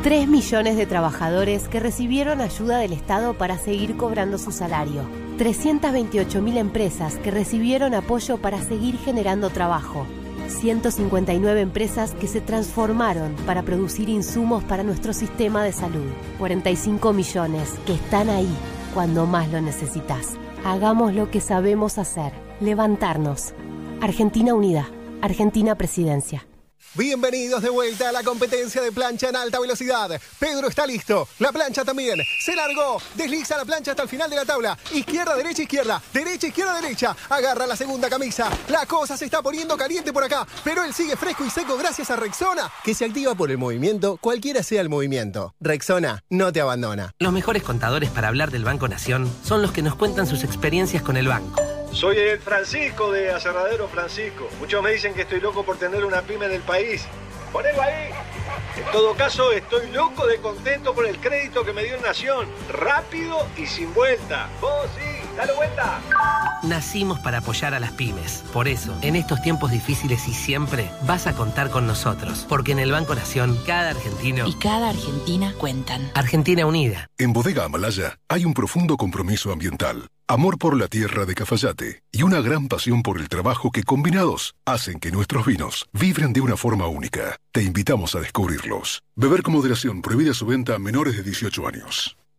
3 millones de trabajadores que recibieron ayuda del Estado para seguir cobrando su salario. 328 mil empresas que recibieron apoyo para seguir generando trabajo. 159 empresas que se transformaron para producir insumos para nuestro sistema de salud. 45 millones que están ahí cuando más lo necesitas. Hagamos lo que sabemos hacer. Levantarnos. Argentina Unida. Argentina Presidencia. Bienvenidos de vuelta a la competencia de plancha en alta velocidad. Pedro está listo. La plancha también. Se largó. Desliza la plancha hasta el final de la tabla. Izquierda, derecha, izquierda. Derecha, izquierda, derecha. Agarra la segunda camisa. La cosa se está poniendo caliente por acá. Pero él sigue fresco y seco gracias a Rexona, que se activa por el movimiento, cualquiera sea el movimiento. Rexona no te abandona. Los mejores contadores para hablar del Banco Nación son los que nos cuentan sus experiencias con el banco. Soy el Francisco de Aserradero Francisco. Muchos me dicen que estoy loco por tener una pyme en el país. Ponelo ahí. En todo caso, estoy loco de contento por el crédito que me dio Nación. Rápido y sin vuelta. Vos sí, dale vuelta. Nacimos para apoyar a las pymes. Por eso, en estos tiempos difíciles y siempre, vas a contar con nosotros. Porque en el Banco Nación, cada argentino Y cada Argentina cuentan. Argentina Unida. En Bodega Amalaya hay un profundo compromiso ambiental, amor por la tierra de Cafayate y una gran pasión por el trabajo que combinados hacen que nuestros vinos vibren de una forma única. Te invitamos a descubrirlos. Beber con moderación, prohibida su venta a menores de 18 años.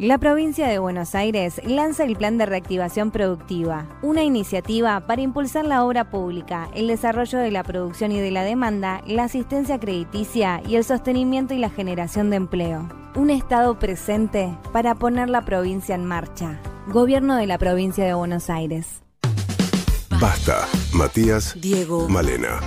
La provincia de Buenos Aires lanza el Plan de Reactivación Productiva, una iniciativa para impulsar la obra pública, el desarrollo de la producción y de la demanda, la asistencia crediticia y el sostenimiento y la generación de empleo. Un Estado presente para poner la provincia en marcha. Gobierno de la provincia de Buenos Aires. Basta. Matías. Diego. Malena.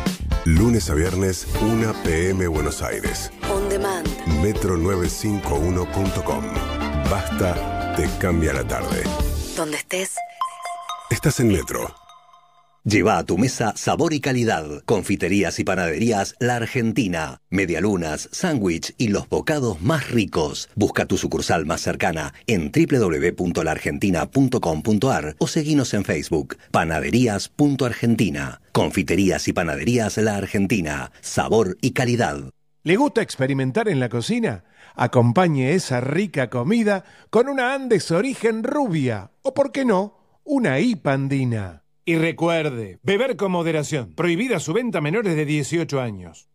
Lunes a viernes, 1 p.m. Buenos Aires. On demand. Metro951.com. Basta, te cambia la tarde. Donde estés. Estás en Metro. Lleva a tu mesa sabor y calidad. Confiterías y panaderías La Argentina. Medialunas, sándwich y los bocados más ricos. Busca tu sucursal más cercana en www.laargentina.com.ar o seguinos en Facebook. Panaderías.argentina. Confiterías y panaderías La Argentina. Sabor y calidad. ¿Le gusta experimentar en la cocina? acompañe esa rica comida con una Andes origen rubia o, por qué no, una hipandina. Y recuerde, beber con moderación. Prohibida su venta a menores de 18 años.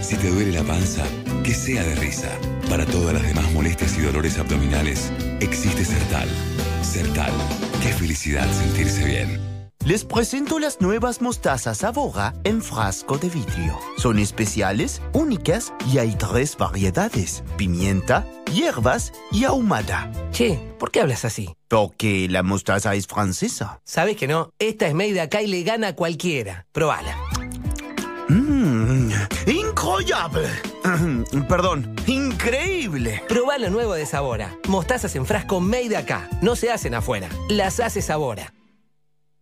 Si te duele la panza, que sea de risa. Para todas las demás molestias y dolores abdominales, existe Sertal. Sertal. Qué felicidad sentirse bien. Les presento las nuevas mostazas Sabora en frasco de vidrio. Son especiales, únicas y hay tres variedades: pimienta, hierbas y ahumada. Che, ¿por qué hablas así? Porque la mostaza es francesa. ¿Sabes que no? Esta es made de acá y le gana a cualquiera. Probala. Mmm, incroyable. Perdón, increíble. Probá lo nuevo de Sabora. Mostazas en frasco made de acá. No se hacen afuera. Las hace Sabora.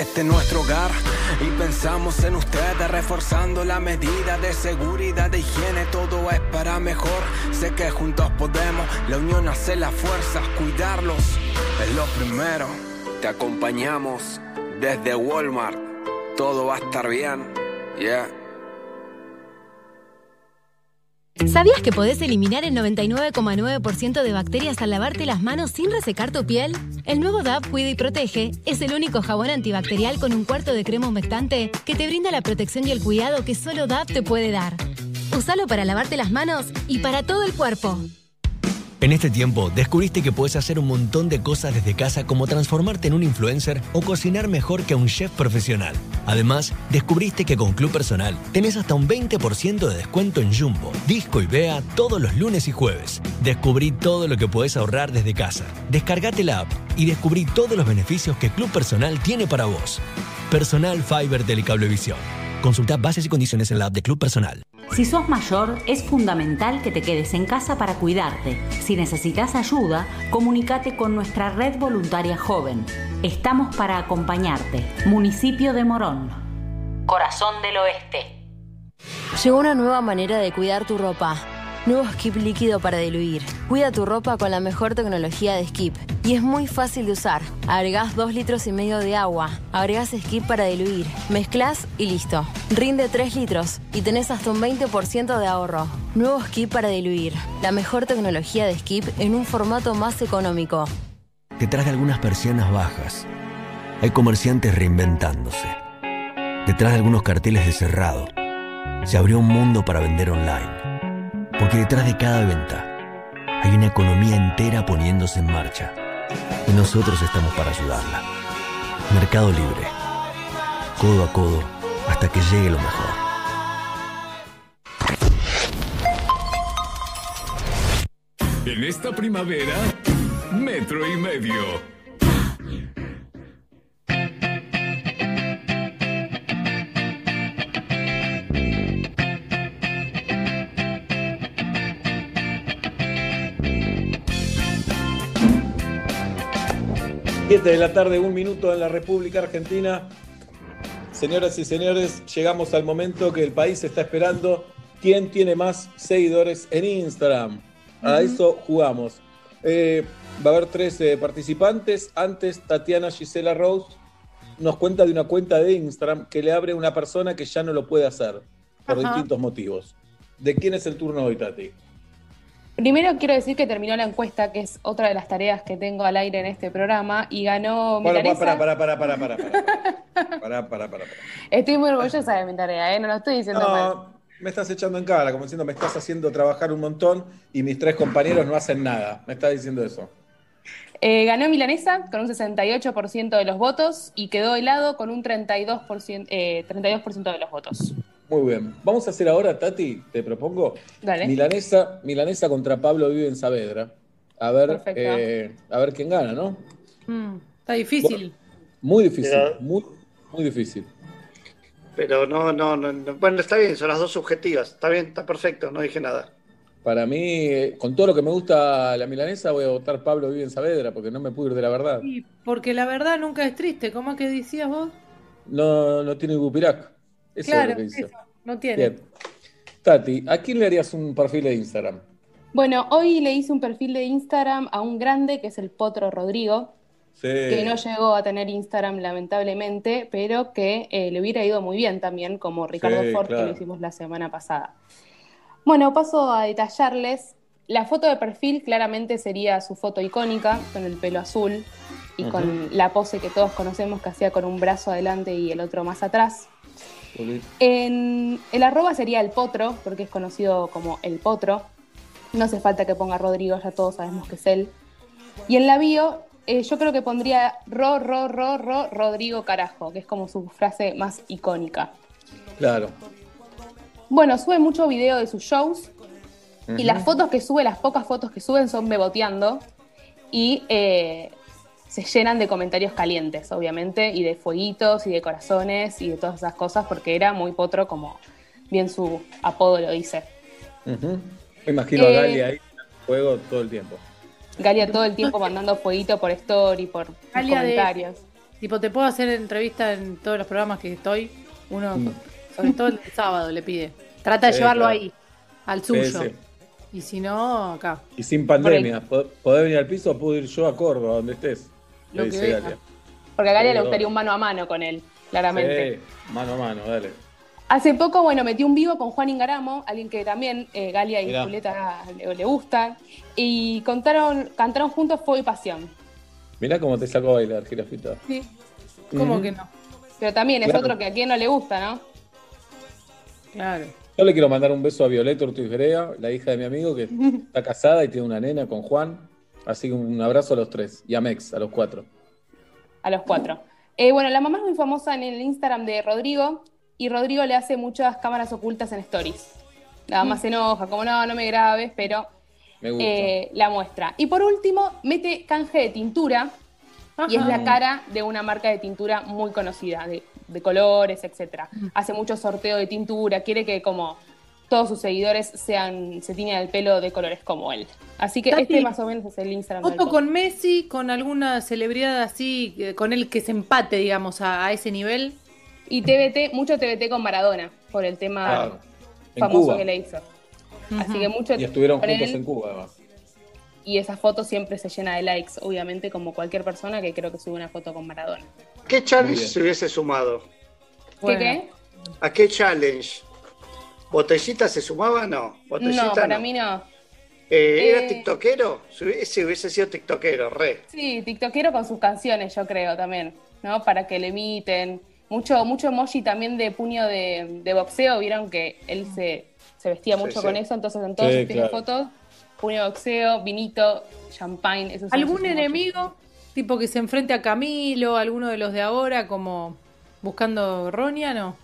Este es nuestro hogar y pensamos en ustedes reforzando la medida de seguridad de higiene. Todo es para mejor. Sé que juntos podemos, la unión hace la fuerza. Cuidarlos es lo primero. Te acompañamos desde Walmart. Todo va a estar bien. Yeah. ¿Sabías que podés eliminar el 99,9% de bacterias al lavarte las manos sin resecar tu piel? El nuevo DAP Cuida y Protege es el único jabón antibacterial con un cuarto de crema humectante que te brinda la protección y el cuidado que solo DAP te puede dar. Usalo para lavarte las manos y para todo el cuerpo. En este tiempo, descubriste que puedes hacer un montón de cosas desde casa como transformarte en un influencer o cocinar mejor que un chef profesional. Además, descubriste que con Club Personal tenés hasta un 20% de descuento en Jumbo, Disco y Bea todos los lunes y jueves. Descubrí todo lo que puedes ahorrar desde casa. Descargate la app y descubrí todos los beneficios que Club Personal tiene para vos. Personal Fiber Telecablevisión. Consulta bases y condiciones en la app de Club Personal. Si sos mayor, es fundamental que te quedes en casa para cuidarte. Si necesitas ayuda, comunícate con nuestra red voluntaria joven. Estamos para acompañarte. Municipio de Morón. Corazón del Oeste. Llegó una nueva manera de cuidar tu ropa. Nuevo Skip líquido para diluir. Cuida tu ropa con la mejor tecnología de Skip. Y es muy fácil de usar. Agregás 2 litros y medio de agua. Agregás Skip para diluir. Mezclas y listo. Rinde 3 litros y tenés hasta un 20% de ahorro. Nuevo Skip para diluir. La mejor tecnología de Skip en un formato más económico. Detrás de algunas persianas bajas, hay comerciantes reinventándose. Detrás de algunos carteles de cerrado, se abrió un mundo para vender online. Porque detrás de cada venta hay una economía entera poniéndose en marcha. Y nosotros estamos para ayudarla. Mercado Libre. Codo a codo hasta que llegue lo mejor. En esta primavera, metro y medio. Siete de la tarde, un minuto en la República Argentina. Señoras y señores, llegamos al momento que el país está esperando. ¿Quién tiene más seguidores en Instagram? A eso jugamos. Eh, va a haber tres eh, participantes. Antes, Tatiana Gisela Rose nos cuenta de una cuenta de Instagram que le abre una persona que ya no lo puede hacer por Ajá. distintos motivos. ¿De quién es el turno hoy, Tati? Primero quiero decir que terminó la encuesta, que es otra de las tareas que tengo al aire en este programa, y ganó mi tarea. Para, para, para, para, para, para, para, para, Estoy muy orgullosa de mi tarea, ¿eh? no lo estoy diciendo no. Me estás echando en cara, como diciendo, me estás haciendo trabajar un montón y mis tres compañeros no hacen nada. Me estás diciendo eso. Eh, ganó Milanesa con un 68% de los votos y quedó helado con un 32%, eh, 32 de los votos. Muy bien. Vamos a hacer ahora, Tati, te propongo, Dale. Milanesa, Milanesa contra Pablo Vive en Saavedra. A ver, eh, a ver quién gana, ¿no? Mm, está difícil. Muy difícil, Pero- muy, muy difícil. Pero no, no, no, no. Bueno, está bien, son las dos subjetivas. Está bien, está perfecto, no dije nada. Para mí, eh, con todo lo que me gusta la milanesa, voy a votar Pablo Vive en Saavedra, porque no me puedo ir de la verdad. Y porque la verdad nunca es triste. ¿Cómo que decías vos? No, no tiene Gupirac. Eso claro, es lo que dice. eso, no tiene. Bien. Tati, ¿a quién le harías un perfil de Instagram? Bueno, hoy le hice un perfil de Instagram a un grande que es el Potro Rodrigo, Sí. que no llegó a tener Instagram lamentablemente, pero que eh, le hubiera ido muy bien también, como Ricardo Sí, Ford, que lo hicimos la semana pasada. Bueno, paso a detallarles. La foto de perfil claramente sería su foto icónica, con el pelo azul y con la pose que todos conocemos que hacía con un brazo adelante y el otro más atrás. En el arroba sería el potro, porque es conocido como el potro. No hace falta que ponga Rodrigo, ya todos sabemos que es él. Y en la bio, eh, yo creo que pondría ro, ro, ro, ro, Rodrigo carajo, que es como su frase más icónica. Claro. Bueno, sube mucho video de sus shows y las fotos que sube, las pocas fotos que suben son beboteando y eh, se llenan de comentarios calientes, obviamente, y de fueguitos y de corazones y de todas esas cosas, porque era muy potro, como bien su apodo lo dice. Ujú. Me imagino a Eh, Gali ahí en juego todo el tiempo. Galia todo el tiempo mandando fueguito por story, por Galia de- comentarios. Tipo, te puedo hacer entrevista en todos los programas que estoy. Uno, Mm. sobre todo el sábado, le pide. Trata de llevarlo claro. ahí, al suyo. sí. Y si no, acá. Y sin pandemia, ¿pod- ¿podés venir al piso o puedo ir yo a Córdoba, donde estés? Lo que dice. Galia. Porque a Galia le gustaría un mano a mano con él, claramente. Sí, mano a mano, dale. Hace poco, bueno, metí un vivo con Juan Ingaramo, alguien que también eh, Galia y Mirá. Julieta le, le gustan, y contaron, cantaron juntos Fuego y Pasión. Mirá cómo te sacó a bailar, jirafita. Sí. ¿Cómo que no? Pero también es Claro. otro que a quien no le gusta, ¿no? Claro. Yo le quiero mandar un beso a Violeta Ortiz Berea, la hija de mi amigo, que está casada y tiene una nena con Juan. Así que un abrazo a los tres. Y a Mex, a los cuatro. A los cuatro. Eh, bueno, la mamá es muy famosa en el Instagram de Rodrigo, y Rodrigo le hace muchas cámaras ocultas en stories. La mamá se enoja, como no, no me grabes, pero Me gusta. eh, la muestra. Y por último, mete canje de tintura, y es la cara de una marca de tintura muy conocida, de, de colores, etc. Hace mucho sorteo de tintura, quiere que como todos sus seguidores sean, se tiñan el pelo de colores como él. Así que Tati, este más o menos es el Instagram Foto con Messi, con alguna celebridad así, eh, con él que se empate, digamos, a, a ese nivel. Y TBT, mucho TBT con Maradona, por el tema Claro. Famoso Cuba. que le hizo. Así que mucho Y estuvieron juntos él, en Cuba, además. Y esa foto siempre se llena de likes, obviamente, como cualquier persona que creo que sube una foto con Maradona. ¿Qué challenge se hubiese sumado? ¿Qué qué? ¿A qué challenge? ¿Botellita se sumaba? No. ¿Botellita No, para mí no. Eh, ¿Era Eh, tiktokero? Si hubiese, hubiese sido tiktokero, re. Sí, tiktokero con sus canciones, yo creo también, ¿no? Para que le imiten. Mucho, mucho emoji también de puño de, de boxeo, vieron que él se, se vestía Sí, mucho sí. con eso, entonces en todas Sí, sus claro. fotos, puño de boxeo, vinito, champagne, esos son ¿Algún emojis. enemigo? Tipo que se enfrente a Camilo, alguno de los de ahora, como buscando Ronia, ¿no?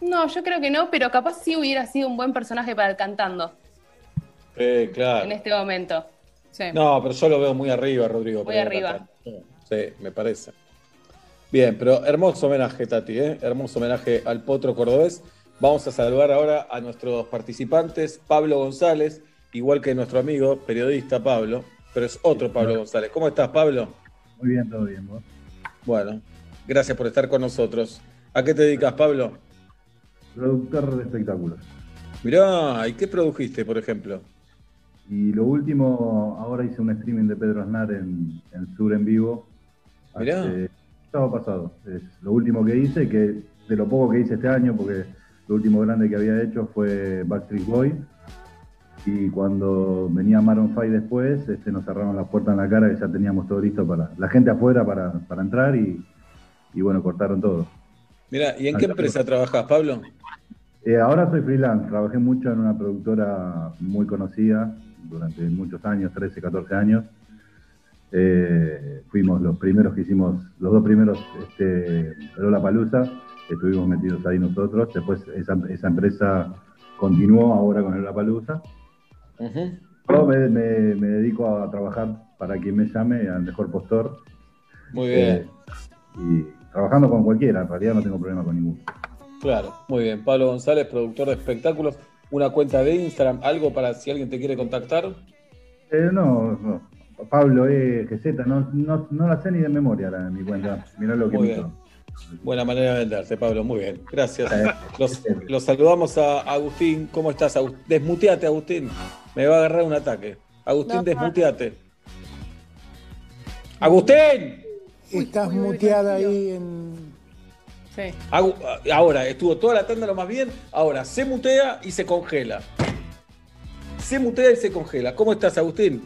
No, yo creo que no, pero capaz sí hubiera sido un buen personaje para el cantando Sí, claro. en este momento. No, pero yo lo veo muy arriba, Rodrigo. Muy arriba. Sí, me parece. Bien, pero hermoso homenaje, Tati, ¿eh? Hermoso homenaje al potro cordobés. Vamos a saludar ahora a nuestros participantes. Pablo González, igual que nuestro amigo, periodista Pablo, pero es otro Pablo González. ¿Cómo estás, Pablo? Muy bien, todo bien, vos. Bueno, gracias por estar con nosotros. ¿A qué te dedicas, Pablo? Productor de espectáculos. Mirá, ¿y qué produjiste, por ejemplo? Y lo último, ahora hice un streaming de Pedro Aznar en, en Sur en vivo. Mirá. Hace- sábado pasado. Es lo último que hice, que de lo poco que hice este año, porque lo último grande que había hecho fue Backstreet Boy. Y cuando venía Maroon 5 después, este, nos cerraron la puerta en la cara, que ya teníamos todo listo para la gente afuera para, para entrar y, y bueno, cortaron todo. Mirá, ¿y en qué empresa trabajás, Pablo? Eh, ahora soy freelance, trabajé mucho en una productora muy conocida durante muchos años, 13, 14 años. Eh, fuimos los primeros que hicimos, los dos primeros, este, Lola Palusa, estuvimos metidos ahí nosotros. Después esa, esa empresa continuó ahora con Lola Palusa. Yo me, me- me dedico a trabajar para quien me llame, al mejor postor. Muy bien. Eh, y trabajando con cualquiera, en realidad no tengo problema con ninguno. Claro, muy bien. Pablo González, productor de espectáculos, una cuenta de Instagram, algo para si alguien te quiere contactar. Eh, no, no. Pablo E. GZ, no, no, no la sé ni de memoria la, mi cuenta. Mirá lo que Muy me bien. Buena manera de venderse, Pablo. Muy bien. Gracias. Los, los saludamos a Agustín. ¿Cómo estás? Desmuteate, Agustín. Me va a agarrar un ataque. Agustín, No, desmuteate. ¡Agustín! Estás muteada ahí en. Sí. Agu- Ahora, estuvo toda la tanda lo más bien. Ahora, se mutea y se congela. Se mutea y se congela. ¿Cómo estás, Agustín?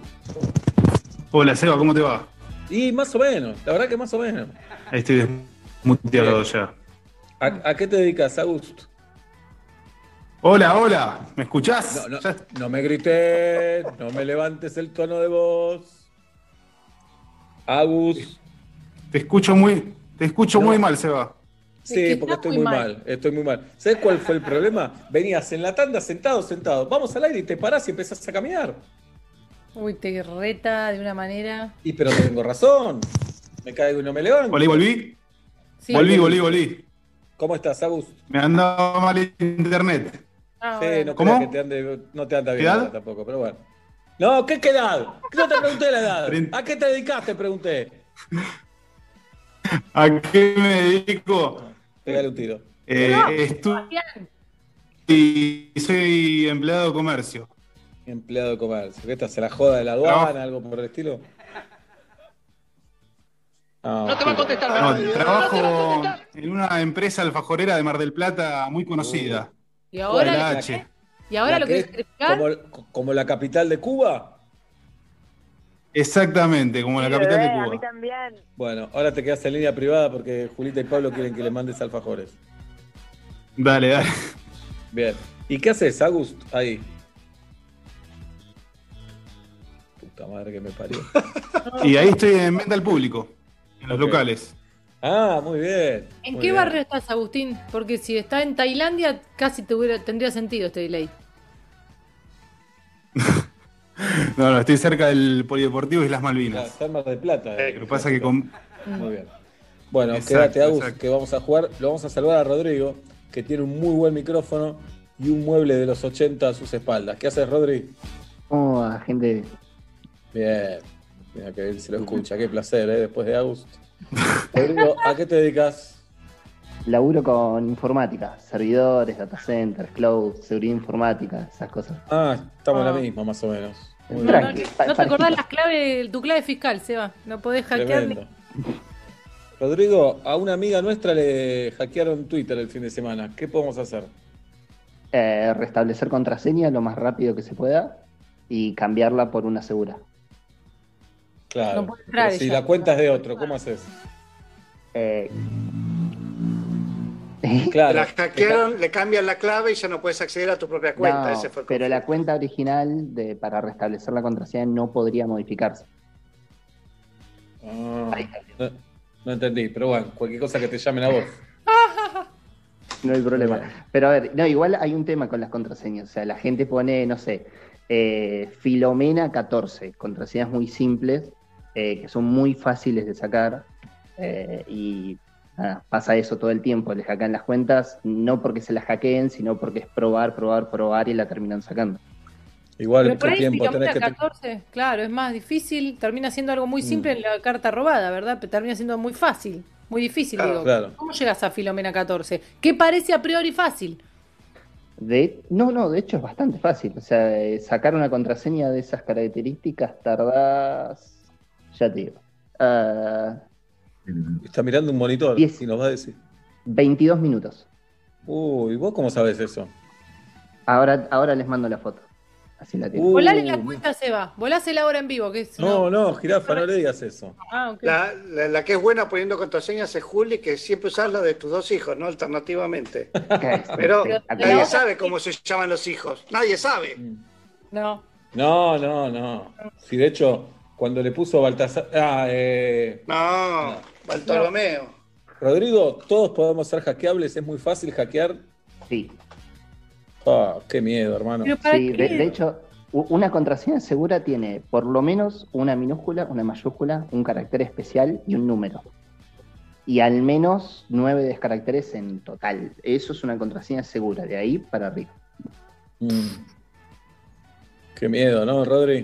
Hola, Seba, ¿cómo te va? Y más o menos. La verdad que más o menos. Ahí estoy desmuteado ya. ¿A, a qué te dedicas, Agust? Hola, hola, ¿me escuchás? No, no, no me grites, no me levantes el tono de voz. Agus. Te escucho muy, te escucho No. muy mal, Seba. Sí, porque estoy muy mal. estoy muy mal. ¿Sabes cuál fue el problema? Venías en la tanda sentado, sentado. Vamos al aire y te parás y empezás a caminar. Uy, te reta de una manera. Y pero tengo razón. Me caigo y no me levanto. Volví, volví. Sí. volví, volví, volví. ¿Cómo estás, Agus? Me andaba mal el internet. Ah, sí, bueno. no ¿Cómo? que te ande, no te anda bien tampoco, pero bueno. No, ¿qué, qué edad? No te pregunté la edad. ¿A qué te dedicaste? Pregunté. ¿A qué me dedico? Pégale un tiro. Eh, estu- y soy empleado de comercio. Empleado de comercio. ¿Qué estás? ¿Se la joda de la aduana? ¿Algo por el estilo? No, te va a contestar. No, trabajo en una empresa alfajorera de Mar del Plata muy conocida. Y ahora, La H. y ahora ¿La lo que que es explicar. como, como la capital de Cuba? Exactamente, como la capital de Cuba. también. Bueno, ahora te quedas en línea privada porque Julita y Pablo quieren que le mandes alfajores. Dale, dale. Bien. ¿Y qué haces, Agust? Ahí. Puta madre que me parió. Y ahí estoy en venta al público, en los locales. Ah, muy bien. ¿En muy qué bien. barrio estás, Agustín? Porque si está en Tailandia, casi te hubiera- tendría sentido este delay. No, no, estoy cerca del Polideportivo Islas Ah, Malvinas. está en del Plata. eh. Lo que pasa es que con... Muy bien. Bueno, Exacto, quédate, Agus, que vamos a jugar. Lo vamos a saludar a Rodrigo, que tiene un muy buen micrófono y un mueble de los 80 a sus espaldas. ¿Qué haces, Rodri? ¿Cómo va, gente? Bien. Mira que él se lo escucha. Qué placer, ¿eh? Después de Agus. Rodrigo, ¿a qué te dedicas? Laburo con informática, servidores, data centers, cloud, seguridad informática, esas cosas. Ah, estamos en Ah. la misma, más o menos. Muy No, bien. no, te acordás las claves, tu clave fiscal, Seba. No podés hackear ni- Tremendo. Rodrigo, a una amiga nuestra le hackearon Twitter el fin de semana. ¿Qué podemos hacer? Eh, restablecer contraseña lo más rápido que se pueda y cambiarla por una segura. Claro. Si la cuenta es de otro, ¿cómo haces? Eh, Claro. La hackearon, le cambian la clave y ya no puedes acceder a tu propia cuenta. no, Ese fue el pero la cuenta original de, para restablecer la contraseña no podría modificarse. Ah, no, no entendí, pero bueno, cualquier cosa que te llamen a vos. No hay problema. Pero a ver, no, igual hay un tema con las contraseñas. O sea, la gente pone, no sé, eh, Filomena 14, contraseñas muy simples, eh, que son muy fáciles de sacar. eh, y nada, pasa eso todo el tiempo. Les hackean las cuentas, no porque se las hackeen, sino porque es probar, probar, probar y la terminan sacando. Igual, Pero por ¿qué ahí tiempo tenés Filomena que te- 14, claro, es más difícil, termina siendo algo muy Mm. simple en la carta robada, ¿verdad? Pero termina siendo muy fácil, muy difícil, Claro, digo. claro. ¿Cómo llegas a Filomena 14? ¿Qué parece a priori fácil? De, no, no, de hecho es bastante fácil. O sea, eh, sacar una contraseña de esas características tardás, ya te digo, ah, Está mirando un monitor y nos va a decir. 22 minutos. Uy, ¿vos cómo sabes eso? Ahora, ahora les mando la foto. Así la tienen. Volale la cuenta, Seba. Volásela ahora en vivo, que es. No, no, jirafa, no le digas eso. Ah. La, la- la que es buena poniendo contraseñas es Juli, que siempre usas la de tus dos hijos, ¿no? Alternativamente. Pero Pero- nadie sabe cómo se llaman los hijos. Nadie sabe. No. No, no, no. Si de hecho, cuando le puso Baltasar. Ah, eh, No, Bartolomeo. Rodrigo, todos podemos ser hackeables, es muy fácil hackear. Sí. Ah, qué miedo, hermano. Sí, de, de hecho, una contraseña segura tiene por lo menos una minúscula, una mayúscula, un carácter especial y un número. Y al menos nueve descaracteres en total. Eso es una contraseña segura, de ahí para arriba. Mm. Qué miedo, ¿no, Rodri?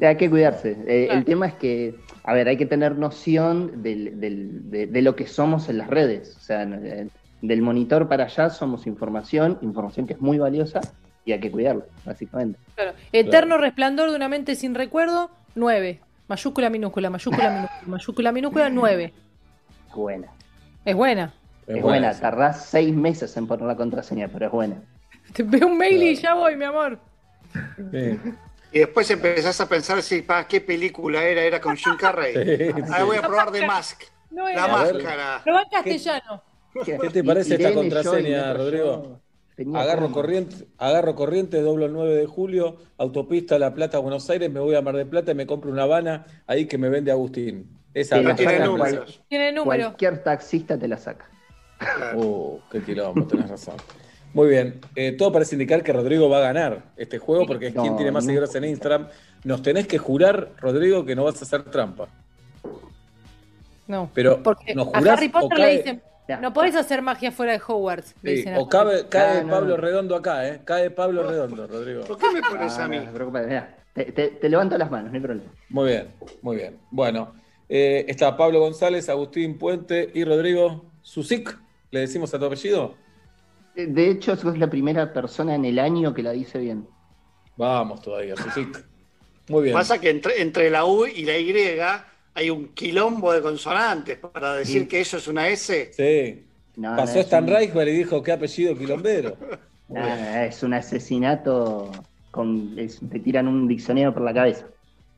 Hay que cuidarse. Eh, El tema es que A ver, hay que tener noción del- del- de, de lo que somos en las redes. O sea, del monitor para allá somos información, información que es muy valiosa y hay que cuidarla, básicamente. Claro. Eterno resplandor de una mente sin recuerdo, 9. Mayúscula, minúscula, mayúscula, minúscula, mayúscula, minúscula, 9. Es buena. Es buena. Es, buena, tardás seis meses en poner la contraseña, pero es buena. Te veo un mail y ya voy, mi amor. Y después empezás a pensar si para qué película era, era con Jim Carrey. Sí, Ahora sí. voy a probar The Mask. No La era. máscara. Lo va en castellano. ¿Qué te parece esta Irene, contraseña, Rodrigo? Agarro corriente, agarro corriente, doblo el 9 de julio, autopista La Plata, Buenos Aires, me voy a Mar del Plata y me compro una Habana ahí que me vende Agustín. Esa la Tiene número. Cualquier taxista te la saca. Uh, qué quilombo, tenés razón. Muy bien, eh, todo parece indicar que Rodrigo va a ganar este juego porque es No, quien tiene más no. seguidores en Instagram. Nos tenés que jurar, Rodrigo, que no vas a hacer trampa. No. Pero Porque nos a Harry Potter le dicen, no podés hacer magia fuera de Hogwarts. Le dicen o cabe- cae Ah, no, Pablo no. Redondo acá, ¿eh? Cae Pablo Redondo, Rodrigo. ¿Por qué me pones Ah, a mí? no, preocupes, mirá, te, te- te levanto las manos, no hay problema. Muy bien, muy bien. Bueno, eh, está Pablo González, Agustín Puente y Rodrigo Susic. ¿Le decimos a tu apellido? De- De hecho, sos la primera persona en el año que la dice bien. Vamos todavía, Susic. Muy bien. Pasa que entre, entre la U y la Y hay un quilombo de consonantes para decir Sí. que eso es una S. Sí. No, no, Pasó es Stan un- Reichberg y dijo, qué apellido quilombero. Es un asesinato con. es- te tiran un diccionario por la cabeza.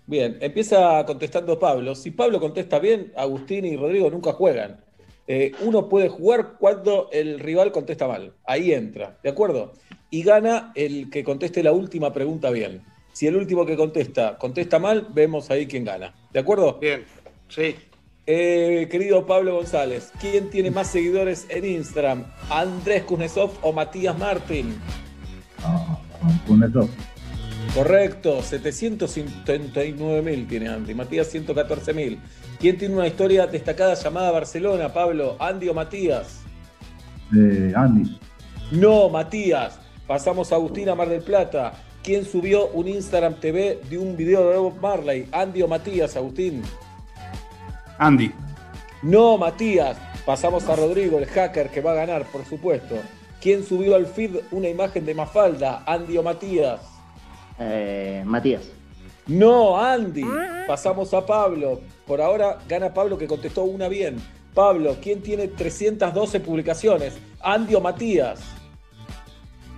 Bien, empieza contestando Pablo. Si Pablo contesta bien, Agustín y Rodrigo nunca juegan. Eh, uno puede jugar cuando el rival contesta mal. Ahí entra, ¿de acuerdo? Y gana el que conteste la última pregunta bien. Si el último que contesta contesta mal, vemos ahí quién gana. ¿De acuerdo? Bien, sí. Eh, querido Pablo González, ¿quién tiene más seguidores en Instagram? ¿Andrés Kuznetsov o Matías Martín? Con eso. Correcto, 779 mil tiene Andy, Matías 114 mil. ¿Quién tiene una historia destacada llamada Barcelona, Pablo? ¿Andy o Matías? Eh, Andy. No, Matías. Pasamos a Agustín a Mar del Plata. ¿Quién subió un Instagram TV de un video de Bob Marley? ¿Andy o Matías, Agustín? Andy. No, Matías. Pasamos a Rodrigo, el hacker que va a ganar, por supuesto. ¿Quién subió al feed una imagen de Mafalda? ¿Andy o Matías? Eh, Matías. No, Andy. Pasamos a Pablo. Por ahora gana Pablo que contestó una bien. Pablo, ¿quién tiene 312 publicaciones? ¿Andy o Matías?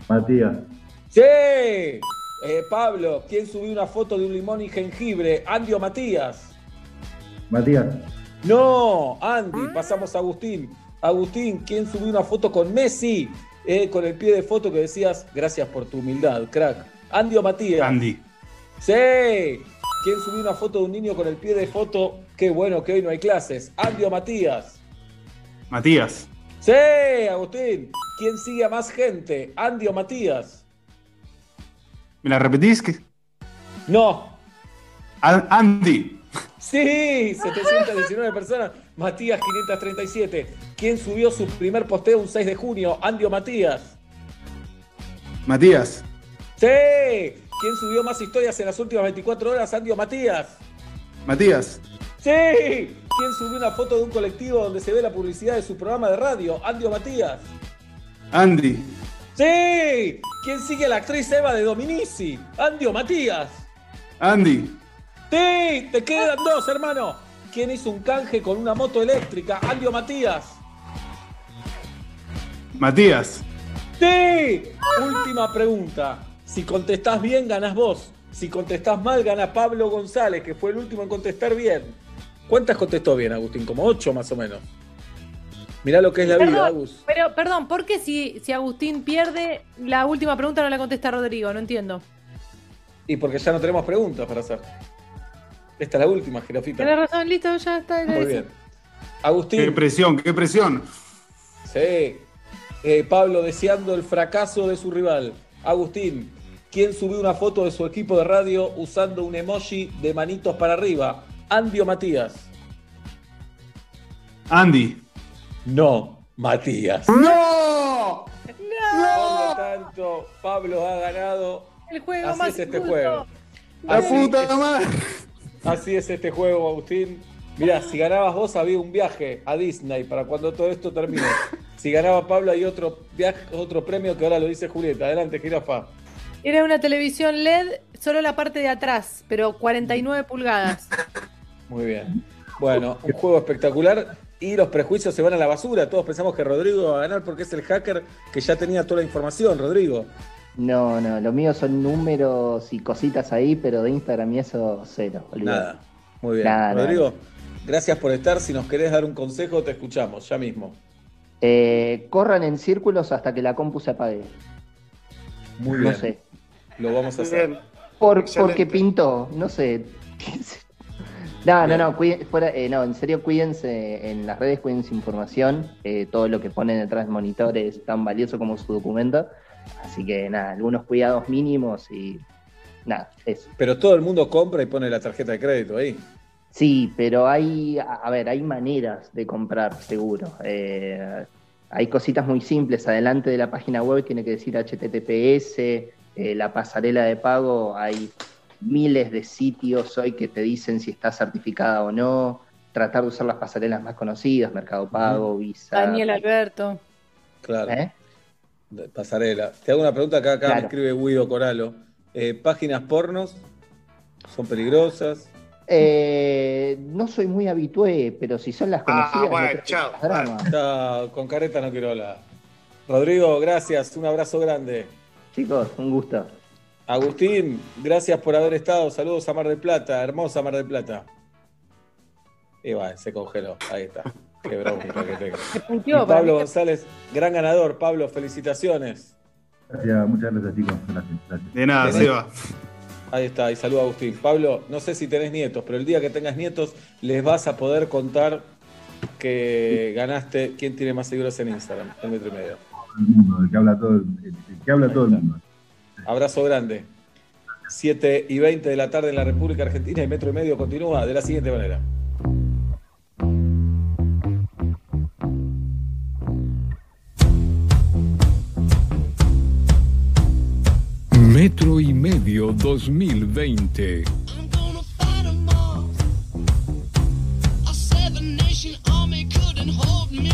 Matías. ¡Sí! Eh, Pablo, ¿quién subió una foto de un limón y jengibre? ¿Andy o Matías? Matías. No, Andy. Pasamos a Agustín. Agustín, ¿quién subió una foto con Messi? Eh, con el pie de foto que decías, gracias por tu humildad, crack. ¿Andy o Matías? Andy. Sí. ¿Quién subió una foto de un niño con el pie de foto? Qué bueno que hoy no hay clases. ¿Andy o Matías? Matías. Sí, Agustín. ¿Quién sigue a más gente? ¿Andy o Matías? ¿Me la repetís? ¿Qué? No. A- Andy. Sí, 719 personas. Matías 537. ¿Quién subió su primer posteo un 6 de junio? ¿Andy o Matías? Matías. Sí. ¿Quién subió más historias en las últimas 24 horas? ¿Andy o Matías? Matías. Sí. ¿Quién subió una foto de un colectivo donde se ve la publicidad de su programa de radio? ¿Andy o Matías? Andy. Sí. ¿Quién sigue a la actriz Eva de Dominici? ¿Andy o Matías? Andy. Sí. Te quedan dos, hermano. ¿Quién hizo un canje con una moto eléctrica? ¿Andy o Matías? Matías. Sí. Última pregunta. Si contestás bien, ganás vos. Si contestás mal, gana Pablo González, que fue el último en contestar bien. ¿Cuántas contestó bien, Agustín? Como ocho más o menos. Mirá lo que es la vida, Agus. pero, perdón, ¿por qué si, si Agustín pierde, la última pregunta no la contesta Rodrigo? No entiendo. Y porque ya no tenemos preguntas para hacer. Esta es la última, Jerofita. Tenés razón, listo, ya está. Muy bien. Qué Agustín. presión, qué presión. Sí. Eh, Pablo deseando el fracaso de su rival. Agustín, ¿quién subió una foto de su equipo de radio usando un emoji de manitos para arriba? ¿Andy o Matías? Andy. No, Matías. ¡No! Por lo tanto, Pablo ha ganado. El juego Así más es este juego. La Así puta es- madre. Así es este juego, Agustín. Mira, si ganabas vos había un viaje a Disney para cuando todo esto termine. Si ganaba Pablo hay otro viaje, otro premio que ahora lo dice Julieta. Adelante, jirafa. Era una televisión LED, solo la parte de atrás, pero 49 pulgadas. Muy bien. Bueno, un juego espectacular y los prejuicios se van a la basura. Todos pensamos que Rodrigo va a ganar porque es el hacker que ya tenía toda la información, Rodrigo. No, no, lo mío son números y cositas ahí, pero de Instagram y eso cero. olvidate. Nada. Muy bien. Nada, Rodrigo, gracias por estar. Si nos querés dar un consejo, te escuchamos ya mismo. Eh, corran en círculos hasta que la compu se apague. Muy No bien. sé. Lo vamos a hacer. Por, Excelente. porque pintó, no sé. No, no, no, cuide- fuera, eh, no, en serio cuídense en las redes, cuídense información, eh, todo lo que ponen detrás del monitor es tan valioso como su documento, así que nada, algunos cuidados mínimos y nada, eso. Pero todo el mundo compra y pone la tarjeta de crédito ahí. Sí, pero hay, a a ver, hay maneras de comprar seguro. Eh, hay cositas muy simples. Adelante de la página web tiene que decir HTTPS, eh, la pasarela de pago. Hay miles de sitios hoy que te dicen si está certificada o no. Tratar de usar las pasarelas más conocidas, Mercado Pago, Visa. Daniel Alberto. Claro. ¿Eh? Pasarela. Te hago una pregunta que acá me escribe Guido Coralo. Eh, ¿Páginas pornos son peligrosas? Eh, no soy muy habitué, pero si son las conocidas. no Ah, bueno, chao. Ya, con careta no quiero hablar. Rodrigo, gracias. Un abrazo grande. Chicos, un gusto. Agustín, gracias por haber estado. Saludos a Mar del Plata, hermosa Mar del Plata. Y va, se congeló. Ahí está. Qué bronca que tengo. Y Pablo. González, gran ganador. Pablo, felicitaciones. Gracias, muchas gracias, chicos. Gracias, gracias. De nada, Seba. Ahí está, y saluda a Agustín. Pablo, no sé si tenés nietos, pero el día que tengas nietos les vas a poder contar que ganaste quién tiene más seguidores en Instagram, el metro y medio. El mundo, el que habla todo el, el que habla todo el mundo. Abrazo grande. 7 y 20 de la tarde en la República Argentina y metro y medio continúa de la siguiente manera. Metro y medio 2020. A seven nation army couldn't hold me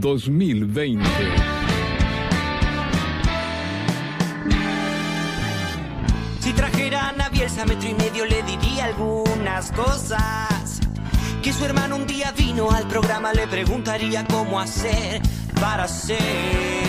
2020. Si trajeran a Bielsa metro y medio le diría algunas cosas. Que su hermano un día vino al programa, le preguntaría cómo hacer para ser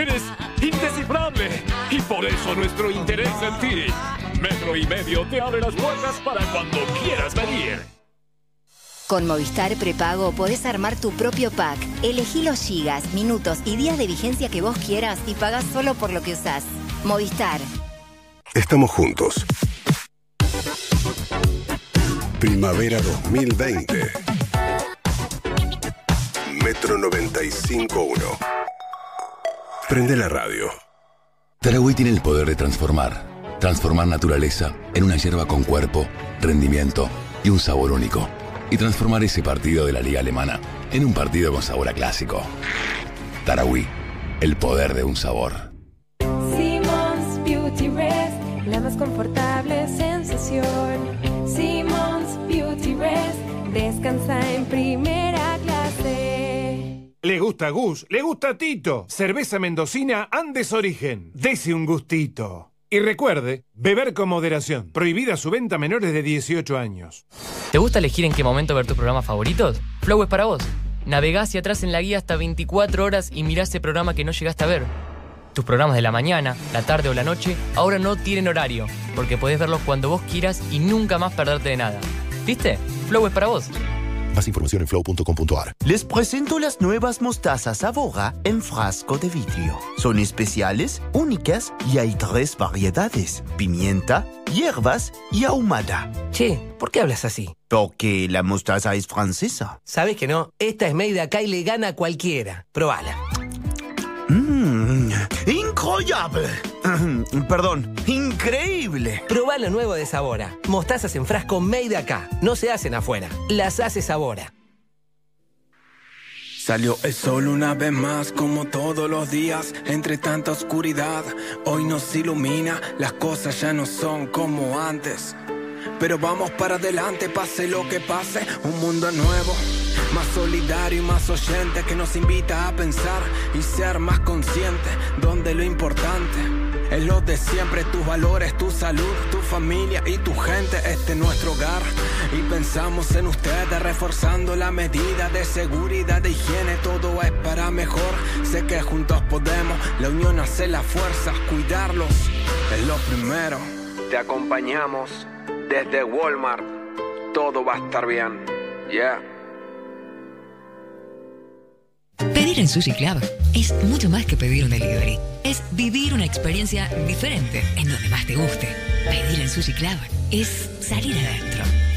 eres indescifrable y por eso nuestro interés en ti. Metro y medio te abre las puertas para cuando quieras venir. Con Movistar Prepago podés armar tu propio pack. Elegí los gigas, minutos y días de vigencia que vos quieras y pagás solo por lo que usás. Movistar. Estamos juntos. Primavera 2020. Metro 95.1. Prende la radio. Tarahui tiene el poder de transformar. Transformar naturaleza en una hierba con cuerpo, rendimiento y un sabor único. Y transformar ese partido de la liga alemana en un partido con sabor a clásico. Tarahui, el poder de un sabor. Simmons Beauty Rest, la más confortable sensación. Simmons Beauty Rest, descansa en clase. Le gusta Gus, le gusta Tito. Cerveza mendocina Andes Origen. Dese un gustito. Y recuerde, beber con moderación. Prohibida su venta a menores de 18 años. ¿Te gusta elegir en qué momento ver tus programas favoritos? Flow es para vos. Navegá hacia atrás en la guía hasta 24 horas y mirá ese programa que no llegaste a ver. Tus programas de la mañana, la tarde o la noche ahora no tienen horario, porque podés verlos cuando vos quieras y nunca más perderte de nada. ¿Viste? Flow es para vos. Más información en flow.com.ar. Les presento las nuevas mostazas Sabora en frasco de vidrio. Son especiales, únicas y hay tres variedades: pimienta, hierbas y ahumada. Che, ¿por qué hablas así? Porque la mostaza es francesa. Sabes que no, esta es made acá y le gana a cualquiera. Probala. Mmm, incroyable. Perdón, increíble. Probá lo nuevo de Sabora. Mostazas en frasco made acá. No se hacen afuera. Las hace Sabora. Salió el sol una vez más como todos los días entre tanta oscuridad. Hoy nos ilumina, las cosas ya no son como antes. Pero vamos para adelante, pase lo que pase, un mundo nuevo, más solidario y más oyente que nos invita a pensar y ser más consciente, donde lo importante es lo de siempre, tus valores, tu salud, tu familia y tu gente, este es nuestro hogar y pensamos en ustedes reforzando la medida de seguridad, de higiene, todo es para mejor, sé que juntos podemos, la unión hace la fuerza, cuidarlos es lo primero, te acompañamos desde Walmart, todo va a estar bien, yeah. Pedir en Sushi Club es mucho más que pedir un delivery. Es vivir una experiencia diferente en donde más te guste. Pedir en Sushi Club es salir adentro.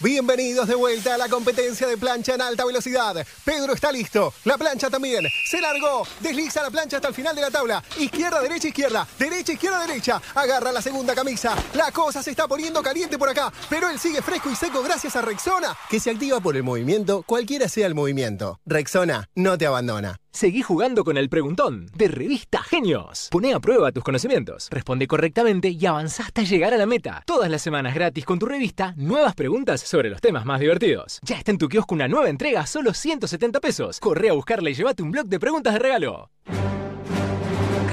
Bienvenidos de vuelta a la competencia de plancha en alta velocidad. Pedro está listo. La plancha también. Se largó. Desliza la plancha hasta el final de la tabla. Izquierda, derecha, izquierda. Derecha, izquierda, derecha. Agarra la segunda camisa. La cosa se está poniendo caliente por acá. Pero él sigue fresco y seco gracias a Rexona, que se activa por el movimiento, cualquiera sea el movimiento. Rexona no te abandona. Seguí jugando con el preguntón de Revista Genios. Pone a prueba tus conocimientos, responde correctamente y avanza hasta llegar a la meta. Todas las semanas gratis con tu revista, nuevas preguntas sobre los temas más divertidos. Ya está en tu kiosco una nueva entrega a solo 170 pesos. Corre a buscarla y llévate un blog de preguntas de regalo.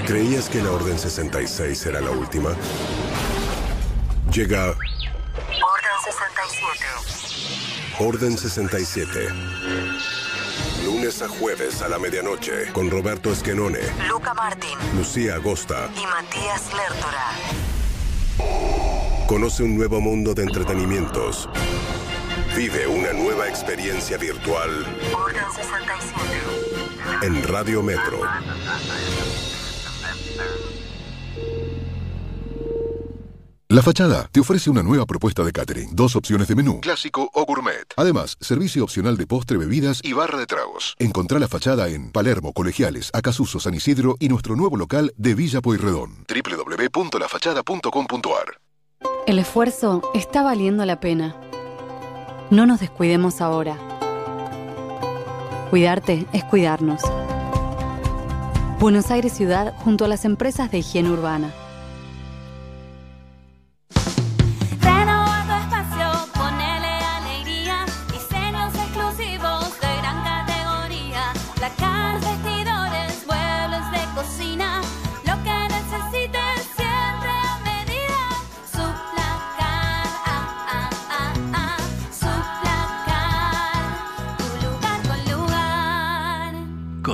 ¿Creías que la Orden 66 era la última? Llega Orden 67. Orden 67. Lunes a jueves a la medianoche con Roberto Esquenone, Luca Martín Lucía Agosta. y Matías Lertora. Conoce un nuevo mundo de entretenimientos. Vive una nueva experiencia virtual Orden 67. en Radio Metro. La Fachada te ofrece una nueva propuesta de catering. Dos opciones de menú, clásico o gourmet. Además, servicio opcional de postre, bebidas y barra de tragos. Encontrá La Fachada en Palermo, Colegiales, Acasuso, San Isidro y nuestro nuevo local de Villa Pueyrredón. www.lafachada.com.ar El esfuerzo está valiendo la pena. No nos descuidemos ahora. Cuidarte es cuidarnos. Buenos Aires Ciudad junto a las empresas de higiene urbana.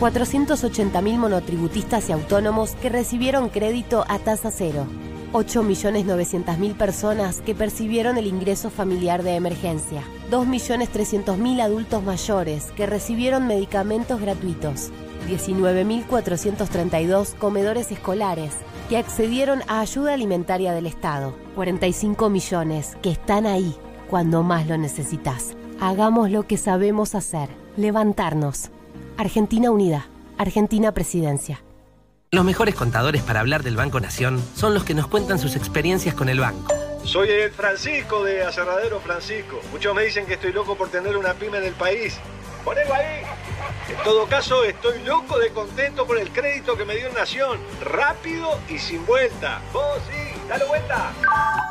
480.000 monotributistas y autónomos que recibieron crédito a tasa cero. 8.900.000 personas que percibieron el ingreso familiar de emergencia. 2.300.000 adultos mayores que recibieron medicamentos gratuitos. 19.432 comedores escolares que accedieron a ayuda alimentaria del Estado. 45 millones que están ahí cuando más lo necesitas. Hagamos lo que sabemos hacer. Levantarnos. Argentina Unida. Argentina Presidencia. Los mejores contadores para hablar del Banco Nación son los que nos cuentan sus experiencias con el banco. Soy el Francisco de Aserradero Francisco. Muchos me dicen que estoy loco por tener una pyme en el país. Ponelo ahí. En todo caso, estoy loco de contento por el crédito que me dio Nación. Rápido y sin vuelta. Vos sí, dale vuelta.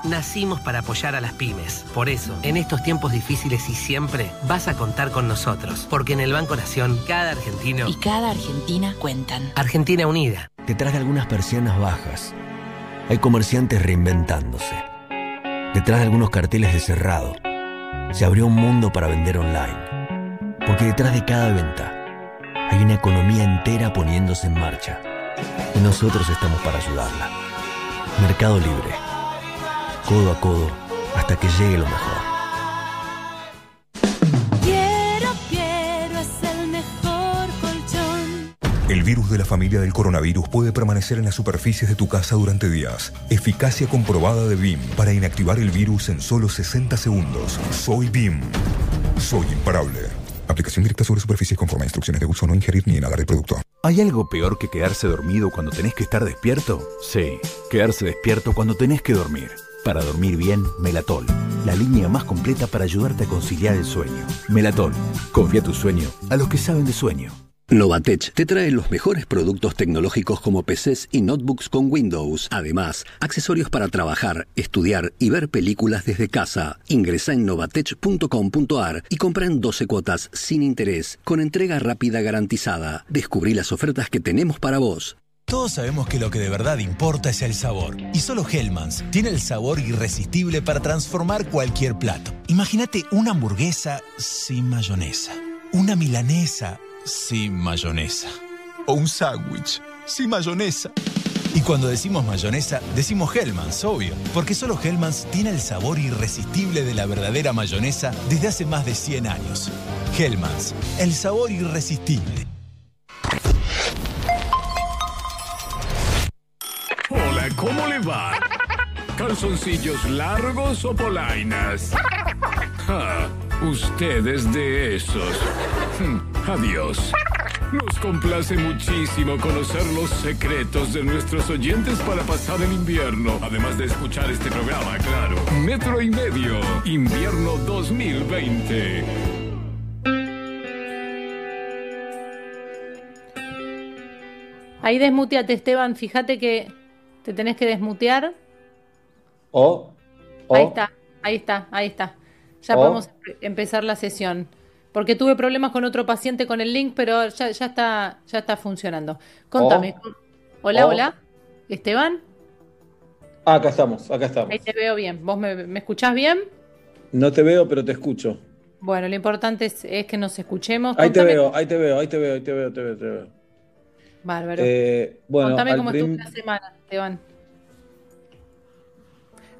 Nacimos para apoyar a las pymes. Por eso, en estos tiempos difíciles y siempre, vas a contar con nosotros. Porque en el Banco Nación, cada argentino Y cada argentina cuentan. Argentina Unida. Detrás de algunas persianas bajas, hay comerciantes reinventándose. Detrás de algunos carteles de cerrado, se abrió un mundo para vender online. Porque detrás de cada venta, hay una economía entera poniéndose en marcha. Y nosotros estamos para ayudarla. Mercado Libre. Codo a codo hasta que llegue lo mejor. Quiero, quiero, es el mejor colchón. El virus de la familia del coronavirus puede permanecer en las superficies de tu casa durante días. Eficacia comprobada de BIM para inactivar el virus en solo 60 segundos. Soy BIM. Soy imparable. Aplicación directa sobre superficies conforme a instrucciones de uso, no ingerir ni inhalar el producto. ¿Hay algo peor que quedarse dormido cuando tenés que estar despierto? Sí, quedarse despierto cuando tenés que dormir. Para dormir bien, Melatol, la línea más completa para ayudarte a conciliar el sueño. Melatol, confía tu sueño a los que saben de sueño. Novatech te trae los mejores productos tecnológicos como PCs y notebooks con Windows. Además, accesorios para trabajar, estudiar y ver películas desde casa. Ingresa en novatech.com.ar y compra en 12 cuotas sin interés, con entrega rápida garantizada. Descubrí las ofertas que tenemos para vos. Todos sabemos que lo que de verdad importa es el sabor. Y solo Hellmann's tiene el sabor irresistible para transformar cualquier plato. Imagínate una hamburguesa sin mayonesa. Una milanesa sin mayonesa. O un sándwich sin mayonesa. Y cuando decimos mayonesa, decimos Hellmann's, obvio. Porque solo Hellmann's tiene el sabor irresistible de la verdadera mayonesa desde hace más de 100 años. Hellmann's, el sabor irresistible. Hola, ¿cómo le va? ¿Calzoncillos largos o polainas? Ja, usted es de esos. Hmm, Adiós. Nos complace muchísimo conocer los secretos de nuestros oyentes para pasar el invierno, además de escuchar este programa, claro. Metro y medio, invierno 2020. Ahí desmuteate, Esteban. Fíjate que te tenés que desmutear. O, o, Ahí está, ahí está, ahí está. Ya podemos empe- empezar la sesión. Porque tuve problemas con otro paciente con el link, pero ya, ya está, ya está funcionando. Contame. Hola, hola. Esteban, Ah, acá estamos, acá estamos. ahí te veo bien. ¿Vos me, me escuchás bien? No te veo, pero te escucho. Bueno, lo importante es, es que nos escuchemos. Ahí te veo, ahí te veo, ahí te veo, ahí te veo, te veo, te veo. Bárbaro. Eh, bueno, Contame cómo prim- estuvo la semana, Esteban.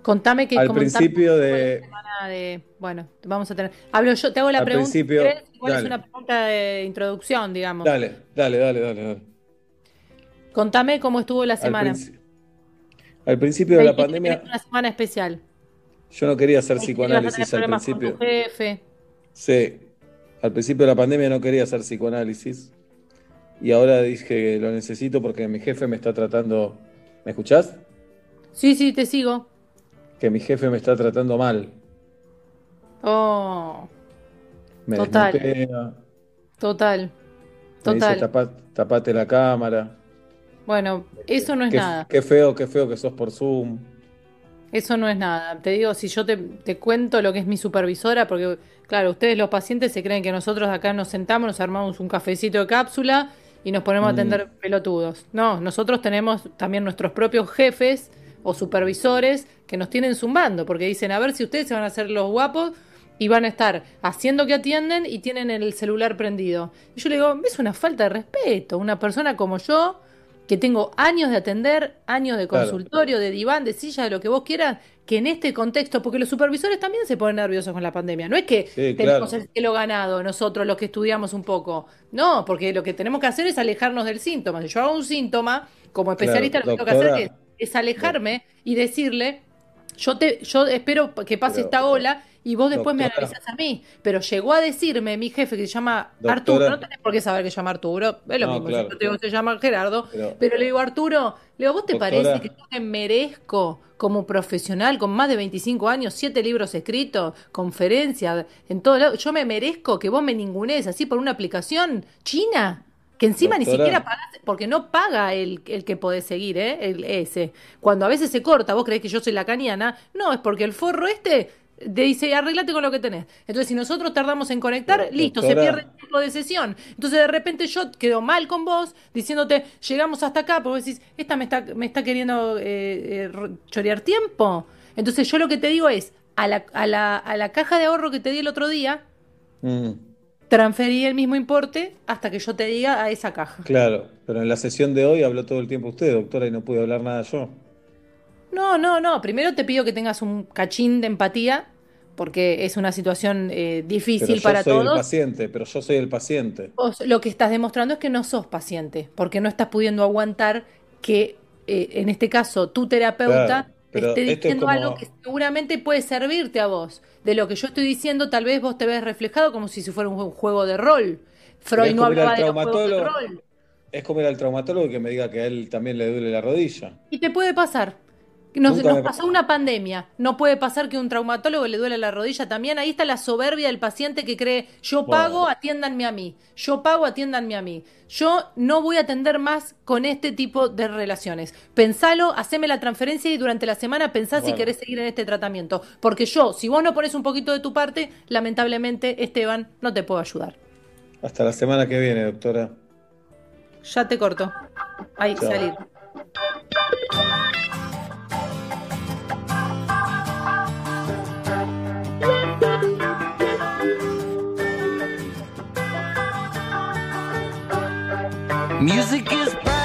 Contame que Al principio de- semana de- Bueno, vamos a tener. Hablo yo, te hago la Al pregunta. principio- igual es una pregunta de introducción, digamos. Dale, dale, dale, dale. dale. Contame cómo estuvo la Al, semana. princi- al principio de la pandemia, una semana especial. yo no quería hacer psicoanálisis al problemas con principio. tu jefe. Sí, al principio de la pandemia no quería hacer psicoanálisis y ahora dije que lo necesito porque mi jefe me está tratando. ¿Me escuchás? Sí, sí, te sigo. Que mi jefe me está tratando mal. Oh, Me Total. desmutea, total. me dice Total. "Tapa- tapate la cámara. Bueno, eso no es Qué, nada. qué feo, qué feo que sos por Zoom. Eso no es nada. Te digo, si yo te, te cuento lo que es mi supervisora, porque, claro, ustedes los pacientes se creen que nosotros acá nos sentamos, nos armamos un cafecito de cápsula y nos ponemos a Mm. atender pelotudos. No, nosotros tenemos también nuestros propios jefes o supervisores que nos tienen zumbando, porque dicen, a ver si ustedes se van a hacer los guapos y van a estar haciendo que atienden y tienen el celular prendido. Y yo le digo, es una falta de respeto. Una persona como yo, que tengo años de atender, años de Claro. consultorio, de diván, de silla, de lo que vos quieras, que en este contexto, porque los supervisores también se ponen nerviosos con la pandemia. No es que Sí, tenemos claro. el cielo ganado nosotros los que estudiamos un poco. No, porque lo que tenemos que hacer es alejarnos del síntoma. Si yo hago un síntoma, como especialista Claro, lo que tengo que hacer es, es alejarme y decirle, yo te, yo espero que pase Pero, esta ola y vos después me analizás a mí. Pero llegó a decirme mi jefe que se llama Doctora. Arturo, no tenés por qué saber que se llama Arturo, es lo No, mismo, claro, yo te digo que se llama Gerardo, Pero- pero, le digo, Arturo, le digo, ¿vos te Doctora. parece que yo me merezco como profesional con más de 25 años, siete libros escritos, conferencias, en todo lado, yo me merezco que vos me ningunees así por una aplicación china? Que encima ni siquiera pagás, porque no paga el, el que podés seguir, ¿eh? El ese. Cuando a veces se corta, vos creés que yo soy la caniana, no, es porque el forro este te dice, arreglate con lo que tenés. Entonces, si nosotros tardamos en conectar, listo, se pierde el tiempo de sesión. Entonces, de repente yo quedo mal con vos, diciéndote, llegamos hasta acá, porque vos decís, esta me está, me está queriendo eh, eh, chorear tiempo. Entonces, yo lo que te digo es, a la, a la, a la caja de ahorro que te di el otro día, Mm, transferí el mismo importe hasta que yo te diga a esa caja. claro, pero en la sesión de hoy habló todo el tiempo usted, doctora, y no pude hablar nada yo. No, no, no. Primero te pido que tengas un cachín de empatía, porque es una situación eh, Pero difícil yo para soy el paciente, pero yo soy el paciente. Vos lo que estás demostrando es que no sos paciente, porque no estás pudiendo aguantar que, eh, en este caso, tu terapeuta Claro, pero esté es diciendo como- algo que seguramente puede servirte a vos. De lo que yo estoy diciendo, tal vez vos te ves reflejado como si fuera un jue- juego de rol. Freud no hablaba de los juegos de rol. Es como ir al traumatólogo y que me diga que a él también le duele la rodilla. Y te puede pasar. Nos, pasó una pandemia. No puede pasar que un traumatólogo le duele la rodilla también. Ahí está la soberbia del paciente que cree, yo pago, atiéndanme a mí. Yo pago, atiéndanme a mí. Yo no voy a atender más con este tipo de relaciones. Pensalo, haceme la transferencia y durante la semana pensá si querés seguir en este tratamiento. Porque yo, si vos no pones un poquito de tu parte, lamentablemente, Esteban, no te puedo ayudar. Hasta la semana que viene, doctora. Ya te corto. Ahí, Chao. salir. Music is power.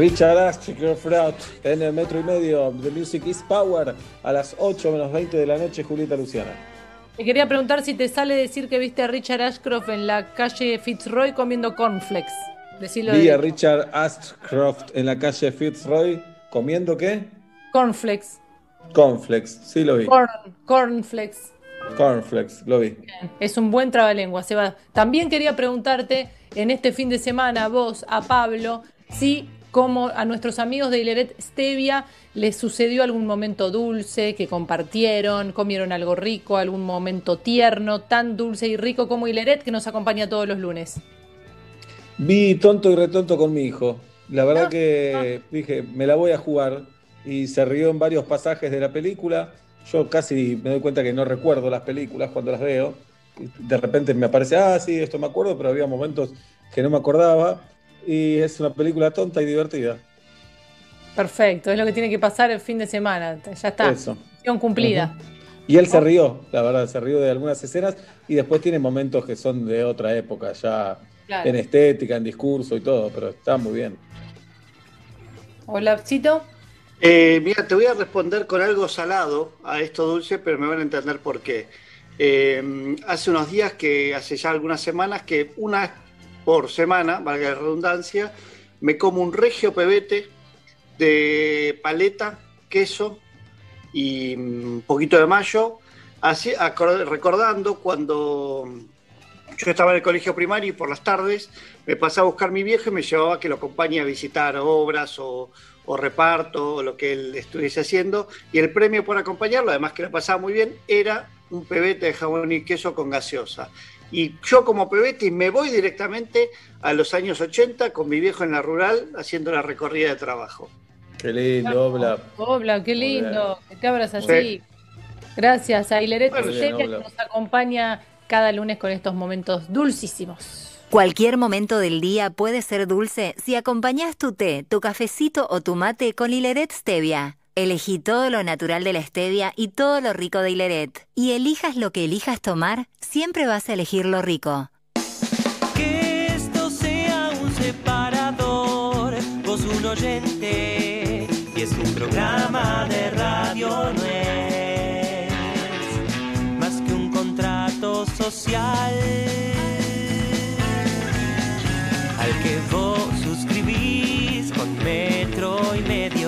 Richard Ashcroft en el metro y medio. The Music is Power a las 8 menos 20 de la noche, Julieta Luciana. Te quería preguntar si te sale decir que viste a Richard Ashcroft en la calle Fitzroy comiendo cornflakes. Decilo Vi a de Richard Ashcroft en la calle Fitzroy comiendo qué? cornflakes. Cornflakes, sí lo vi. Corn, cornflakes. Cornflakes, lo vi. Es un buen trabalengua, Seba. También quería preguntarte en este fin de semana, vos, a Pablo, si como a nuestros amigos de Hileret Stevia les sucedió algún momento dulce que compartieron, comieron algo rico, algún momento tierno, tan dulce y rico como Hileret que nos acompaña todos los lunes. Vi tonto y retonto con mi hijo. La verdad que dije, me la voy a jugar. Y se rió en varios pasajes de la película. Yo casi me doy cuenta que no recuerdo las películas cuando las veo. De repente me aparece, ah, sí, esto me acuerdo, pero había momentos que no me acordaba. Y es una película tonta y divertida. Perfecto, es lo que tiene que pasar el fin de semana. Ya está. Eso. Misión cumplida. Y él se rió, la verdad, se rió de algunas escenas y después tiene momentos que son de otra época, ya Claro. en estética, en discurso y todo, pero está muy bien. Hola, Chito. Eh, mira, te voy a responder con algo salado a esto dulce, pero me van a entender por qué. Eh, hace unos días, que hace ya algunas semanas, que una por semana, valga la redundancia, me como un regio pebete de paleta, queso y un poquito de mayo, así, recordando cuando yo estaba en el colegio primario y por las tardes me pasaba a buscar mi viejo y me llevaba a que lo acompañe a visitar obras o, reparto o lo que él estuviese haciendo. Y el premio por acompañarlo, además que lo pasaba muy bien, era un pebete de jamón y queso con gaseosa. Y yo como pebete me voy directamente a los años 80 con mi viejo en la rural haciendo la recorrida de trabajo. Qué lindo, Obla. Hola, qué lindo. Que te abras así. Sí. Gracias a Hileret Stevia que nos acompaña cada lunes con estos momentos dulcísimos. Cualquier momento del día puede ser dulce si acompañas tu té, tu cafecito o tu mate con Hileret Stevia. Elegí todo lo natural de la stevia y todo lo rico de Hileret. Y elijas lo que elijas tomar, siempre vas a elegir lo rico. Que esto sea un separador, vos un oyente, y es un programa de radio, no es más que un contrato social al que vos suscribís con metro y medio.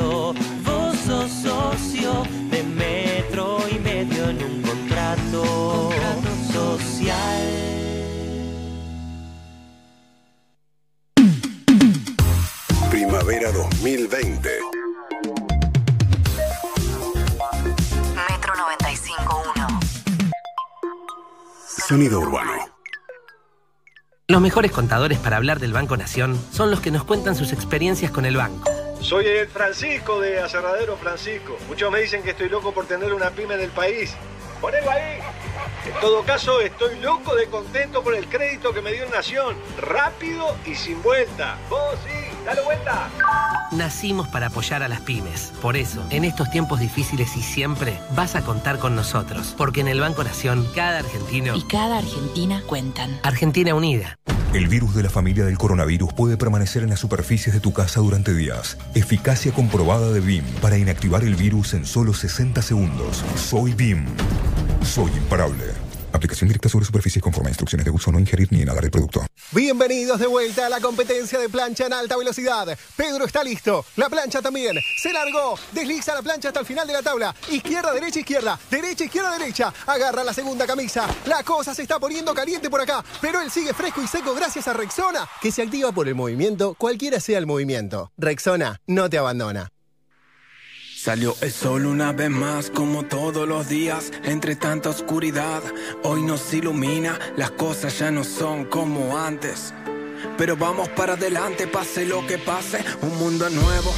De metro y medio en un contrato social. Primavera 2020. Metro 95.1. Sonido urbano. Los mejores contadores para hablar del Banco Nación son los que nos cuentan sus experiencias con el banco. Soy el Francisco de Aserradero Francisco. Muchos me dicen que estoy loco por tener una pyme en el país. Ponelo ahí. En todo caso, estoy loco de contento por el crédito que me dio Nación. Rápido y sin vuelta. Vos sí, dale vuelta. Nacimos para apoyar a las pymes. Por eso, en estos tiempos difíciles y siempre, vas a contar con nosotros. Porque en el Banco Nación, cada argentino Y cada Argentina cuentan. Argentina Unida. El virus de la familia del coronavirus puede permanecer en las superficies de tu casa durante días. Eficacia comprobada de BIM para inactivar el virus en solo 60 segundos. Soy BIM. Soy imparable. Aplicación directa sobre superficies conforme a instrucciones de uso. No ingerir ni inhalar el producto. Bienvenidos de vuelta a la competencia de plancha en alta velocidad. Pedro está listo. La plancha también. Se largó. Desliza la plancha hasta el final de la tabla. Izquierda, derecha, izquierda. Derecha, izquierda, derecha. Agarra la segunda camisa. La cosa se está poniendo caliente por acá. Pero él sigue fresco y seco gracias a Rexona, que se activa por el movimiento, cualquiera sea el movimiento. Rexona no te abandona. Salió el sol una vez más como todos los días entre tanta oscuridad. Hoy nos ilumina, las cosas ya no son como antes. Pero vamos para adelante, pase lo que pase, un mundo nuevo,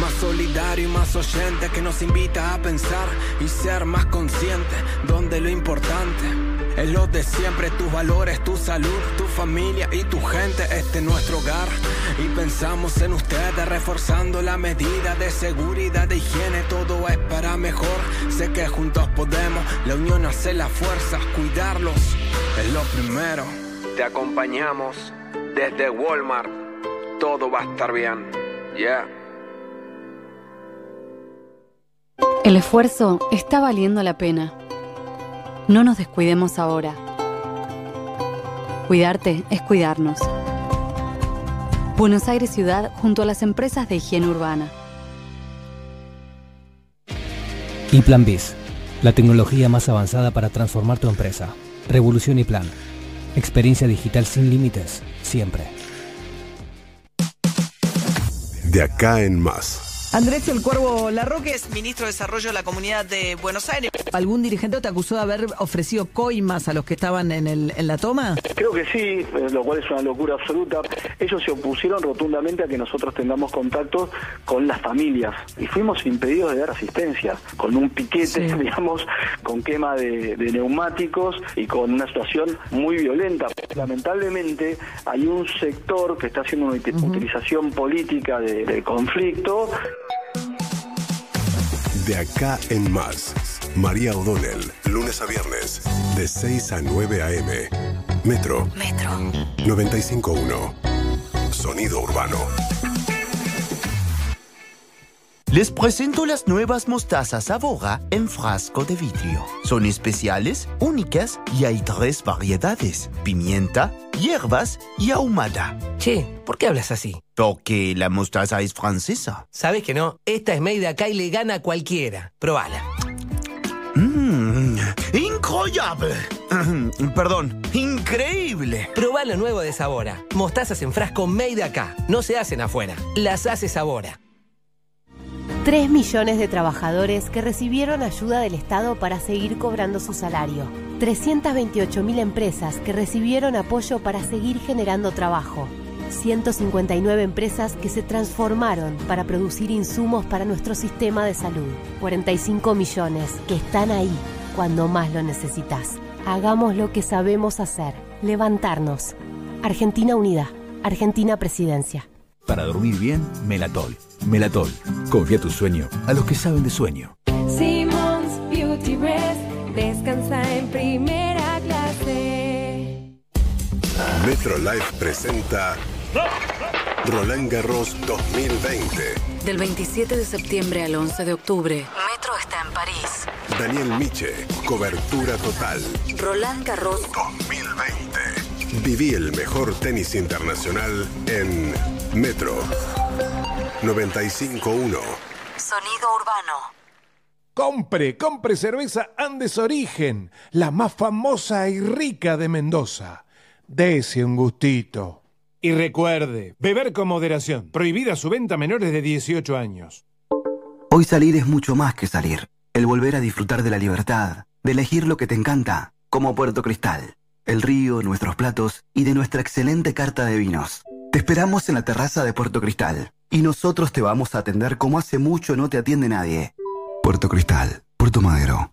más solidario y más oyente que nos invita a pensar y ser más consciente, donde lo importante es lo de siempre, tus valores, tu salud, tu familia y tu gente, este es nuestro hogar. Y pensamos en ustedes, reforzando la medida de seguridad, de higiene, todo es para mejor. Sé que juntos podemos, la unión hace la fuerza, cuidarlos es lo primero. Te acompañamos desde Walmart, todo va a estar bien. Yeah. El esfuerzo está valiendo la pena. No nos descuidemos ahora. Cuidarte es cuidarnos. Buenos Aires Ciudad junto a las empresas de higiene urbana. Y Plan BIS, la tecnología más avanzada para transformar tu empresa. Revolución y Plan. Experiencia digital sin límites, siempre. De acá en más. Andrés El Cuervo Larroque es ministro de Desarrollo de la Comunidad de Buenos Aires. ¿Algún dirigente te acusó de haber ofrecido coimas a los que estaban en, el, en la toma? Creo que sí, eh, lo cual es una locura absoluta. Ellos se opusieron rotundamente a que nosotros tengamos contacto con las familias y fuimos impedidos de dar asistencia, con un piquete, digamos, con quema de, de neumáticos y con una situación muy violenta. Lamentablemente hay un sector que está haciendo una uti- utilización política de- del conflicto De acá en más. María O'Donnell, lunes a viernes, de 6 a 9 a.m. Metro. Metro. 95.1. Sonido urbano. Les presento las nuevas mostazas Avora en frasco de vidrio. Son especiales, únicas y hay tres variedades: pimienta, hierbas y ahumada. Che, ¿por qué hablas así? Porque la mostaza es francesa. ¿Sabes que no? Esta es made de acá y le gana a cualquiera. Probala. Mmm, incroyable. Perdón, increíble. Probá lo nuevo de Sabora. Mostazas en frasco made de acá. No se hacen afuera. Las hace Sabora. 3 millones de trabajadores que recibieron ayuda del Estado para seguir cobrando su salario. 328 mil empresas que recibieron apoyo para seguir generando trabajo. 159 empresas que se transformaron para producir insumos para nuestro sistema de salud. 45 millones que están ahí cuando más lo necesitas. Hagamos lo que sabemos hacer. Levantarnos. Argentina Unida. Argentina Presidencia. Para dormir bien, Melatol. Melatol. Confía tu sueño a los que saben de sueño. Simmons Beauty Rest descansa en primera clase. Metro Live presenta Roland Garros 2020. Del 27 de septiembre al 11 de octubre, Metro está en París. Daniel Miche, cobertura total. Roland Garros 2020. Viví el mejor tenis internacional en Metro 95.1. Sonido urbano. Compre, compre cerveza Andes Origen, la más famosa y rica de Mendoza. Dese un gustito. Y recuerde, beber con moderación. Prohibida su venta a menores de 18 años. Hoy salir es mucho más que salir. El volver a disfrutar de la libertad, de elegir lo que te encanta, como Puerto Cristal, el río, nuestros platos y de nuestra excelente carta de vinos. Te esperamos en la terraza de Puerto Cristal y nosotros te vamos a atender como hace mucho no te atiende nadie. Puerto Cristal, Puerto Madero.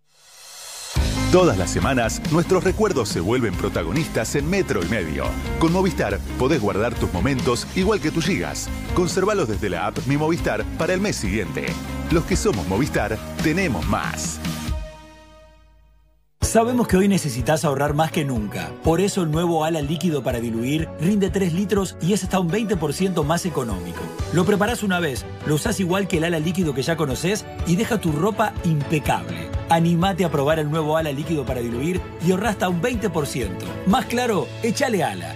Todas las semanas, nuestros recuerdos se vuelven protagonistas en Metro y Medio. Con Movistar podés guardar tus momentos igual que tus gigas. Conservalos desde la app Mi Movistar para el mes siguiente. Los que somos Movistar, tenemos más. Sabemos que hoy necesitas ahorrar más que nunca. Por eso el nuevo ala líquido para diluir rinde 3 litros y es hasta un 20% más económico. Lo preparás una vez, lo usás igual que el ala líquido que ya conoces y deja tu ropa impecable. Animate a probar el nuevo ala líquido para diluir y ahorra hasta un 20%. Más claro, échale ala.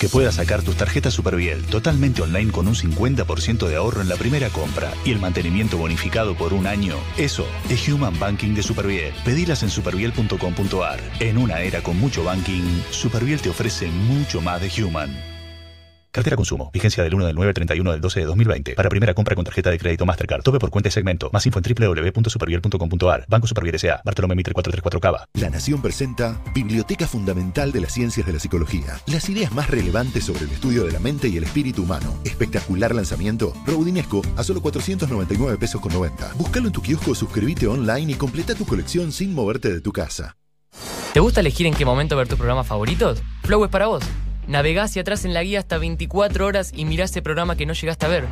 Que puedas sacar tus tarjetas Superviel totalmente online con un 50% de ahorro en la primera compra y el mantenimiento bonificado por un año. Eso es Human Banking de Superviel. Pedilas en superviel.com.ar. En una era con mucho banking, Superviel te ofrece mucho más de Human. Cartera consumo. Vigencia del 1 del 9 al 31 del 12 de 2020. Para primera compra con tarjeta de crédito Mastercard. Tope por cuenta y segmento. Más info en www.superviel.com.ar. Banco Superviel S.A. Bartolomé Mitre 434 Cava. La Nación presenta Biblioteca Fundamental de las Ciencias de la Psicología. Las ideas más relevantes sobre el estudio de la mente y el espíritu humano. Espectacular lanzamiento. Rodinesco a solo 499 pesos con 90. Búscalo en tu kiosco, suscríbete online y completa tu colección sin moverte de tu casa. ¿Te gusta elegir en qué momento ver tus programas favoritos? Flow es para vos. Navegá hacia atrás en la guía hasta 24 horas y mirá ese programa que no llegaste a ver.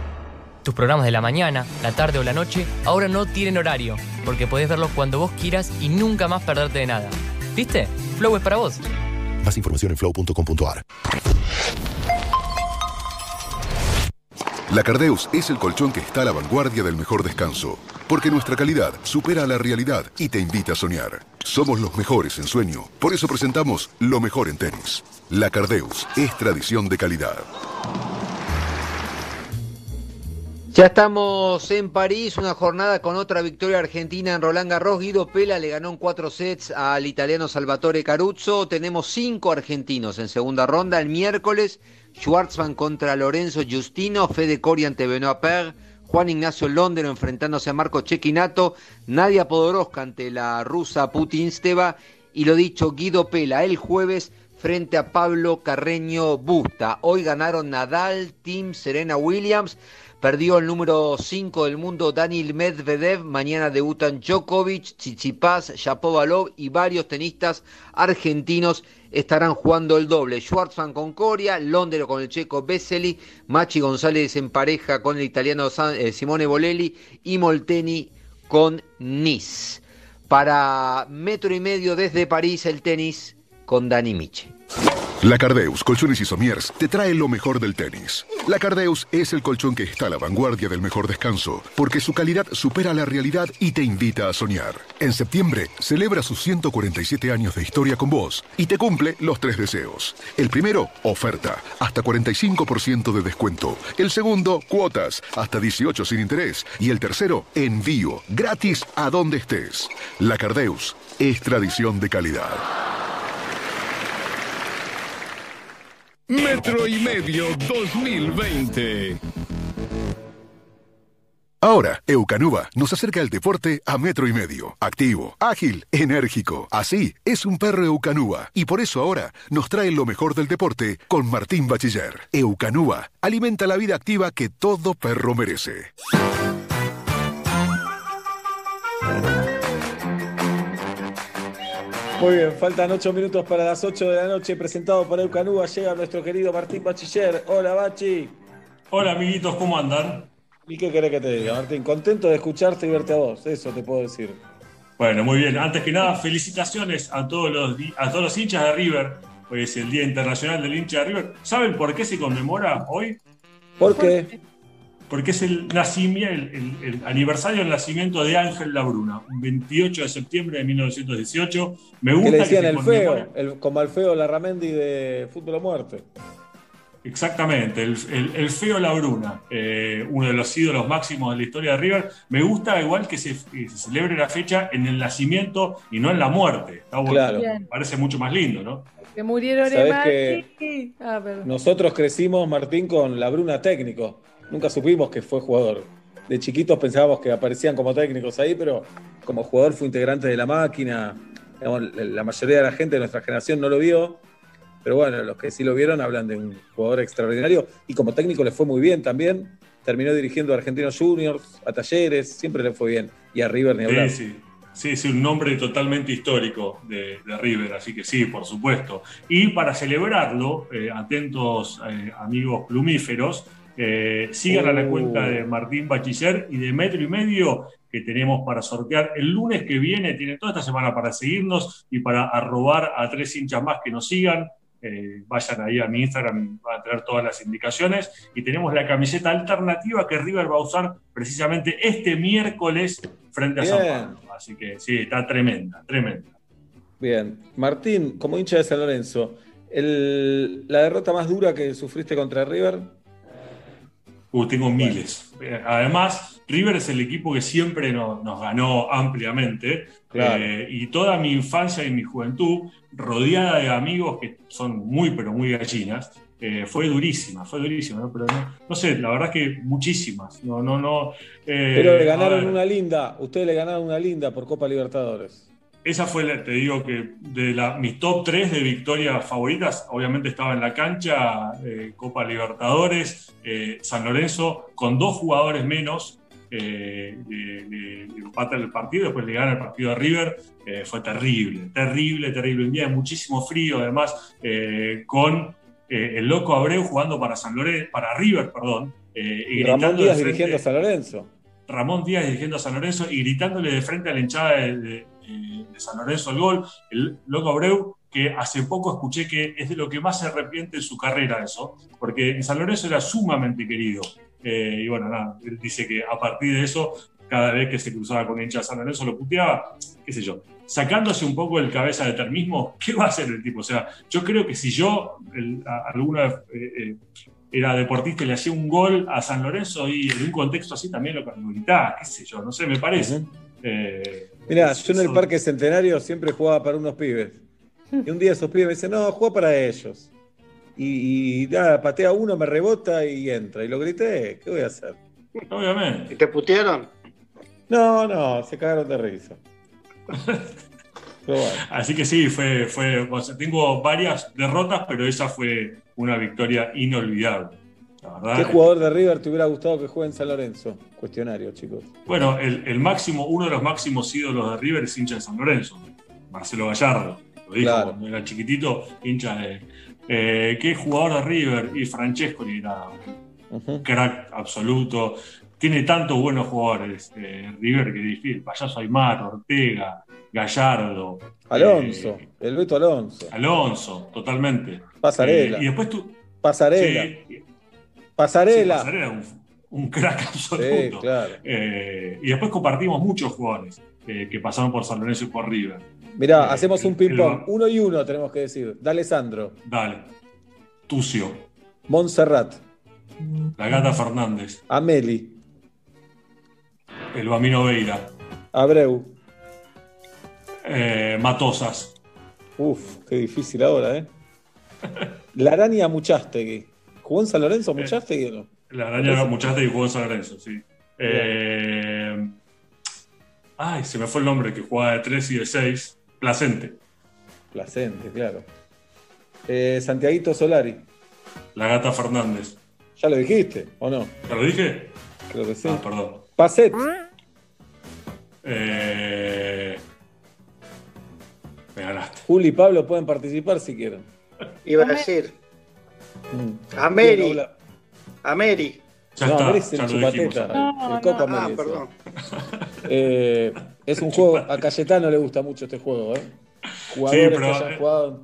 Tus programas de la mañana, la tarde o la noche ahora no tienen horario, porque podés verlos cuando vos quieras y nunca más perderte de nada. ¿Viste? Flow es para vos. Más información en flow.com.ar. La Cardeus es el colchón que está a la vanguardia del mejor descanso, porque nuestra calidad supera la realidad y te invita a soñar. Somos los mejores en sueño, por eso presentamos lo mejor en tenis. La Cardeus es tradición de calidad. Ya estamos en París, una jornada con otra victoria argentina en Roland Garros. Guido Pela le ganó en cuatro sets al italiano Salvatore Caruzzo. Tenemos cinco argentinos en segunda ronda. El miércoles, Schwartzman contra Lorenzo Giustino, Fede Cori ante Benoit Per, Juan Ignacio Londero enfrentándose a Marco Chequinato, Nadia Podoroska ante la rusa Putin Steva y lo dicho, Guido Pela el jueves frente a Pablo Carreño Busta. Hoy ganaron Nadal, Tim, Serena Williams. Perdió el número 5 del mundo Daniel Medvedev. Mañana debutan Djokovic, Tsitsipas, Shapovalov y varios tenistas argentinos estarán jugando el doble. Schwartzman con Coria, Londero con el checo Vesely, Machi González en pareja con el italiano San- eh, Simone Bolelli y Molteni con Nice. Para metro y medio desde París el tenis con Dani Miche. La Cardeus, Colchones y Somiers, te trae lo mejor del tenis. La Cardeus es el colchón que está a la vanguardia del mejor descanso, porque su calidad supera la realidad y te invita a soñar. En septiembre, celebra sus 147 años de historia con vos y te cumple los tres deseos. El primero, oferta, hasta 45% de descuento. El segundo, cuotas, hasta 18 sin interés. Y el tercero, envío, gratis a donde estés. La Cardeus es tradición de calidad. Metro y medio 2020. Ahora, Eucanuba nos acerca el deporte a metro y medio. Activo, ágil, enérgico. Así es un perro Eucanuba. Y por eso ahora nos trae lo mejor del deporte con Martín Bachiller. Eucanuba alimenta la vida activa que todo perro merece. Muy bien, faltan ocho minutos para las 8 de la noche. Presentado por Eucanúa, llega nuestro querido Martín Bachiller. Hola, Bachi. Hola, amiguitos, ¿cómo andan? ¿Y qué querés que te diga, Martín? Contento de escucharte y verte a vos, eso te puedo decir. Bueno, muy bien. Antes que nada, felicitaciones a todos los, a todos los hinchas de River. Hoy es el Día Internacional del Hincha de River. ¿Saben por qué se conmemora hoy? ¿Por qué? Porque es el, nacimiento, el, el- el aniversario del nacimiento de Ángel Labruna, un 28 de septiembre de 1918. Me Que gusta le que decían se el feo, el, como al feo Larramendi de Fútbol o Muerte. Exactamente, el, el- el feo Labruna, eh, uno de los ídolos máximos de la historia de River. Me gusta igual que se, que se celebre la fecha en el nacimiento y no en la muerte. Está bueno. Claro. Me Parece mucho más lindo, ¿no? Que murieron ¿Sabés en que- Madrid. Ah. Nosotros crecimos, Martín, con la Bruna técnico. Nunca supimos que fue jugador. De chiquitos pensábamos que aparecían como técnicos ahí, pero como jugador fue integrante de la máquina. Digamos, La mayoría de la gente de nuestra generación no lo vio, pero bueno, los que sí lo vieron hablan de un jugador extraordinario y como técnico le fue muy bien también. Terminó dirigiendo a Argentinos Juniors, a Talleres, siempre le fue bien. Y a River ni hablar. Sí, sí. Sí, sí, un nombre totalmente histórico de, de River, así que sí, por supuesto. Y para celebrarlo, eh, atentos eh, amigos plumíferos, eh, sigan a la Oh. cuenta de Martín Bachiller y de Metro y Medio que tenemos para sortear el lunes que viene. Tienen toda esta semana para seguirnos y para arrobar a tres hinchas más que nos sigan. Eh, vayan ahí a mi Instagram, van a tener todas las indicaciones. Y tenemos la camiseta alternativa que River va a usar precisamente este miércoles frente a San. Pablo. Así que sí, está tremenda, tremenda. Bien. Martín, como hincha de San Lorenzo, el- la derrota más dura que sufriste contra River. Uh, tengo miles. Eh, Además, River es el equipo que siempre no- nos ganó ampliamente. Claro. Eh, y toda mi infancia y mi juventud, rodeada de amigos que son muy, pero muy gallinas, eh, fue durísima, fue durísima, ¿no? Pero no, no sé, la verdad que muchísimas. No, no, no. eh, Pero le ganaron una linda. Ustedes le ganaron una linda por Copa Libertadores. Esa fue, la- te digo que de la, mis top 3 de victorias favoritas, obviamente estaba en la cancha, eh, Copa Libertadores, eh, San Lorenzo, con dos jugadores menos, eh, le, le- le empatan el partido, después le gana el partido a River, eh, fue terrible, terrible, terrible. Un día de muchísimo frío, además, con el loco Abreu jugando para San Lorenzo, para River, perdón, eh, Y Ramón Díaz frente- dirigiendo a San Lorenzo. Ramón Díaz dirigiendo a San Lorenzo y gritándole de frente a la hinchada de, de- de San Lorenzo el gol, el loco Abreu, que hace poco escuché que es de lo que más se arrepiente en su carrera eso, porque en San Lorenzo era sumamente querido. Eh, y bueno, nada, él dice que a partir de eso, cada vez que se cruzaba con hincha de San Lorenzo lo puteaba, qué sé yo. Sacándose un poco el cabeza de termismo, ¿qué va a hacer el tipo? O sea, yo creo que si yo el- a- alguna eh, eh, era deportista y le hacía un gol a San Lorenzo y en un contexto así también lo, lo gritaba, qué sé yo, no sé, me parece. Eh, Mirá, yo en el Parque Centenario siempre jugaba para unos pibes. Y un día esos pibes me dicen, no, juega para ellos. Y, y nada, patea uno, me rebota y entra. Y lo grité, ¿qué voy a hacer? Obviamente. ¿Y te putearon? No, no, se cagaron de risa. Pero bueno. Así que sí, fue, fue, o sea, tengo varias derrotas, pero esa fue una victoria inolvidable. ¿Qué jugador de River te hubiera gustado que juegue en San Lorenzo? Cuestionario, chicos. Bueno, el, el máximo, uno de los máximos ídolos de River es hincha de San Lorenzo, Marcelo Gallardo. Lo dijo Claro. cuando era chiquitito, hincha de. Eh, ¿Qué jugador de River? Y Francesco era crack absoluto. Tiene tantos buenos jugadores eh, River que difícil. Payaso Aymar, Ortega, Gallardo. Alonso, eh, el Beto Alonso. Alonso, totalmente. Pasarela. Eh, y después tú. Pasarela. Sí, Pasarela. Sí, Pasarela, un, un crack absoluto. Sí, claro. Eh, y después compartimos muchos jugadores eh, que pasaron por San Lorenzo y por River. Mirá, Eh, hacemos un ping-pong. el- Uno y uno tenemos que decir. Dale, Sandro. Dale. Tucio. Montserrat. La Gata Fernández. Ameli. El Bamino Veira. Abreu. eh, Matosas. Uf, qué difícil ahora, ¿eh? La araña Muchastegui. ¿Jugó en San Lorenzo Muchastegui o no? La araña Muchaste y jugó en San Lorenzo, sí. Eh, ay, se me fue el nombre que jugaba de 3 y de 6. Placente. Placente, claro. Eh, Santiaguito Solari. La Gata Fernández. ¿Ya lo dijiste o no? ¿Te lo dije? Creo que sí. Ah, perdón. Pacet. Eh, me ganaste. Juli y Pablo pueden participar si quieren. Iba a decir. Mm. A Mary. A Mary. Ya no, está, Mary es el chupateta. No, el Coco no, ah, perdón. Eh, es un juego. A Cayetano le gusta mucho este juego, ¿eh? Jugadores pero, que hayan eh, jugado.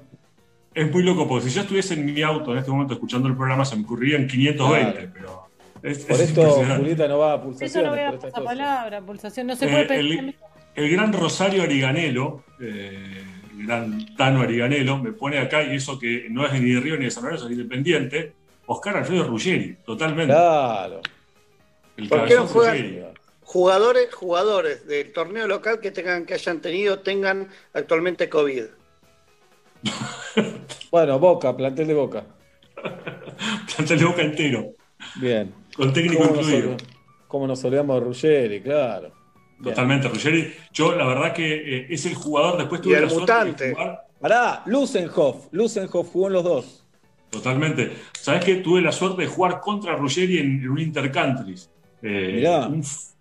Es muy loco, porque si yo estuviese en mi auto en este momento escuchando el programa, se me ocurrirían 520, Claro. pero Es- Por es esto. Julieta no va a Eso pulsaciones. no voy a cosas. palabra, pulsación. No se Eh, puede pensar. el, el gran Rosario Ariganelo, eh, el gran Tano Ariganelo, me pone acá, y eso que no es ni de Río ni de San Lorenzo, es independiente, Oscar Alfredo Ruggeri, totalmente. Claro. El ¿Por qué no cabezón juegan Ruggeri. jugadores, jugadores del torneo local que tengan, que hayan tenido, tengan actualmente COVID? Bueno, Boca, plantel de Boca. Plantel de Boca entero, Bien. con técnico ¿Cómo nos, incluido. olvi- cómo nos olvidamos de Ruggeri? Claro. Totalmente, Ruggeri. Yo, la verdad que eh, es el jugador, después Y tuve el la suerte de mutante. jugar Pará, Lusenhoff. Lusenhoff jugó en los dos. Totalmente. ¿Sabes que Tuve la suerte de jugar contra Ruggeri en, en un Intercountries. Eh,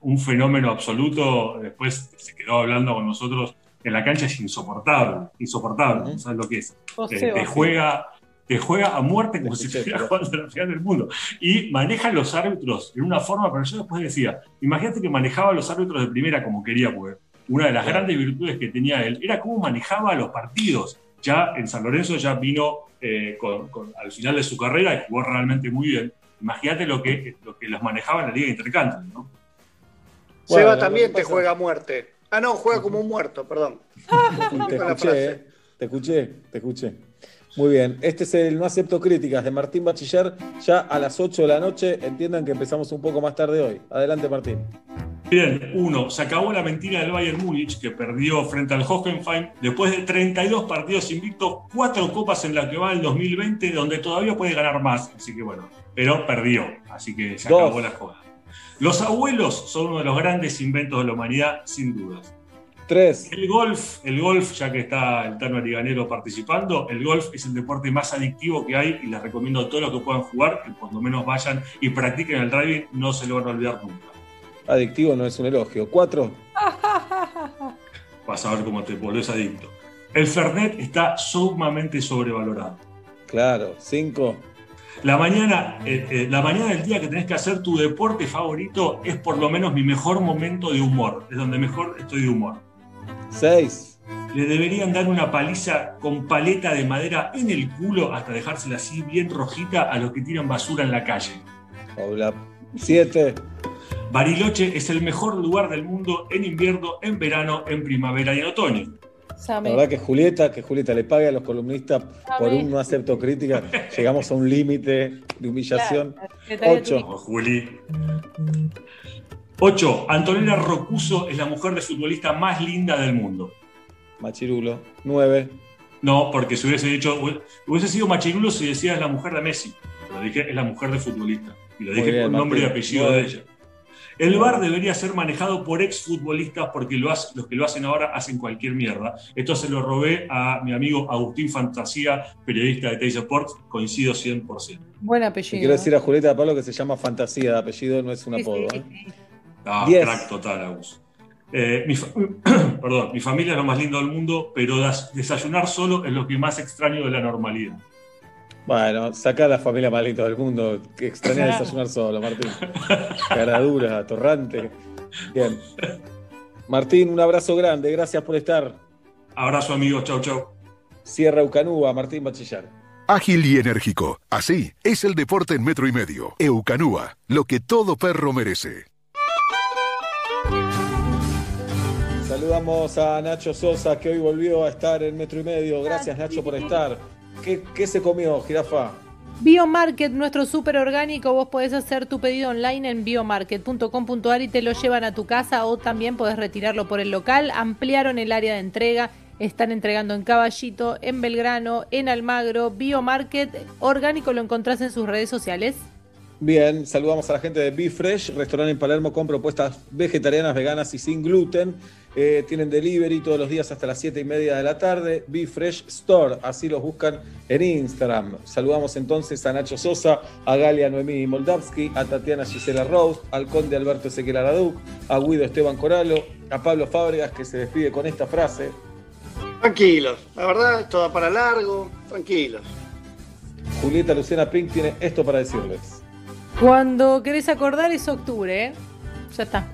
un, fenómeno absoluto. Después se quedó hablando con nosotros en la cancha. Es insoportable. Insoportable. ¿no ¿Sabes lo que es? José Eh, te, Vázquez. juega, te juega a muerte como si estuviera jugando la final del mundo. Y maneja los árbitros de una forma, pero yo después decía, imagínate que manejaba a los árbitros de primera como quería, porque una de las grandes virtudes que tenía él era cómo manejaba los partidos. Ya en San Lorenzo ya vino eh, con- con- al final de su carrera y jugó realmente muy bien. Imagínate lo que, lo que los manejaba en la Liga Intercountry, ¿no? Bueno, Seba también te pasa- juega a muerte. Ah, no, juega como un muerto, perdón. Escuché, eh. te escuché, te escuché. Muy bien, este es el No Acepto Críticas de Martín Bachiller, ya a las 8 de la noche. Entiendan que empezamos un poco más tarde hoy. Adelante, Martín. Bien, uno, se acabó la mentira del Bayern Múnich, que perdió frente al Hoffenheim después de 32 partidos invictos, cuatro copas en la que va el 2020, donde todavía puede ganar más, así que bueno, pero perdió, así que se Dos. acabó la jugada. Los abuelos son uno de los grandes inventos de la humanidad, sin dudas. Tres. El golf, el golf, ya que está el Tano Ariganero participando, el golf es el deporte más adictivo que hay y les recomiendo a todos los que puedan jugar que lo menos vayan y practiquen el driving, no se lo van a olvidar nunca. Adictivo no es un elogio. Cuatro. vas a ver cómo te volvés adicto. El Fernet está sumamente sobrevalorado. Claro. Cinco. La mañana, eh, eh, la mañana del día que tenés que hacer tu deporte favorito es por lo menos mi mejor momento de humor, es donde mejor estoy de humor. Seis. Le deberían dar una paliza con paleta de madera en el culo hasta dejársela así bien rojita a los que tiran basura en la calle. Hola. Siete. Bariloche es el mejor lugar del mundo en invierno, en verano, en primavera y en otoño. La verdad que Julieta, que Julieta le pague a los columnistas por un no acepto crítica. Llegamos a un límite de humillación. Ocho. Juli. 8. Antonella Rocuso es la mujer de futbolista más linda del mundo. Machirulo. Nueve. No, porque si hubiese dicho, hubiese sido Machirulo si decías es la mujer de Messi. Pero dije, es la mujer de futbolista. Y lo Muy dije bien, con nombre y apellido de ella. El bar debería ser manejado por exfutbolistas porque lo hace- los que lo hacen ahora hacen cualquier mierda. Esto se lo robé a mi amigo Agustín Fantasía, periodista de Teis Sports. Coincido 100%. Buen apellido. quiero decir a Julieta Pablo que se llama Fantasía de apellido, no es un Sí, apodo. sí, ¿eh? Ah, Diez. crack total, Agus. Eh, mi, perdón, mi familia es lo más lindo del mundo, pero desayunar solo es lo que más extraño de la normalidad. Bueno, saca a la familia más linda del mundo. Que extraña desayunar solo, Martín. Cara dura, torrante. Bien. Martín, un abrazo grande. Gracias por estar. Abrazo, amigos. Chau, chau. Sierra Ucanúa, Martín Bachillar. Ágil y enérgico. Así es el deporte en metro y medio. Eucanúa, lo que todo perro merece. Saludamos a Nacho Sosa, que hoy volvió a estar en metro y medio. Gracias, Nacho, por estar. ¿Qué, qué se comió, jirafa? Biomarket, nuestro súper orgánico, vos podés hacer tu pedido online en biomarket.com.ar y te lo llevan a tu casa o también podés retirarlo por el local. Ampliaron el área de entrega, están entregando en Caballito, en Belgrano, en Almagro. Biomarket orgánico lo encontrás en sus redes sociales. Bien, saludamos a la gente de Be Fresh, restaurante en Palermo con propuestas vegetarianas, veganas y sin gluten. Eh, tienen delivery todos los días hasta las 7 y media de la tarde. Be Fresh Store, así los buscan en Instagram. Saludamos entonces a Nacho Sosa, a Galia Noemí Moldavsky, a Tatiana Gisela Rose, al conde Alberto Ezequiel Araduc, a Guido Esteban Coralo, a Pablo Fábregas, que se despide con esta frase. Tranquilos, la verdad, esto para largo, tranquilos. Julieta Luciana Pink tiene esto para decirles. Cuando querés acordar es octubre, ¿eh? Ya está.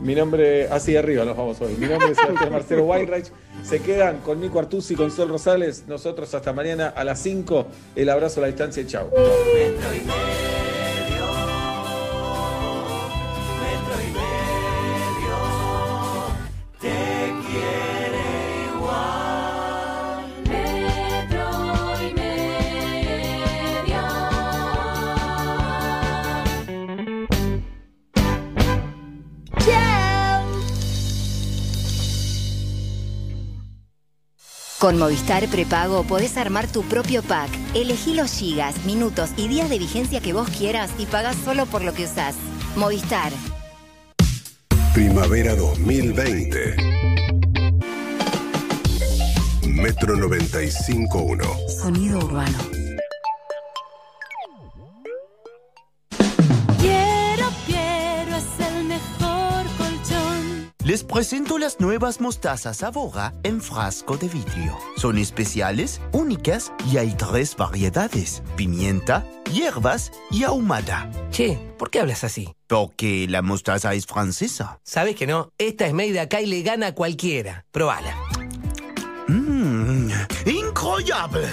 Mi nombre, así arriba nos vamos hoy. Mi nombre es Sebastián Marcelo Weinreich. Se quedan con Nico Artusi y con Sol Rosales. Nosotros hasta mañana a las 5. El abrazo a la distancia y chao. Con Movistar Prepago podés armar tu propio pack. Elegí los gigas, minutos y días de vigencia que vos quieras y pagás solo por lo que usás. Movistar. Primavera 2020. Metro 95.1. Sonido urbano. Les presento las nuevas mostazas Avora en frasco de vidrio. Son especiales, únicas y hay tres variedades: pimienta, hierbas y ahumada. Che, ¿por qué hablas así? Porque la mostaza es francesa. Sabes que no, esta es made acá y le gana a cualquiera. Probala. Mmm, incroyable.